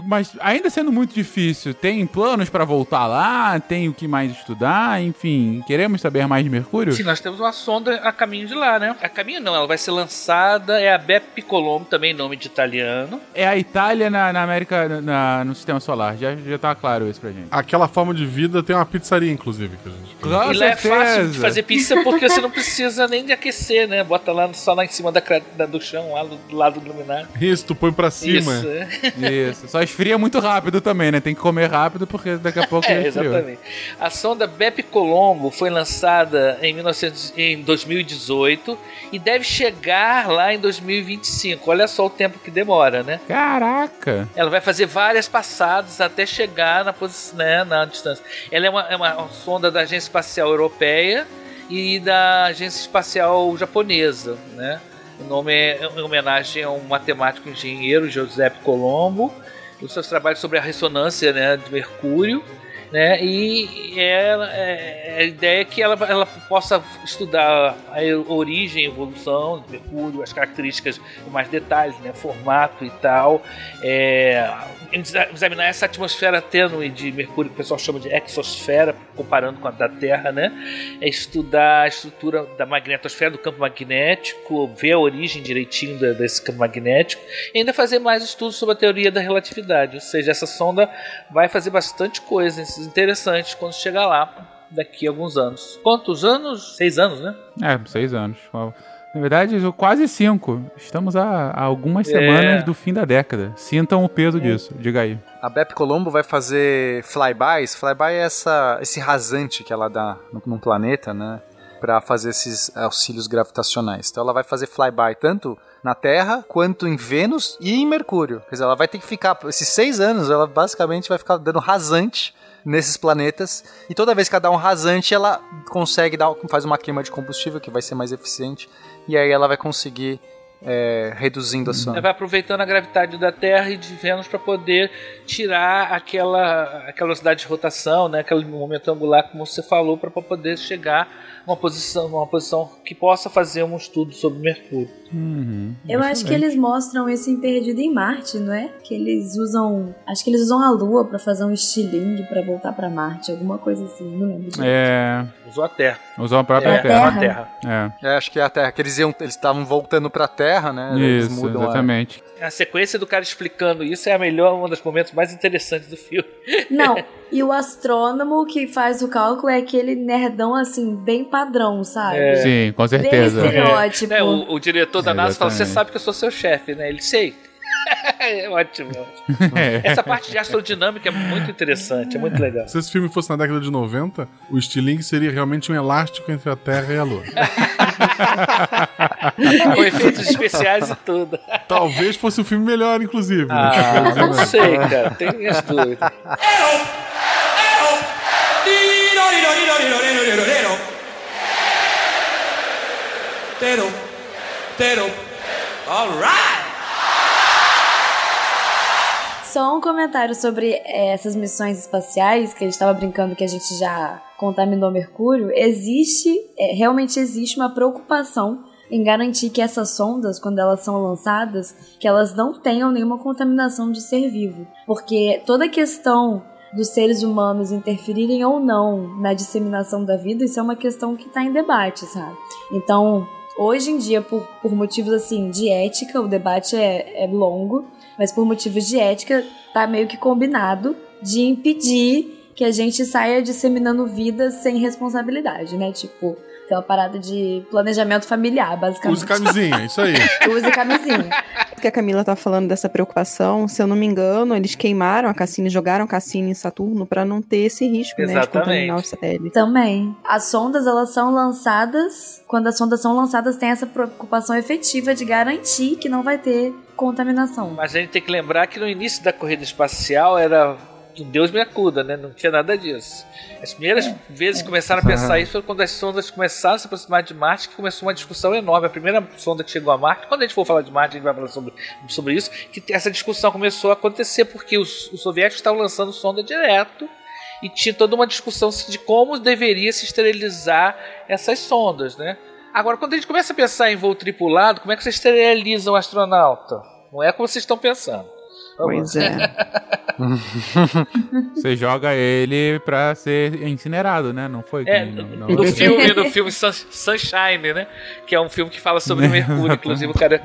Mas ainda sendo muito difícil, tem planos pra voltar lá? Tem o que mais estudar? Enfim, queremos saber mais de Mercúrio?
Sim, nós temos uma sonda a caminho de lá, né? A caminho não, ela vai ser lançada, é a Bepi Colombo, também nome de italiano.
É a Itália na, na América, na- no sistema solar. Já, já tá claro isso pra gente.
Aquela forma de vida tem uma pizzaria, inclusive. Que a gente...
Com
e lá é fácil de
certeza.
Fazer pizza porque você não precisa nem de aquecer, né? Bota lá só lá em cima da, da- do chão, lá do, do lado do luminar.
Isso, tu põe pra cima.
Isso, é.
Isso. Só esfria muito rápido também, né? Tem que comer rápido porque daqui a pouco
É, exatamente. A sonda Bepi Colombo foi lançada em, 1900, em 2018 e deve chegar lá em 2025. Olha só o tempo que demora, né?
Caraca!
Ela vai fazer várias passadas até chegar na posição, né, na distância. Ela é uma, é uma sonda da Agência Espacial Europeia e da Agência Espacial Japonesa, né? O nome é em homenagem a um matemático engenheiro, Giuseppe Colombo, e os seus trabalhos sobre a ressonância né, de Mercúrio. Né, e ela, é, a ideia é que ela, ela possa estudar a origem, evolução de Mercúrio, as características mais detalhes, né, formato e tal, é, exa- examinar essa atmosfera tênue de Mercúrio que o pessoal chama de exosfera, comparando com a da Terra, né? É estudar a estrutura da magnetosfera, do campo magnético, ver a origem direitinho desse campo magnético, e ainda fazer mais estudos sobre a teoria da relatividade. Ou seja, essa sonda vai fazer bastante coisas interessantes quando chegar lá daqui a alguns anos. Quantos anos? Seis anos, né?
É, seis anos. Na verdade, quase cinco. Estamos a, a algumas
É.
semanas do fim da década. Sintam o peso disso. Diga aí.
A Bep Colombo vai fazer flybys. Flyby é essa, esse rasante que ela dá no- num planeta, né? Pra fazer esses auxílios gravitacionais. Então ela vai fazer flyby tanto na Terra quanto em Vênus e em Mercúrio. Quer dizer, ela vai ter que ficar. Esses seis anos, ela basicamente vai ficar dando rasante nesses planetas. E toda vez que ela dá um rasante, ela consegue dar, faz uma queima de combustível que vai ser mais eficiente. E aí ela vai conseguir é, reduzindo a sua.
Vai aproveitando a gravidade da Terra e de Vênus para poder tirar aquela, aquela velocidade de rotação, né, aquele momento angular, como você falou, para poder chegar numa posição, numa posição que possa fazer um estudo sobre Mercúrio.
Uhum,
Eu acho que eles mostram isso em Perdido em Marte, não é? Que eles usam. Acho que eles usam a Lua pra fazer um estilingue pra voltar pra Marte, alguma coisa assim, não lembro. direito.
É.
Usou a Terra.
Usou a própria
É,
Terra.
a Terra.
É.
É, acho que é a Terra, que eles iam, eles estavam voltando pra Terra, né? Eles
Isso,
mudam a-
exatamente.
A sequência do cara explicando isso é a melhor, um dos momentos mais interessantes do filme.
Não, e o astrônomo que faz o cálculo é aquele nerdão assim, bem padrão, sabe?
É.
Sim, com certeza.
Bem estereótipo.
É, o, o diretor da NASA fala: Você
Exatamente.
sabe que eu sou seu chefe, né? Ele sei. É ótimo, é ótimo.
É.
Essa parte de astrodinâmica é muito interessante, é muito legal.
Se esse filme fosse na década de 90, o estilingue seria realmente um elástico entre a Terra e a Lua.
Com efeitos especiais e tudo.
Talvez fosse um filme melhor, inclusive. né?
Ah, não sei, cara. Tem minhas dúvidas.
Tero, tero, alright!
Só um comentário sobre eh, essas missões espaciais, que a gente estava brincando que a gente já contaminou Mercúrio. Existe, eh, realmente existe uma preocupação em garantir que essas sondas, quando elas são lançadas, que elas não tenham nenhuma contaminação de ser vivo. Porque toda a questão dos seres humanos interferirem ou não na disseminação da vida, isso é uma questão que está em debate, sabe? Então, hoje em dia, por, por motivos assim de ética, o debate é, é longo, mas por motivos de ética, tá meio que combinado de impedir que a gente saia disseminando vida sem responsabilidade, né? Tipo, aquela parada de planejamento familiar, basicamente.
Use camisinha, isso aí.
Use camisinha.
Porque a Camila tá falando dessa preocupação, se eu não me engano, eles queimaram a Cassini, jogaram a Cassini em Saturno pra não ter esse risco, né, de
Exatamente.
contaminar os satélites.
Também. As sondas, elas são lançadas. Quando as sondas são lançadas, tem essa preocupação efetiva de garantir que não vai ter contaminação.
Mas a gente tem que lembrar que no início da corrida espacial era. Deus me acuda, né? Não tinha nada disso. As primeiras vezes que começaram a pensar isso foi quando as sondas começaram a se aproximar de Marte, que começou uma discussão enorme. A primeira sonda que chegou a Marte, quando a gente for falar de Marte, a gente vai falar sobre, sobre isso, que essa discussão começou a acontecer porque os, os soviéticos estavam lançando sonda direto e tinha toda uma discussão de como deveria se esterilizar essas sondas, né? Agora, quando a gente começa a pensar em voo tripulado, como é que você esteriliza um astronauta? Não é como vocês estão pensando. Vamos
Pois é.
Você joga ele pra ser incinerado, né? Não foi?
É, no,
não-
no
não-
filme, no filme Sun- Sunshine, né? Que é um filme que fala sobre o Mercúrio, inclusive o cara.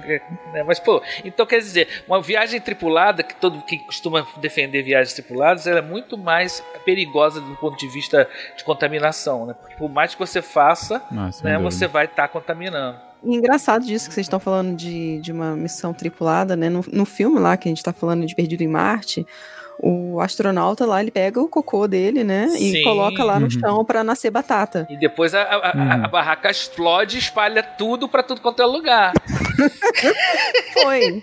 né, Mas, pô, então quer dizer, uma viagem tripulada, que todo que costuma defender viagens tripuladas, ela é muito mais perigosa do ponto de vista de contaminação, né? Porque por mais que você faça,
Ah, sem
né, você vai estar contaminando.
E engraçado disso que vocês estão falando de, de uma missão tripulada, né? No, no filme lá que a gente tá falando de Perdido em Marte, o astronauta lá, ele pega o cocô dele, né? E
Sim.
coloca lá no
Uhum.
chão pra nascer batata.
E depois a, a-
Uhum.
a barraca explode e espalha tudo pra tudo quanto é lugar.
Foi.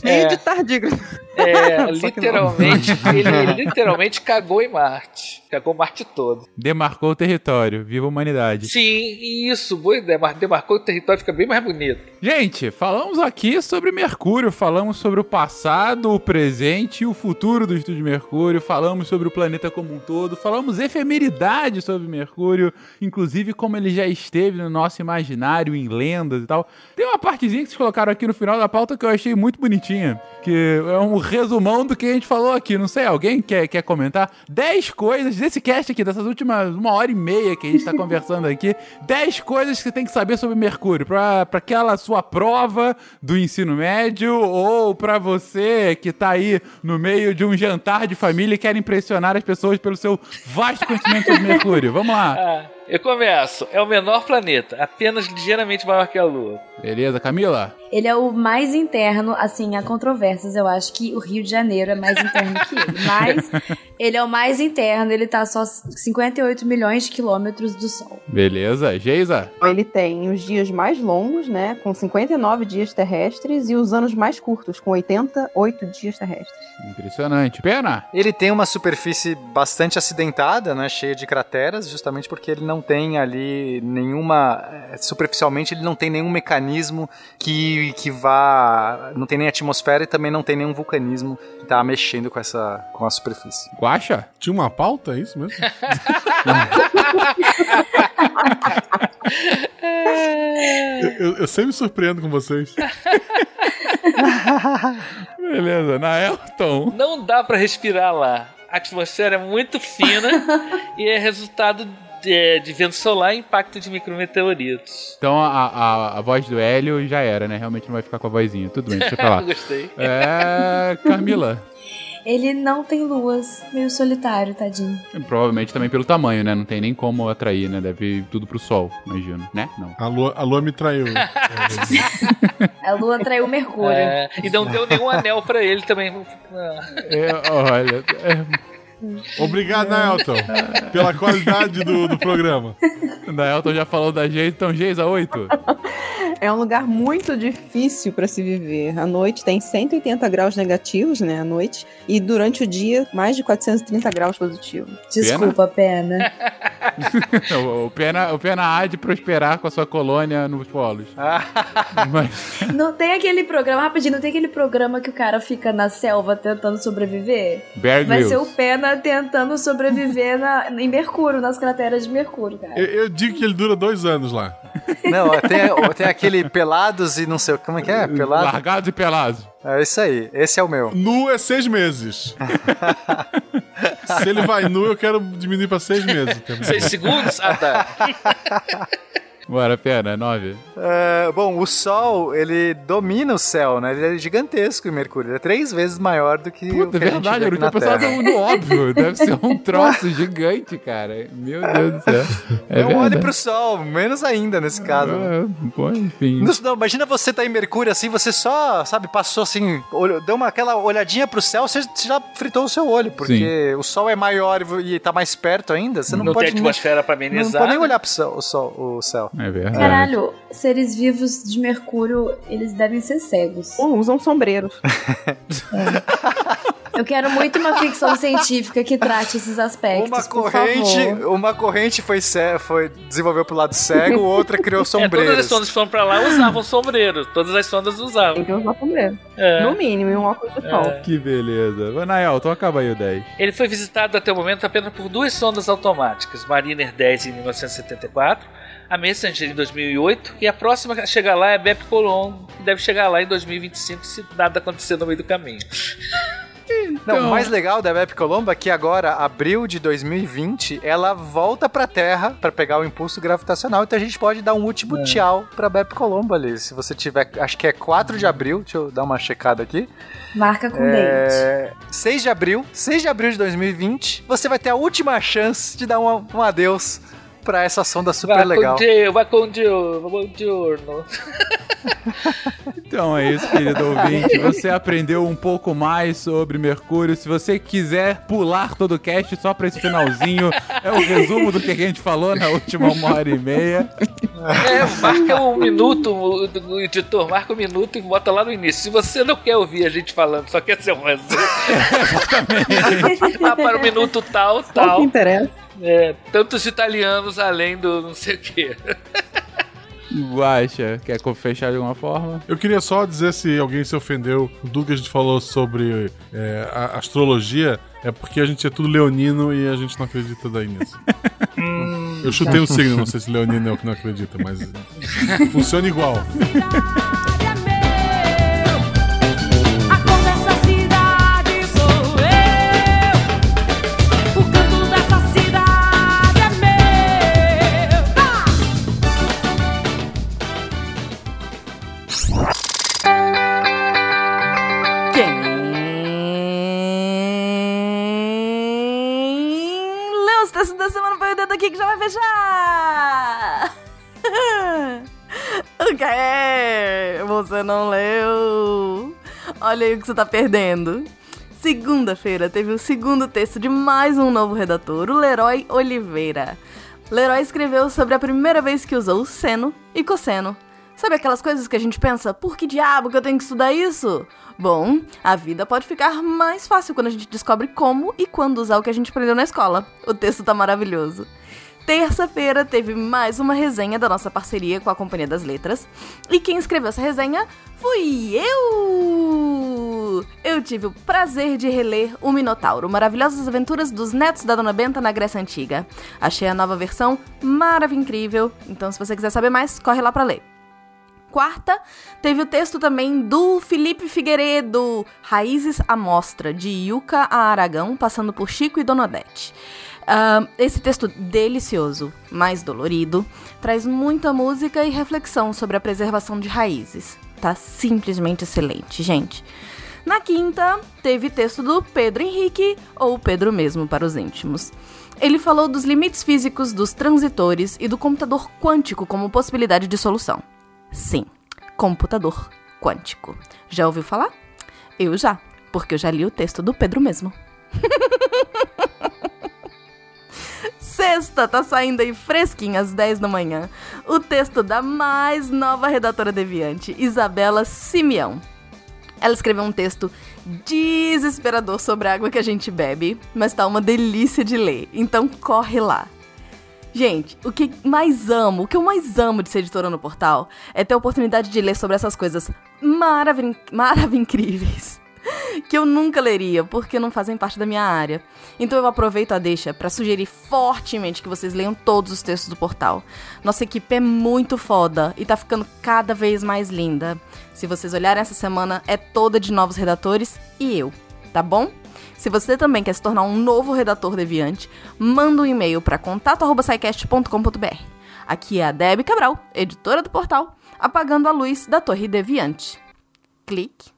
Cheio
É.
de tardígrado.
É, literalmente, ele literalmente cagou em Marte. Cagou Marte todo.
Demarcou o território. Viva a humanidade.
Sim, isso, boa ideia. Mar- Demarcou o território, fica bem mais bonito.
Gente, falamos aqui sobre Mercúrio, falamos sobre o passado, o presente e o futuro do Estúdio Mercúrio, falamos sobre o planeta como um todo, falamos efemeridade sobre Mercúrio, inclusive como ele já esteve no nosso imaginário, em lendas e tal. Tem uma partezinha que vocês colocaram aqui no final da pauta que eu achei muito bonitinha, que é um resumão do que a gente falou aqui. Não sei, alguém quer, quer comentar? 10 coisas desse cast aqui, dessas últimas uma hora e meia que a gente tá conversando aqui, 10 coisas que você tem que saber sobre Mercúrio, pra, pra aquela sua prova do ensino médio ou pra você que tá aí no meio de um jantar de família e quer impressionar as pessoas pelo seu vasto conhecimento sobre Mercúrio. Vamos lá.
Ah, eu começo. É o menor planeta, apenas ligeiramente maior que a Lua.
Beleza, Camila?
Ele é o mais interno, assim, há controvérsias. Eu acho que o Rio de Janeiro é mais interno que ele. Mas ele é o mais interno, ele tá só 58 milhões de quilômetros do Sol.
Beleza. Geisa?
Ele tem os dias mais longos, né? Com 59 dias terrestres, e os anos mais curtos, com 88 dias terrestres.
Impressionante. Pena?
Ele tem uma superfície bastante acidentada, né, cheia de crateras, justamente porque ele não não tem ali nenhuma. eh, Superficialmente, ele não tem nenhum mecanismo que, que vá. Não tem nem atmosfera e também não tem nenhum vulcanismo que tá mexendo com essa com a superfície.
Guaxa?
Tinha uma pauta, é isso mesmo? eu, eu- sempre me surpreendo com vocês.
Beleza, Naelton.
Não dá pra respirar lá. A atmosfera é muito fina e é resultado de, de vento solar e impacto de micrometeoritos.
Então a, a, a voz do Hélio já era, né? Realmente não vai ficar com a vozinha. Tudo bem, deixa pra lá.
Gostei.
É. Camila.
Ele não tem luas, meio solitário, tadinho.
Provavelmente também pelo tamanho, né? Não tem nem como atrair, né? Deve ir tudo pro sol, imagino. Né? Não.
A lua, a lua me traiu.
A lua traiu Mercúrio.
É, e não deu nenhum anel pra ele também.
É, olha. é-
Obrigado, Nelton, pela qualidade do, do programa.
Naelton já falou da Geisa, então Geisa 8.
É um lugar muito difícil para se viver. À noite tem 180 graus negativos, né, à noite, e durante o dia mais de 430 graus positivos.
Desculpa, pena.
o, o pena, o pena há de prosperar com a sua colônia nos polos. Mas,
Não tem aquele programa, rapidinho, não tem aquele programa que o cara fica na selva tentando sobreviver?
Bear
Vai ser o. Pena tentando sobreviver na, em Mercúrio, nas crateras de Mercúrio, cara.
Eu, eu digo que ele dura dois anos lá.
Não, tem, ó, tem aquele pelados e não sei o como é que é? Pelado?
Largados e pelados.
É isso aí, esse é o meu.
Nu é seis meses. Se ele vai nu, eu quero diminuir pra seis meses. também.
Seis segundos? Ah, tá.
Bora, pena, 9.
É, bom, o Sol, ele domina o céu, né? Ele é gigantesco em Mercúrio. Ele é três vezes maior do que o
Puta,
que
é
a gente
verdade, eu não tinha pensado no óbvio. Deve ser um troço gigante, cara. Meu Deus do céu. É
Não olhe
verdade.
pro Sol, menos ainda nesse caso.
É, bom, enfim.
Não, não, imagina você tá em Mercúrio assim, você só, sabe, passou assim, olhou- deu uma, aquela olhadinha pro céu, você, você já fritou o seu olho, porque o Sol é maior e tá mais perto ainda, você não,
Não,
pode
tem
nem,
atmosfera pra
não
amenizar.
pode nem
né?
olhar pro céu, o, sol, o céu.
É verdade.
Caralho, seres vivos de Mercúrio, eles devem ser cegos.
Bom, usam sombreiros.
Eu quero muito uma ficção científica que trate esses aspectos.
Uma
por
corrente,
favor.
uma corrente foi, foi desenvolveu pro lado cego, outra criou
É, todas as
sombreiros.
sondas que foram pra lá usavam sombreiro. Todas as sondas usavam.
Tem que usar sombreiro.
É.
No mínimo, um óculos de sol.
Que beleza. Vai, Naelton, acaba aí o 10.
Ele foi visitado até o momento apenas por duas sondas automáticas, Mariner 10 em 1974, a Messenger em 2008 e a próxima a chegar lá é a Bep Colon, que deve chegar lá em 2025 se nada acontecer no meio do caminho.
Não,
Então-
o mais legal da Bep Colombo é que agora, abril de 2020, ela volta pra Terra pra pegar o impulso gravitacional. Então a gente pode dar um último tchau pra Bep Colombo ali. Se você tiver, acho que é 4 de abril, deixa eu dar uma checada aqui.
Marca com dente.
É, 6 de abril, 6 de abril de 2020, você vai ter a última chance de dar um, um adeus pra essa sonda super
Vai
legal.
vai com Dio, buongiorno.
Então é isso, querido ouvinte. Você aprendeu um pouco mais sobre Mercúrio. Se você quiser pular todo o cast só pra esse finalzinho, é o resumo do que a gente falou na última uma hora e meia.
É, marca um minuto, o, editor marca um minuto e bota lá no início. Se você não quer ouvir a gente falando, só quer ser um resumo. ah, para o minuto tal, tal.
que interessa.
É, tantos italianos além do não sei o quê.
Guaxa, quer fechar de alguma forma?
Eu queria só dizer se alguém se ofendeu do que a gente falou sobre é, a astrologia, é porque a gente é tudo leonino e a gente não acredita daí nisso. Eu chutei um signo, não sei se leonino é o que não acredita, mas funciona igual.
Aqui que já vai fechar. o quê? Você não leu? Olha aí o que você tá perdendo. Segunda-feira teve o segundo texto de mais um novo redator, o Leroy Oliveira. Leroy escreveu sobre a primeira vez que usou seno e cosseno. Sabe aquelas coisas que a gente pensa, por que diabo que eu tenho que estudar isso? Bom, a vida pode ficar mais fácil quando a gente descobre como e quando usar o que a gente aprendeu na escola. O texto tá maravilhoso.
Terça-feira teve mais uma resenha da nossa parceria com a Companhia das Letras. E quem escreveu essa resenha fui eu! Eu tive o prazer de reler O Minotauro, Maravilhosas Aventuras dos Netos da Dona Benta na Grécia Antiga. Achei a nova versão maravilhosa, incrível, então se você quiser saber mais, corre lá pra ler. Quarta, teve o texto também do Felipe Figueiredo, Raízes à Mostra, de Yuka a Aragão, passando por Chico e Dona Esse texto delicioso, mais dolorido, traz muita música e reflexão sobre a preservação de raízes. Tá simplesmente excelente, gente. Na quinta, teve texto do Pedro Henrique, ou Pedro mesmo para os íntimos. Ele falou dos limites físicos dos transitores e do computador quântico como possibilidade de solução. Sim, computador quântico. Já ouviu falar? Eu já, porque eu já li o texto do Pedro mesmo. Sexta tá saindo aí fresquinho às 10 da manhã. O texto da mais nova redatora deviante, Isabela Simeão. Ela escreveu um texto desesperador sobre a água que a gente bebe, mas tá uma delícia de ler. Então corre lá. Gente, o que mais amo, o que eu mais amo de ser editora no portal é ter a oportunidade de ler sobre essas coisas maravilh maravilhas que eu nunca leria, porque não fazem parte da minha área. Então eu aproveito a deixa para sugerir fortemente que vocês leiam todos os textos do portal. Nossa equipe é muito foda e tá ficando cada vez mais linda. Se vocês olharem essa semana, é toda de novos redatores e eu, tá bom? Se você também quer se tornar um novo redator deviante, manda um e-mail para contato@saicast.com.br. Aqui é a Debbie Cabral, editora do portal, apagando a luz da Torre Deviante. Clique,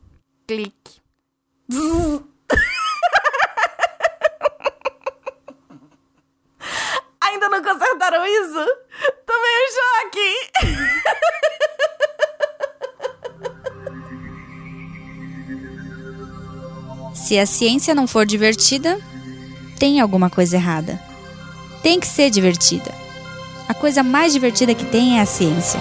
clique. Ainda não consertaram isso? Tomei um choque!
Se a ciência não for divertida, tem alguma coisa errada. Tem que ser divertida. A coisa mais divertida que tem é a ciência.